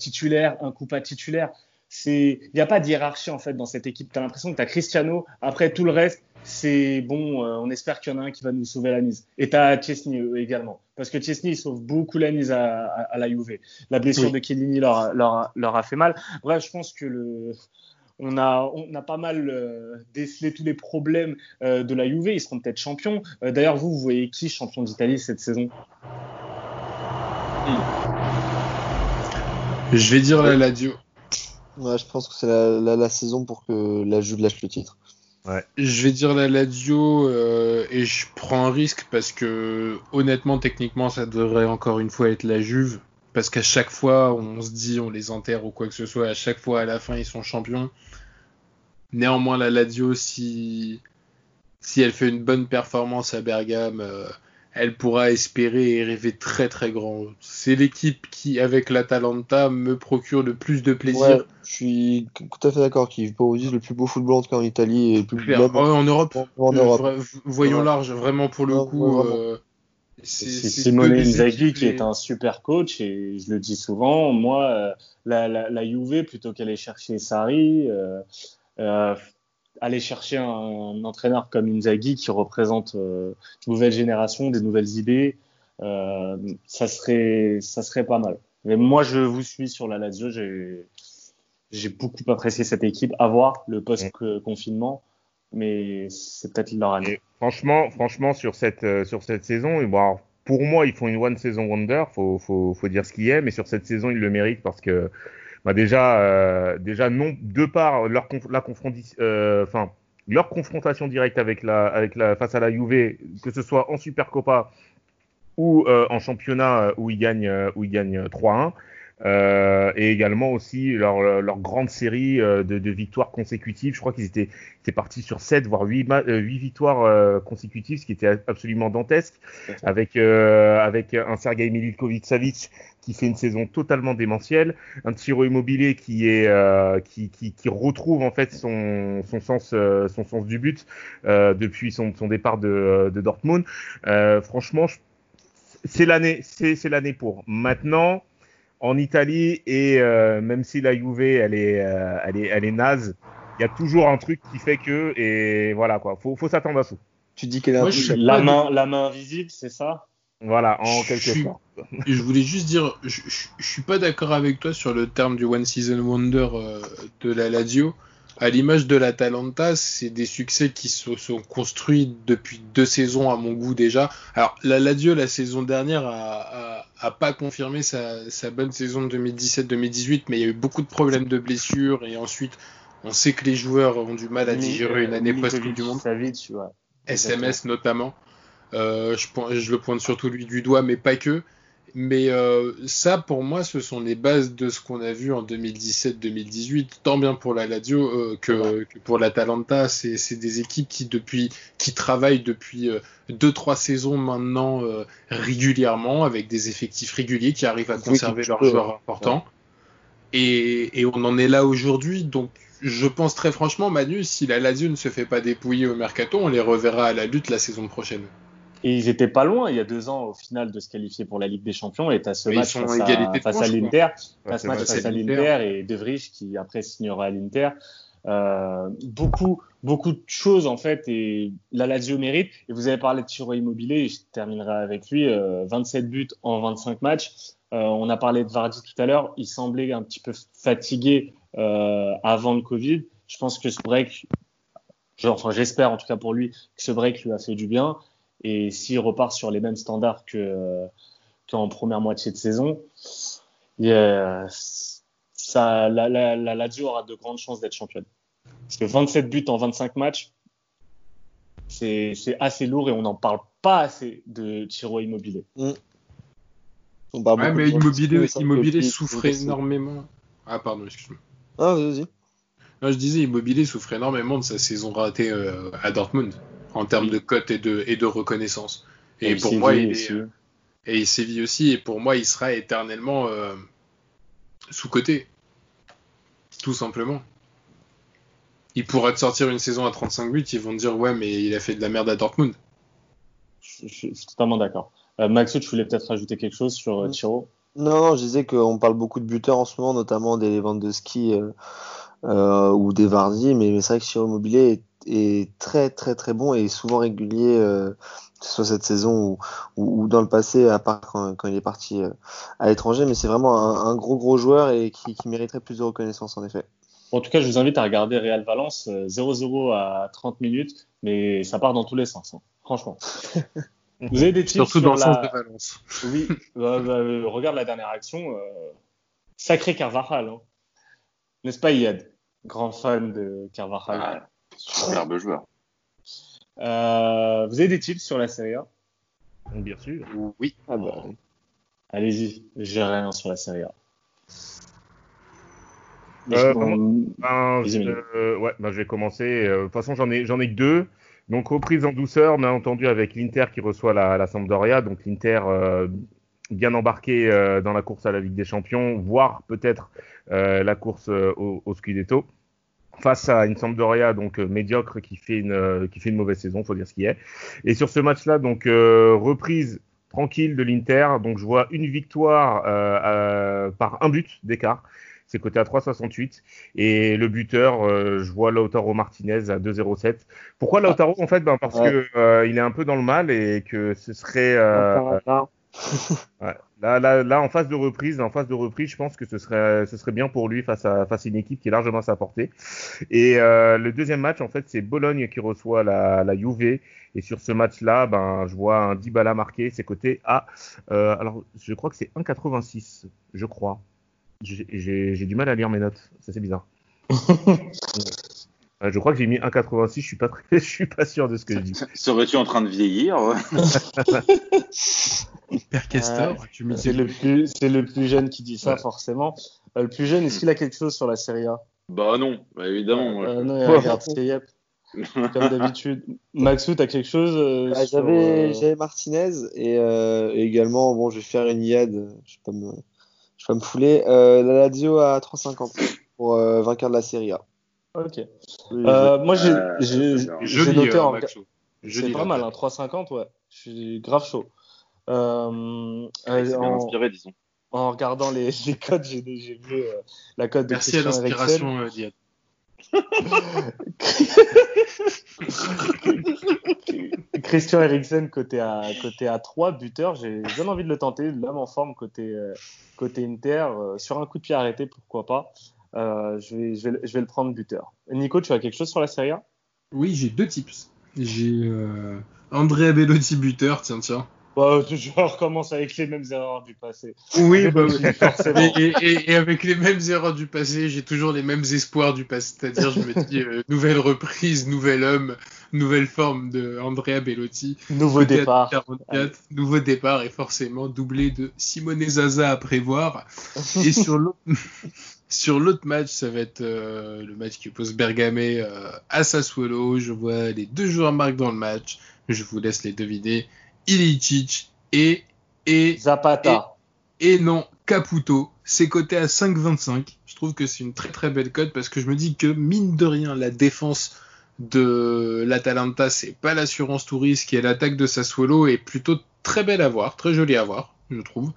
titulaire, un coup pas titulaire c'est il n'y a pas de hiérarchie en fait dans cette équipe. Tu as l'impression que tu as Cristiano, après tout le reste, c'est bon, euh, on espère qu'il y en a un qui va nous sauver la mise. Et tu as Chesney euh, également, parce que Chesney il sauve beaucoup la mise à, à, la Juve. La blessure de Kellini leur, leur, leur, a fait mal. Bref, je pense que le on a, on a pas mal euh, décelé tous les problèmes de la Juve. Ils seront peut-être champions. D'ailleurs, vous, vous voyez qui champion d'Italie cette saison? Je vais dire la Lazio. Ouais, je pense que c'est la, la, saison pour que la Juve lâche le titre. Ouais. Je vais dire la Lazio euh, et je prends un risque parce que honnêtement, techniquement, ça devrait encore une fois être la Juve. Parce qu'à chaque fois, on se dit, on les enterre ou quoi que ce soit. À chaque fois, à la fin, ils sont champions. Néanmoins, la Lazio, si, si elle fait une bonne performance à Bergame, euh, elle pourra espérer et rêver très très grand. C'est l'équipe qui, avec l'Atalanta, me procure le plus de plaisir. je suis tout à fait d'accord. Qui, pour vous dire, le plus beau football en tout cas en Italie et le plus beau en Europe. En, Europe. voyons large, vraiment pour le coup. Euh, c'est Simone Inzaghi qui est un super coach et je le dis souvent. Moi, euh, la, la, la Juve plutôt qu'aller chercher Sarri. Euh, euh aller chercher un, entraîneur comme Inzaghi qui représente euh, une nouvelle génération, des nouvelles idées, euh, ça serait ça serait pas mal. Mais moi, je vous suis sur la Lazio. J'ai j'ai beaucoup apprécié cette équipe. À voir le post-confinement, mais c'est peut-être leur année. franchement, franchement, sur cette euh, sur cette saison, bon, pour moi, ils font une one season wonder. Faut faut faut dire ce qui est, mais sur cette saison, ils le méritent parce que bah déjà, euh, déjà non, de par leur la euh, enfin leur confrontation directe avec la, avec la face à la Juve, que ce soit en Supercopa ou en championnat où ils gagnent, où ils gagnent 3-1. Euh, et également aussi leur, leur grande série euh, de, de, victoires consécutives. Je crois qu'ils étaient, étaient partis sur 7 voire 8, euh, 8 victoires euh, consécutives, ce qui était absolument dantesque, avec avec un Sergei Milinkovic-Savic qui fait une saison totalement démentielle, un Tiro Immobilier qui est qui, qui, qui, retrouve en fait son, son sens son sens du but depuis son, son départ de, de Dortmund. franchement, c'est l'année c'est l'année pour. Maintenant en Italie et euh, même si la Juve elle est, euh, elle est, elle est naze, il y a toujours un truc qui fait que et voilà quoi, faut, faut s'attendre à ça. Tu dis qu'elle est la main, la main invisible, c'est ça? Voilà, en quelque sorte. Je voulais juste dire, je, je, suis pas d'accord avec toi sur le terme du one season wonder euh, de la Lazio à l'image de l'Atalanta, c'est des succès qui se sont construits depuis deux saisons à mon goût déjà. Alors la Lazio la saison dernière a, a, pas confirmé sa, sa, bonne saison de 2017-2018, mais il y a eu beaucoup de problèmes de blessures et ensuite on sait que les joueurs ont du mal à digérer une année post Coupe du Monde. SMS notamment. Euh, je, je, le pointe surtout lui du doigt, mais pas que. Mais euh, ça, pour moi, ce sont les bases de ce qu'on a vu en 2017-2018, tant bien pour la Lazio euh, que, que, pour l'Atalanta. C'est des équipes qui depuis, qui travaillent depuis euh, deux trois saisons maintenant régulièrement avec des effectifs réguliers qui arrivent à conserver leurs joueurs importants. Et, et, on en est là aujourd'hui. Donc, je pense très franchement, Manu, si la Lazio ne se fait pas dépouiller au mercato, on les reverra à la lutte la saison prochaine. Et ils étaient pas loin il y a deux ans au final de se qualifier pour la Ligue des Champions. Et tu ce match face à, face à l'Inter, ce match face à l'Inter et De Vrij qui après signera à l'Inter. Euh, beaucoup, beaucoup de choses en fait et la Lazio mérite. Et vous avez parlé de Tiro Immobilier, je terminerai avec lui. Euh, 27 buts en 25 matchs. Euh, on a parlé de Vardy tout à l'heure. Il semblait un petit peu fatigué euh, avant le Covid. Je pense que ce break, genre, enfin j'espère en tout cas pour lui que ce break lui a fait du bien. Et s'il repart sur les mêmes standards que qu'en première moitié de saison, ça, la, la, la Lazio aura de grandes chances d'être championne. Parce que 27 buts en 25 matchs, c'est assez lourd et on n'en parle pas assez de Tiro Immobilier. Mmh. Ouais, mais Immobilier, immobilier souffre énormément. Ah, pardon, excuse-moi. Ah, vas-y. je disais, Immobilier souffre énormément de sa saison ratée euh, à Dortmund en termes de cote et de, et de reconnaissance. Et, pour moi, il est, et il sévit aussi. Et pour moi, il sera éternellement euh, sous-coté. Tout simplement. Il pourra te sortir une saison à 35 buts, ils vont te dire ouais, mais il a fait de la merde à Dortmund. Je, suis totalement d'accord. Euh, Max, tu voulais peut-être rajouter quelque chose sur euh, Tiro? Non, non, je disais qu'on parle beaucoup de buteurs en ce moment, notamment des ventes de ski euh, euh, ou des Vardy, mais, mais c'est vrai que Chiro Immobilier est est très très très bon et souvent régulier, euh, que ce soit cette saison ou, ou, dans le passé, à part quand, quand il est parti euh, à l'étranger. Mais c'est vraiment un, un, gros gros joueur et qui, qui, mériterait plus de reconnaissance en effet. En tout cas, je vous invite à regarder Real Valence 0-0 euh, à 30 minutes, mais ça part dans tous les sens, hein, franchement. <laughs> vous avez des tips Surtout sur dans le la... sens de Valence. Oui, bah, bah, regarde la dernière action. Sacré Carvajal, hein. n'est-ce pas Yad Grand fan de Carvajal. Ah. Superbe joueur. Euh, vous avez des tips sur la Serie A? Bien sûr. Oui. Ah bah. Allez-y, j'ai rien sur la Serie A. Euh, ben, je, euh, ouais, ben, je vais commencer. De toute façon, j'en ai, j'en ai que deux. Donc, reprise en douceur, bien entendu, avec l'Inter qui reçoit la, la Sampdoria. Donc, l'Inter euh, bien embarqué euh, dans la course à la Ligue des Champions, voire peut-être la course au, au Scudetto face à une Sampdoria donc euh, médiocre qui fait une euh, qui fait une mauvaise saison, faut dire ce qui est. Et sur ce match-là, donc euh, reprise tranquille de l'Inter, donc je vois une victoire par un but d'écart. C'est coté à 3,68 et le buteur, je vois Lautaro Martinez à 2,07. Pourquoi Lautaro en fait? Ben parce que il est un peu dans le mal et que ce serait ouais. Là, en phase de reprise, en phase de reprise, je pense que ce serait, ce serait bien pour lui face à, face à une équipe qui est largement à sa portée. Et euh, le deuxième match, en fait, c'est Bologne qui reçoit la, la Juve. Et sur ce match-là, ben, je vois un Dybala marqué. C'est côté à, euh, alors, je crois que c'est 1,86, je crois. J'ai du mal à lire mes notes. Ça, c'est bizarre. <laughs> je crois que j'ai mis 1,86. Je suis pas très, <laughs> je suis pas sûr de ce que je dis. <laughs> Serais-tu en train de vieillir <laughs> Père Castor, tu me C'est le plus, c'est le plus jeune qui dit ça forcément. Euh, le plus jeune, est-ce qu'il a quelque chose sur la Serie A? Bah non, bah évidemment. Euh, Non, il regarde Skayep, comme d'habitude. Maxou, t'as quelque chose euh, Ah, sur, J'avais euh, j'avais Martinez et, euh, et également, bon, je vais faire une IAD, je vais pas me, je vais pas me fouler. Euh, la Lazio à 3,50 pour euh, vainqueur de la Serie A. Ok. Oui, Euh, moi, j'ai, Euh, noté euh, en. C'est pas là. mal, hein, 3,50, ouais. Je suis grave chaud. Euh, euh, bien en, inspiré, disons. en regardant les, <laughs> les codes, j'ai, vu euh, la cote de Merci à Christian Eriksen. l'inspiration, euh, Diane. <laughs> Christian Eriksen côté à côté à 3 buteurs, j'ai bien envie de le tenter, l'homme en forme côté euh, côté Inter euh, sur un coup de pied arrêté pourquoi pas. Euh, je vais je vais je vais le prendre buteur. Nico, tu as quelque chose sur la Serie A? Oui, j'ai deux tips. J'ai euh, Andrea Bellotti buteur, tiens, tiens. bah, <laughs> Je recommence avec les mêmes erreurs du passé. Oui, <laughs> bah, oui, forcément. Et, et- et- et avec les mêmes erreurs du passé, j'ai toujours les mêmes espoirs du passé. C'est-à-dire, je me dis, euh, nouvelle reprise, nouvel homme, nouvelle forme de Andrea Bellotti. Nouveau départ. 44, nouveau départ et forcément doublé de Simone Zaza à prévoir. <laughs> Et sur l'autre, sur l'autre match, ça va être euh, le match qui oppose Bergamé euh, à Sassuolo. Je vois les deux joueurs marquent dans le match. Je vous laisse les deviner. Ilicic et, et, Zapata. et non, Caputo. C'est coté à 5,25. Je trouve que c'est une très très belle cote parce que je me dis que mine de rien, la défense de l'Atalanta, c'est pas l'assurance touriste et l'attaque de Sassuolo est plutôt très belle à voir, très jolie à voir, je trouve.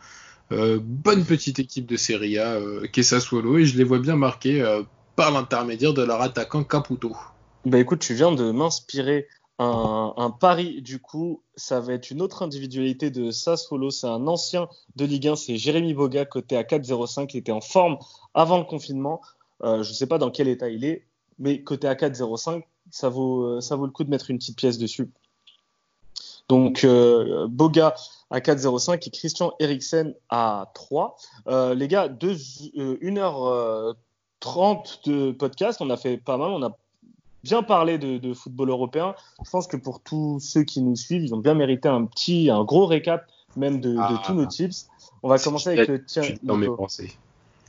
Euh, bonne petite équipe de Serie A euh, et je les vois bien marqués euh, par l'intermédiaire de leur attaquant Caputo. Bah écoute, tu viens de m'inspirer un, pari. Du coup, ça va être une autre individualité de Sassuolo. C'est un ancien de Ligue 1, c'est Jérémy Boga, côté à 4,05. Il était en forme avant le confinement. Euh, je ne sais pas dans quel état il est, mais côté à 4,05, ça vaut, ça vaut le coup de mettre une petite pièce dessus. Donc, euh, Boga à 4,05 et Christian Eriksen à 3. Euh, les gars, deux, euh, 1h30 de podcast, on a fait pas mal. On a bien parlé de, de, football européen. Je pense que pour tous ceux qui nous suivent, ils ont bien mérité un petit, un gros récap même de, Ah. de tous nos tips. On va commencer avec le tien. Tu lis dans mes pensées.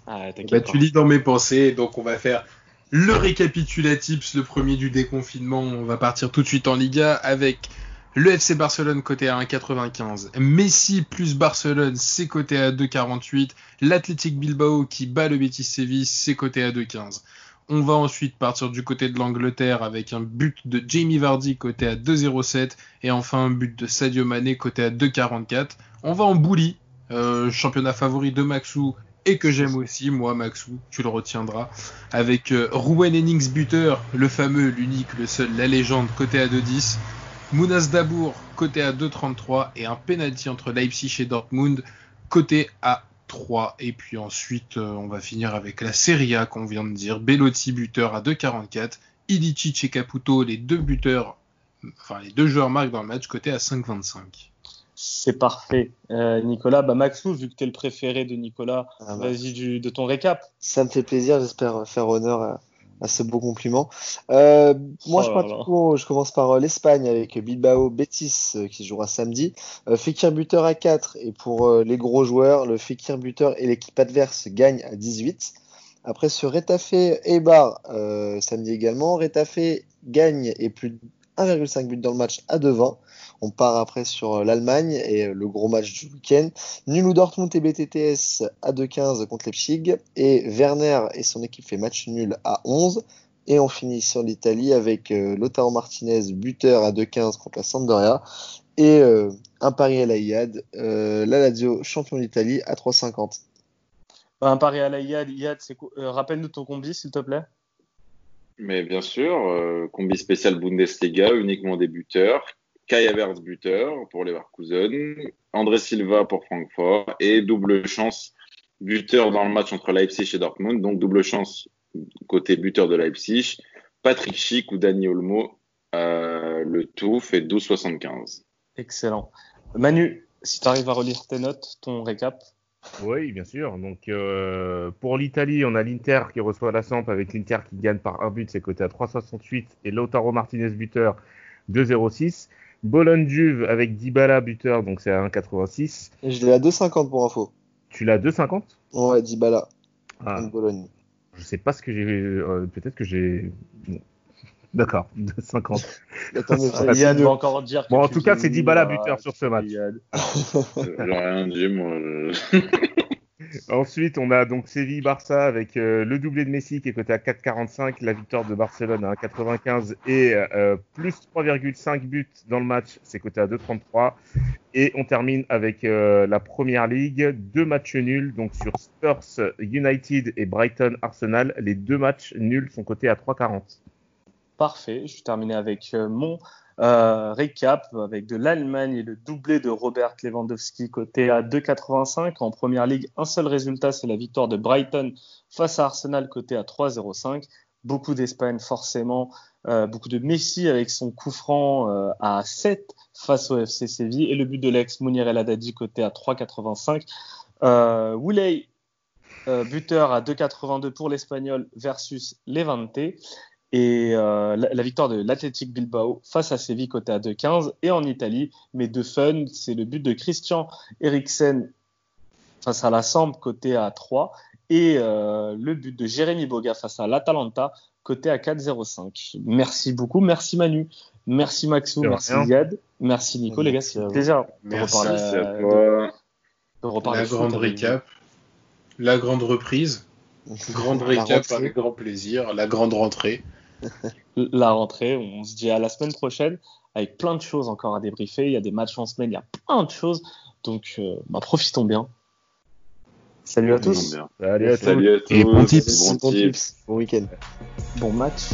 Ah, Bah, tu lis dans mes pensées, donc on va faire le récapitulatif, le premier du déconfinement. On va partir tout de suite en Liga avec le FC Barcelone côté à 1,95. Messi plus Barcelone, c'est côté à 2,48. L'Athletic Bilbao qui bat le Betis Séville, c'est côté à 2,15. On va ensuite partir du côté de l'Angleterre avec un but de Jamie Vardy côté à 2,07 et enfin un but de Sadio Mané côté à 2,44. On va en Bouli, euh, championnat favori de Maxou et que j'aime aussi, moi Maxou, tu le retiendras, avec euh, Ruben Hennings buteur, le fameux, l'unique, le seul, la légende, côté à 2,10. Mounas Dabour, côté à 2,33 et un penalty entre Leipzig et Dortmund, côté à 3. Et puis ensuite, euh, on va finir avec la Serie A qu'on vient de dire. Bellotti buteur à 2,44. Ilicic et Caputo, les deux buteurs, enfin les deux joueurs marquent dans le match, côté à 5,25. C'est parfait. Euh, Nicolas, bah Maxou, vu que tu es le préféré de Nicolas, Ah bah, vas-y de ton récap. ça me fait plaisir, j'espère faire honneur à, à ce beau compliment. Euh, moi, Oh je, là pars là. du coup, je commence par euh, l'Espagne avec Bilbao Betis euh, qui jouera samedi. Fekir buteur à 4 et pour les gros joueurs, le Fekir buteur et l'équipe adverse gagnent à 18. Après sur Retafe Eibar samedi également, Retafe gagne et plus 1,5 but dans le match à 2,20. On part après sur euh, l'Allemagne et euh, le gros match du week-end. Nul ou Dortmund et BTTS à 2,15 contre Leipzig. Et Werner et son équipe fait match nul à 11. Et on finit sur l'Italie avec euh, Lautaro Martinez, buteur à 2,15 contre la Sampdoria. Et euh, un pari à la IAD, euh, la Lazio, champion d'Italie, à 3,50. Bah, un pari à la IAD, IAD Rappelle-nous ton combi, s'il te plaît. Mais bien sûr, euh, combi spécial Bundesliga, uniquement des buteurs. Kai Havertz buteur pour Leverkusen, André Silva pour Francfort et double chance buteur dans le match entre Leipzig et Dortmund. Donc double chance côté buteur de Leipzig. Patrick Schick ou Dani Olmo, euh, le tout fait 12,75. Excellent. Manu, si tu arrives à relire tes notes, ton récap. Oui, bien sûr. Donc euh, pour l'Italie, on a l'Inter qui reçoit la Samp avec l'Inter qui gagne par un but, c'est coté à 3,68 et Lautaro Martinez buteur 2,06. Bologne Juve avec Dybala buteur, donc c'est à 1,86. Je l'ai à 2,50 pour info. Tu l'as à 2,50 Ouais, Dybala. Ah, Bologne. je sais pas ce que j'ai. euh, Peut-être que j'ai. bon. D'accord, <laughs> 2,50. Attends, mais Ah, <laughs> Yann va encore dire. que Bon, en tout cas, c'est Dybala oui, buteur ah, sur ce match. Yann. <laughs> J'ai rien dit, moi. Ensuite, on a donc Séville-Barça avec euh, le doublé de Messi qui est coté à 4,45, la victoire de Barcelone à 1,95 et euh, plus 3,5 buts dans le match, c'est coté à 2,33. Et on termine avec euh, la Première Ligue, deux matchs nuls, donc sur Spurs United et Brighton Arsenal, les deux matchs nuls sont cotés à 3,40. Parfait. Je vais terminer avec euh, mon euh, récap avec de l'Allemagne et le doublé de Robert Lewandowski côté à 2,85. En première ligue, un seul résultat, c'est la victoire de Brighton face à Arsenal côté à 3,05. Beaucoup d'Espagne forcément, euh, beaucoup de Messi avec son coup franc à 7 face au FC Séville et le but de l'ex Mounir El Haddadi côté à 3,85. Euh, Wooley, euh, buteur à 2,82 pour l'Espagnol versus Levante et euh, la, la victoire de l'Athletic Bilbao face à Séville côté à 2,15 et en Italie. Mais de fun c'est le but de Christian Eriksen face à la Samp côté à 3 et euh, le but de Jérémy Boga face à l'Atalanta côté à 4,05 merci beaucoup. Merci Manu. Merci Maxou. De merci. Ziad. Merci Nico les gars. Merci c'est à un vous. plaisir de Merci, reparler, Merci à de- toi. de reparler La grande récap, la grande reprise, <laughs> grande récap avec grand plaisir, la grande rentrée. <laughs> la rentrée. On se dit à la semaine prochaine avec plein de choses encore à débriefer. Il y a des matchs en semaine, il y a plein de choses. Donc, euh, bah, profitons bien. Salut à tous. Bien. Salut à tous. Salut à tous. Et bon tips. Bon Bon tips. tips. Bon week-end. Bon match.